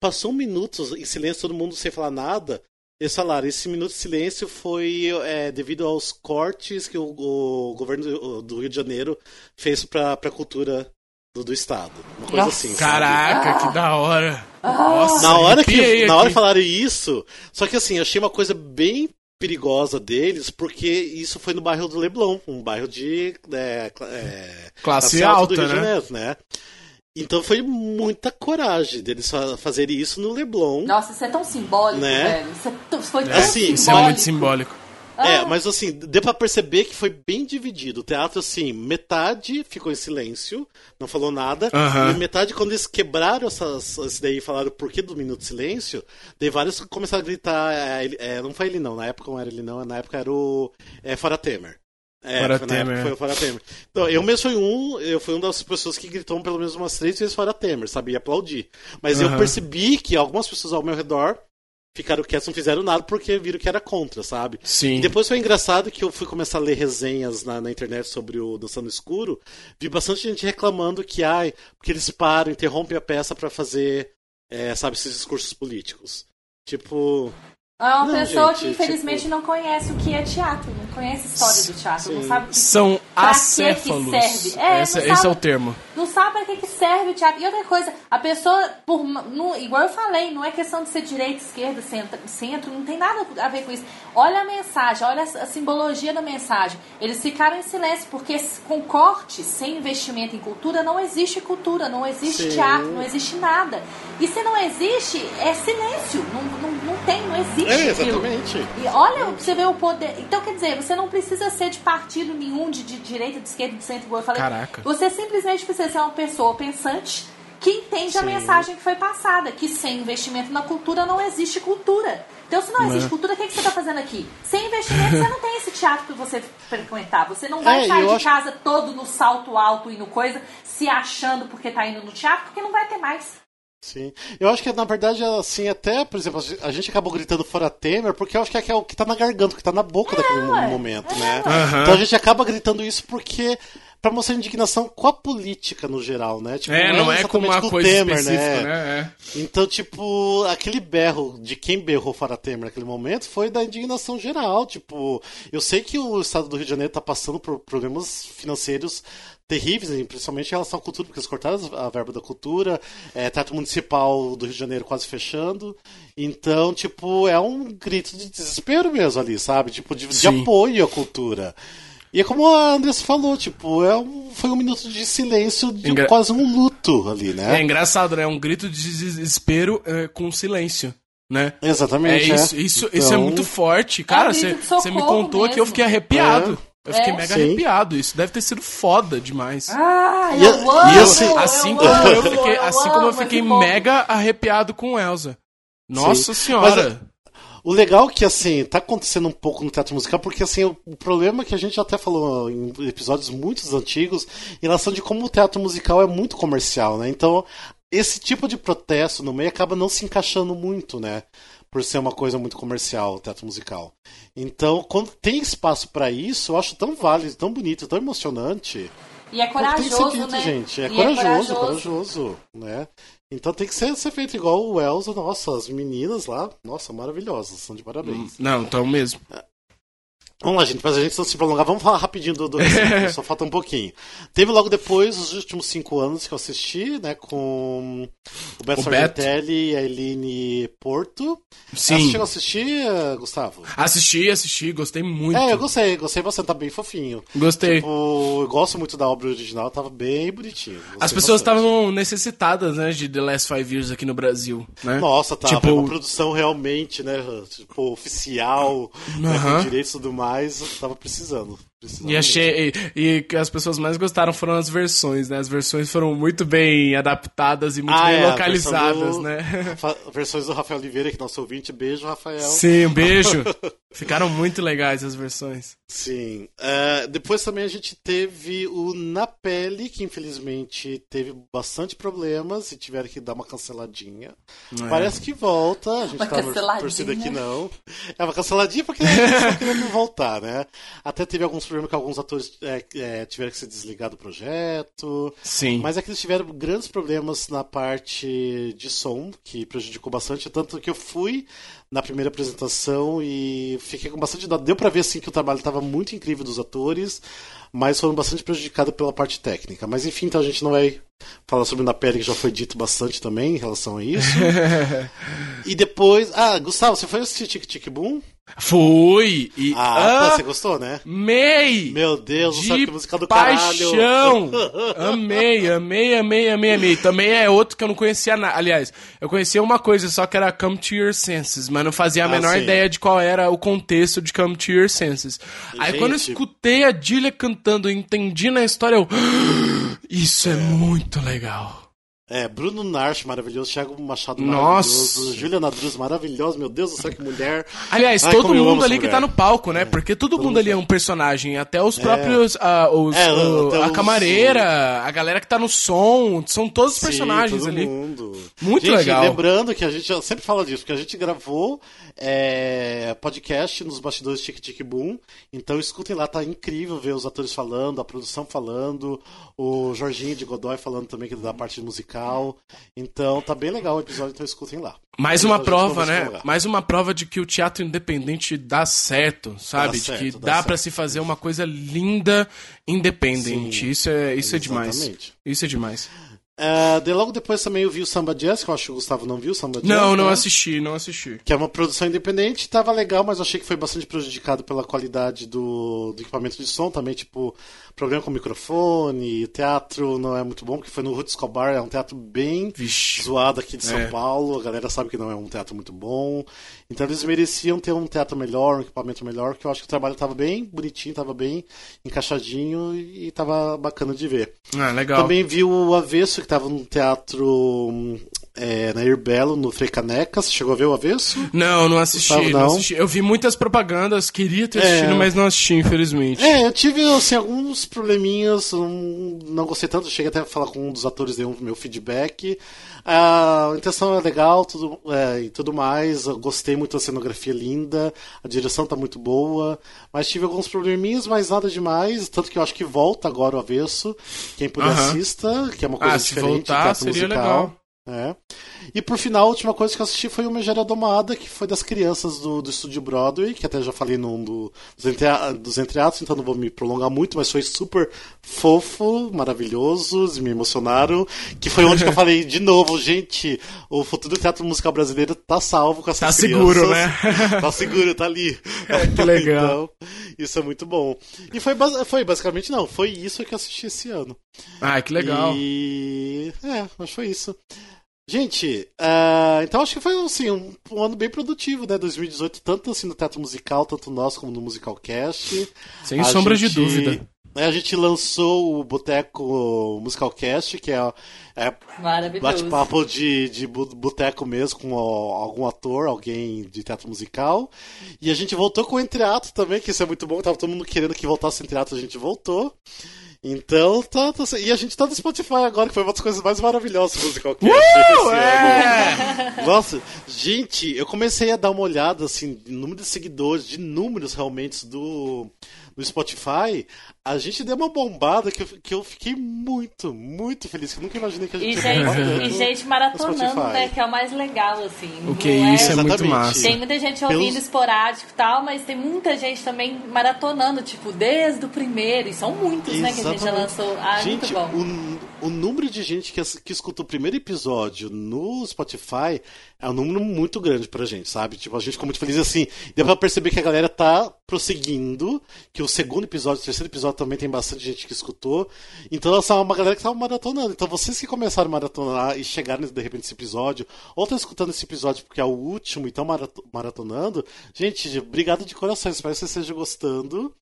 Passou um minuto em silêncio, todo mundo sem falar nada. Eles falaram, esse minuto de silêncio foi é, devido aos cortes que o, o governo do Rio de Janeiro fez para a cultura do, do estado. Uma coisa Nossa. assim. Caraca, sabe? que da hora. Nossa, na hora que na hora falaram isso, só que assim, achei uma coisa bem perigosa deles, porque isso foi no bairro do Leblon, um bairro de é, é, classe, alta, do Rio de né? Janeiro, né? Então foi muita coragem deles fazerem isso no Leblon. Nossa, isso é tão simbólico, né? velho. Isso, é, foi tão assim, simbólico. Isso é muito simbólico. É, ah. mas assim, deu pra perceber que foi bem dividido. O teatro, assim, metade ficou em silêncio, não falou nada. E metade, quando eles quebraram essas, esse daí e falaram por que do minuto de silêncio, daí vários começaram a gritar. É, é, não foi ele não, na época não era ele não, na época era o é, Fora Temer. É, fora foi, Temer. foi Fora Temer. Então, eu mesmo fui um, eu fui uma das pessoas que gritou pelo menos umas três vezes Fora Temer, sabia aplaudir. Mas uhum. eu percebi que algumas pessoas ao meu redor ficaram quietos, não fizeram nada porque viram que era contra, sabe? Sim. E depois foi engraçado que eu fui começar a ler resenhas na, na internet sobre o Dançando Escuro, vi bastante gente reclamando que, ai, porque eles param, interrompem a peça para fazer, é, sabe, esses discursos políticos. Tipo, é uma não, pessoa gente, que infelizmente tipo... não conhece o que é teatro, não conhece a história do teatro, Sim. não sabe que, São acéfalos. Que serve. É, esse, sabe, esse, é o termo. Não sabe para que, que serve o teatro. E outra coisa, a pessoa, por, no, igual eu falei, não é questão de ser direita, esquerda, centro, centro, não tem nada a ver com isso. Olha a mensagem, olha a simbologia da mensagem. Eles ficaram em silêncio, porque com corte, sem investimento em cultura, não existe cultura, não existe Sim. teatro, não existe nada. E se não existe, é silêncio, não, não, não tem, não existe existe. É, exatamente. E olha, você vê o poder. Então, quer dizer, você não precisa ser de partido nenhum, de, de direita, de esquerda, de centro, igual eu falei. Caraca. Você simplesmente precisa ser uma pessoa pensante que entende Sim. a mensagem que foi passada, que sem investimento na cultura não existe cultura. Então, se não existe não. cultura, o que, é que você está fazendo aqui? Sem investimento, você não tem esse teatro que você frequentar. Você não vai é, sair de acho... casa todo no salto alto e no coisa, se achando porque está indo no teatro, porque não vai ter mais. Sim. Eu acho que, na verdade, assim, até, por exemplo, a gente acabou gritando fora Temer, porque eu acho que é o que tá na garganta, o que tá na boca é, daquele ué. momento, é, né? Uhum. Então a gente acaba gritando isso porque para mostrar indignação com a política no geral, né? Tipo, é, não, não é, com uma com coisa Temer, né? né? É. Então, tipo, aquele berro de quem berrou fora Temer naquele momento foi da indignação geral. Tipo, eu sei que o estado do Rio de Janeiro tá passando por problemas financeiros terríveis, principalmente em relação à cultura, porque eles cortaram a verba da cultura, é, Teatro Municipal do Rio de Janeiro quase fechando. Então, tipo, é um grito de desespero mesmo ali, sabe? Tipo, de, de apoio à cultura. E é como a Andressa falou, tipo, é um, foi um minuto de silêncio, de Engra... quase um luto ali, né? É engraçado, né? É um grito de desespero é, com silêncio. Né? Exatamente. É, isso, é. Isso, então... isso é muito forte. Cara, você é me contou mesmo. que eu fiquei arrepiado. É. Eu fiquei é? mega Sim. arrepiado. Isso deve ter sido foda demais. Ah, eu, eu amo, e assim, assim eu como amo, eu fiquei, assim como eu fiquei mega arrepiado com Elsa. Nossa Sim. senhora. Mas, O legal é que, assim, tá acontecendo um pouco no teatro musical, porque, assim, o, o problema é que a gente até falou em episódios muito antigos, em relação de como o teatro musical é muito comercial, né? Então, esse tipo de protesto no meio acaba não se encaixando muito, né? Por ser uma coisa muito comercial, o teatro musical. Então, quando tem espaço para isso, eu acho tão válido, tão bonito, tão emocionante. E é corajoso, dito, né? gente. É corajoso, é corajoso, corajoso, né? Então tem que ser, ser feito igual o Elza. Nossa, as meninas lá, nossa, maravilhosas. São de parabéns. Não, então mesmo. Vamos lá, gente, mas a gente não se prolongar. Vamos falar rapidinho do, do só falta um pouquinho. Teve logo depois, os últimos cinco anos que eu assisti, né, com o Beto Sargentelli e a Eline Porto. Sim. Você chegou a assistir, Gustavo? Assisti, assisti, gostei muito. É, eu gostei, gostei bastante, tá bem fofinho. Gostei. Tipo, eu gosto muito da obra original, tava bem bonitinho. As pessoas estavam necessitadas, né, de The Last Five Years aqui no Brasil, né? Nossa, tá. Tipo... uma produção realmente, né, tipo, oficial, uh -huh. né, com direitos e tudo mais, eu tava precisando. E achei. E, e as pessoas mais gostaram foram as versões, né? As versões foram muito bem adaptadas e muito ah, bem é, localizadas, do, né? Versões do Rafael Oliveira, que é nosso ouvinte. Beijo, Rafael. Sim, um beijo. Ficaram muito legais as versões. Sim. Uh, depois também a gente teve o Na Pele, que infelizmente teve bastante problemas e tiveram que dar uma canceladinha. É. Parece que volta. A gente uma tá torcida aqui não. É uma canceladinha porque a gente tá querendo voltar, né? Até teve alguns problemas que alguns atores é, é, tiveram que se desligar do projeto. Sim. Mas é que eles tiveram grandes problemas na parte de som, que prejudicou bastante. Tanto que eu fui na primeira apresentação e fiquei com bastante dó. Deu pra ver assim que o trabalho estava muito incrível dos atores, mas foram bastante prejudicados pela parte técnica. Mas enfim, então a gente não vai falar sobre Na Pele, que já foi dito bastante também em relação a isso. e depois. Ah, Gustavo, você foi assistir Tic Tic Boom? Fui! E, ah, ah, você gostou, né? Amei! Meu Deus, de sabe que música do paixão! amei, amei, amei, amei, amei. Também é outro que eu não conhecia nada. Aliás, eu conhecia uma coisa só que era Come to Your Senses, mas não fazia a ah, menor sim. ideia de qual era o contexto de Come to Your Senses. Aí Gente... quando eu escutei a Julia cantando e entendi na história, eu. Isso é, é muito legal. É, Bruno Narch, maravilhoso, Thiago Machado maravilhoso, Nossa. Juliana Druz maravilhosa, meu Deus do céu, que mulher. Aliás, Ai, todo mundo ali que tá no palco, né? É, Porque todo, todo mundo ali é um personagem, até os é. próprios, é. uh, os, é, uh, a camareira, a galera que tá no som, são todos os personagens Sim, todo ali. Mundo. Muito gente, legal. lembrando que a gente sempre fala disso, porque a gente gravou é, podcast nos bastidores Tic Tic Boom, então escutem lá, tá incrível ver os atores falando, a produção falando, o Jorginho de Godoy falando também que é da parte musical musical. Então tá bem legal o episódio, então escutem lá. Mais uma prova, né? Mais uma prova de que o teatro independente dá certo, sabe? Dá de certo, que dá, dá para se fazer uma coisa linda independente. Sim, isso é isso é demais. Isso é demais. Uh, de logo depois também eu vi o Samba Jazz, que eu acho que o Gustavo não viu o Samba Jazz. Não, não né? assisti, não assisti. Que é uma produção independente, tava legal, mas eu achei que foi bastante prejudicado pela qualidade do, do equipamento de som também, tipo, problema com o microfone, o teatro não é muito bom, porque foi no Ruth Escobar, é um teatro bem Vixe. zoado aqui de São É. Paulo, a galera sabe que não é um teatro muito bom. Então eles mereciam ter um teatro melhor, um equipamento melhor, porque eu acho que o trabalho tava bem bonitinho, tava bem encaixadinho e tava bacana de ver. Ah, legal. Também vi o Avesso, que tava no teatro é, na Irbelo, no Frei Caneca. Você chegou a ver o Avesso? Não, não assisti, Gustavo, não não. assisti. Eu vi muitas propagandas, queria ter É. assistido, mas não assisti, infelizmente. É, eu tive assim, alguns probleminhas, não, não gostei tanto. Cheguei até a falar com um dos atores, dei um meu feedback. A intenção é legal tudo, é, e tudo mais. Eu gostei muito da cenografia linda, a direção tá muito boa, mas tive alguns probleminhas, mas nada demais. Tanto que eu acho que volta agora o avesso. Quem puder Aham. assista, que é uma coisa Ah, se diferente. voltar, teatro seria musical. legal. É. E por final, a última coisa que eu assisti foi o Megera Domada, que foi das crianças do, do estúdio Broadway, que até já falei num do, dos, entre, dos entreatos, então não vou me prolongar muito, mas foi super fofo, maravilhoso, me emocionaram. Que foi onde que eu falei de novo, gente, o futuro do teatro musical brasileiro tá salvo com essas Tá crianças. seguro, né? tá seguro, tá ali. que legal. Então, isso é muito bom. E foi, foi basicamente, não, foi isso que eu assisti esse ano. Ah, que legal. E. É, que foi isso. Gente, ah, então acho que foi assim, um, um ano bem produtivo, né? 2018, tanto assim no teatro musical, tanto nós como no Musical Cast. Sem A sombra de gente- dúvida. a gente lançou o Boteco Musicalcast, que é, é bate-papo de, de boteco mesmo com algum ator, alguém de teatro musical. E a gente voltou com o Entreato também, que isso é muito bom. Tava todo mundo querendo que voltasse o Entreato, a gente voltou. Então, tá, tá, E a gente tá no Spotify agora, que foi uma das coisas mais maravilhosas do Musical Cast uh, é! Nossa, gente, eu comecei a dar uma olhada, assim, número de seguidores, de números realmente do, do Spotify a gente deu uma bombada que eu, que eu fiquei muito, muito feliz. Que eu nunca imaginei que a gente e gente, e gente maratonando, né? Que é o mais legal, assim. O que é, isso é, é muito massa. Tem muita gente ouvindo Pelos... esporádico e tal, mas tem muita gente também maratonando, tipo, desde o primeiro. E são muitos, Exatamente. né, que a gente já lançou. Ah, gente, o, o número de gente que, que escuta o primeiro episódio no Spotify é um número muito grande pra gente, sabe? Tipo, a gente ficou muito feliz assim. Deu pra perceber que a galera tá prosseguindo, que o segundo episódio, o terceiro episódio também tem bastante gente que escutou. Então, essa é uma galera que tava maratonando. Então, vocês que começaram a maratonar e chegaram de repente nesse episódio, ou estão escutando esse episódio porque é o último e estão maratonando, gente, obrigado de coração. Espero que vocês estejam gostando.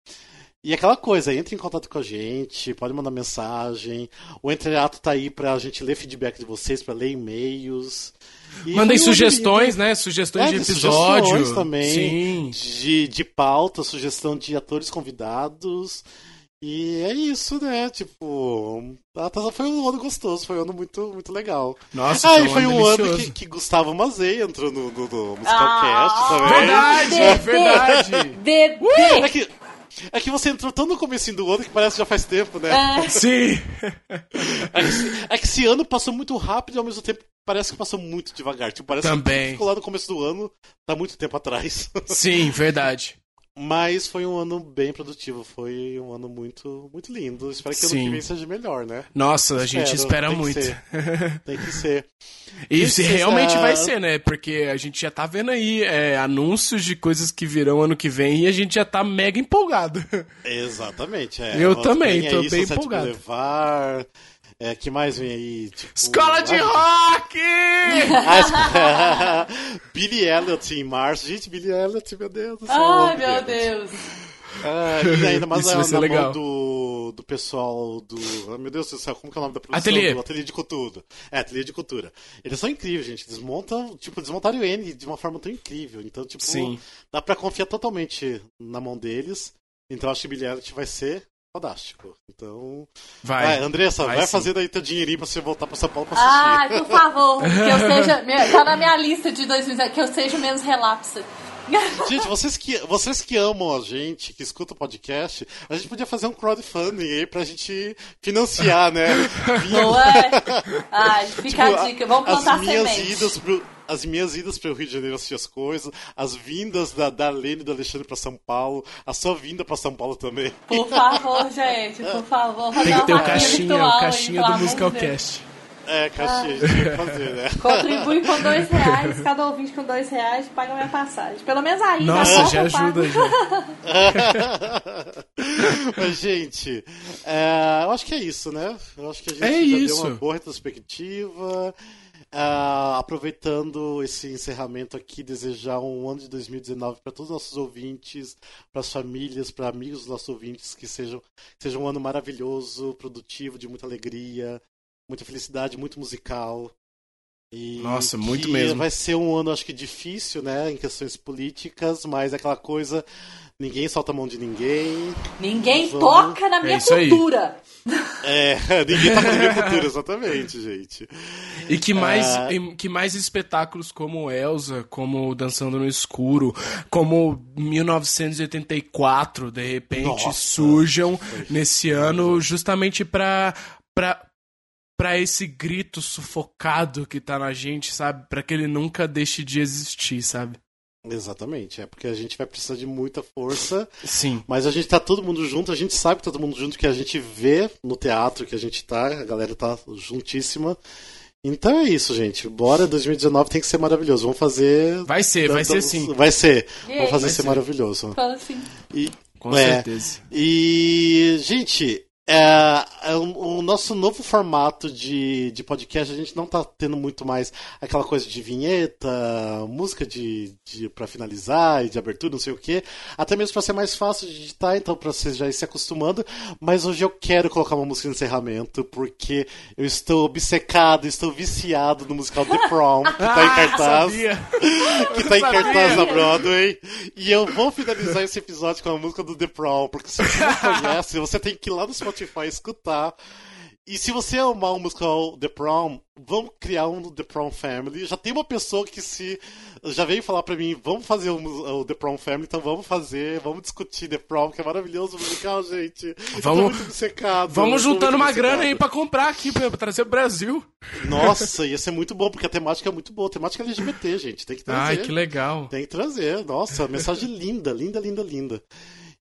E aquela coisa, entre em contato com a gente, pode mandar mensagem. O Entreato tá aí pra gente ler feedback de vocês, pra ler e-mails. Mandem sugestões, né? Sugestões é, de episódio. Sugestões também. Sim. De, de pauta, sugestão de atores convidados. E é isso, né? Tipo, foi um ano gostoso, foi um ano muito, muito legal. Nossa, ah, e foi um delicioso. ano que, que Gustavo Mazei entrou no, no, no Musicalcast ah, também. Verdade, é verdade. Bebê. É que, é que você entrou tão no começo do ano que parece que já faz tempo, né? É. Sim. É que, é que esse ano passou muito rápido e ao mesmo tempo parece que passou muito devagar. Tipo, parece Também. que ficou lá no começo do ano, tá muito tempo atrás. Sim, verdade. Mas foi um ano bem produtivo, foi um ano muito, muito lindo. Espero que o ano que vem seja melhor, né? Nossa, a gente espera tem muito. Que tem que ser. E se realmente vai ser, né? Porque a gente já tá vendo aí é, anúncios de coisas que virão ano que vem e a gente já tá mega empolgado. Exatamente, é. Eu também, tô bem empolgado. Levar, é, que mais vem aí? Tipo, escola de rock! Ah, Billy Elliot em março. Gente, Billy Elliot, meu Deus do céu. Ai, meu Deus. Ah, e ainda mais Isso na, na legal. do, do pessoal do. Oh, meu Deus do céu, como que é o nome da produção? Ateliê. Do Ateliê de Cultura. É, Ateliê de Cultura. Eles são incríveis, gente. Desmontam, tipo, desmontaram o N de uma forma tão incrível. Então, tipo, Sim. dá pra confiar totalmente na mão deles. Então acho que Billy Elliot vai ser fantástico. Então. Vai. vai Andressa, vai, vai fazer daí teu dinheirinho pra você voltar pra São Paulo pra assistir. Ai, por favor, que eu seja. Tá na minha lista de 2020, que eu seja menos relapsa. Gente, vocês que, vocês que amam a gente, que escutam o podcast, a gente podia fazer um crowdfunding aí pra gente financiar, né? Não é? Ai, fica tipo, a dica, vamos plantar as minhas semente. Idas pro, as minhas idas para o Rio de Janeiro assistir as coisas, as vindas da, da Lene e do Alexandre para São Paulo, a sua vinda para São Paulo também. Por favor, gente, por favor. Tem que ter o caixinha, o caixinha do Musicalcast. É, caixinha, ah. a gente tem que fazer, né? Contribui com dois reais, cada ouvinte com dois reais paga minha passagem. Pelo menos aí, Nossa, já ajuda, já. Mas, gente, é, eu acho que é isso, né? Eu acho que a gente é já isso. deu uma boa retrospectiva. Uh, aproveitando esse encerramento aqui, desejar um ano de 2019 para todos os nossos ouvintes, para as famílias, para amigos dos nossos ouvintes, que sejam, seja um ano maravilhoso, produtivo, de muita alegria, muita felicidade, muito musical. E Nossa, muito mesmo. Vai ser um ano, acho que difícil, né, em questões políticas, mas é aquela coisa ninguém solta a mão de ninguém. Ninguém vamos... toca na minha é cultura. É, ninguém toca na minha cultura, exatamente, gente. E que mais, ah. que mais espetáculos como Elsa, como Dançando no Escuro, como 1984, de repente, Nossa. surjam nesse ano justamente pra, pra, pra esse grito sufocado que tá na gente, sabe? Pra que ele nunca deixe de existir, sabe? Exatamente, é porque a gente vai precisar de muita força. Sim. Mas a gente tá todo mundo junto, a gente sabe que tá todo mundo junto, que a gente vê no teatro que a gente tá, a galera tá juntíssima. Então é isso, gente. Bora, 2019 tem que ser maravilhoso. Vamos fazer. Vai ser, vai ser sim. Vai ser. Vamos fazer ser, ser maravilhoso. Fala assim. E, Com é, certeza. E, gente, É, é o, o, nosso novo formato de, de podcast, a gente não tá tendo muito mais aquela coisa de vinheta, música de, de para finalizar e de abertura, não sei o que. Até mesmo para ser mais fácil de editar, então para vocês já ir se acostumando. Mas hoje eu quero colocar uma música de encerramento, porque eu estou obcecado, estou viciado no musical The Prom, que tá em ah, cartaz. que tá em cartaz na Broadway. E eu vou finalizar esse episódio com a música do The Prom, porque se você não conhece, você tem que ir lá no Spotify Spotify escutar. E se você amar o musical The Prom, vamos criar um The Prom Family. Já tem uma pessoa que se já veio falar pra mim, vamos fazer o, o The Prom Family, então vamos fazer, vamos discutir The Prom, que é maravilhoso o musical, gente. Vamos, secado, vamos juntando uma grana aí pra comprar aqui, pra trazer pro Brasil. Nossa, ia ser muito bom, porque a temática é muito boa. A temática é LGBT, gente, tem que trazer. Ai, que legal. Tem que trazer. Nossa, mensagem linda, linda, linda, linda.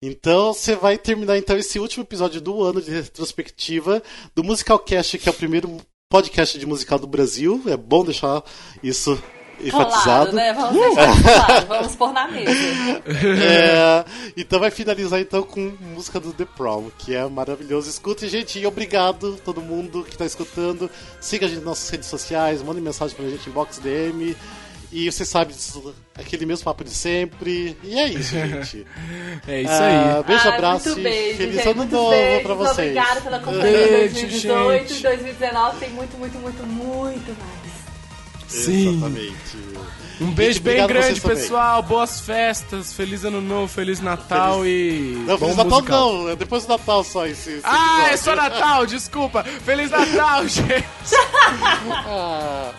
Então você vai terminar então esse último episódio do ano de retrospectiva do Musicalcast, que é o primeiro podcast de musical do Brasil. É bom deixar isso enfatizado. Claro, né? Vamos deixar claro, vamos pôr na mesa. É, então vai finalizar então com música do The Prom, que é maravilhoso. Escutem, gente, e obrigado todo mundo que está escutando. Siga a gente nas nossas redes sociais, mande mensagem pra gente em box DM. E você sabe aquele mesmo papo de sempre. E é isso, gente. é isso aí. Uh, beijo, ah, abraço beijo, Feliz gente, ano novo beijos, pra vocês. Obrigada pela companhia beijo, 2018 e 2019 tem muito, muito, muito, muito mais. Sim. Exatamente. Um beijo bem grande, pessoal. Boas festas. Feliz Ano Novo, Feliz Natal feliz... e. Não, Feliz Natal musical. não. É depois do Natal só esse. esse ah, é só Natal, desculpa. Feliz Natal, gente. ah,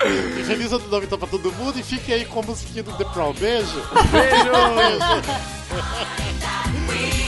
feliz Ano Novo então pra todo mundo. E fique aí com a musiquinha do The Prom. Beijo. Beijo. beijo.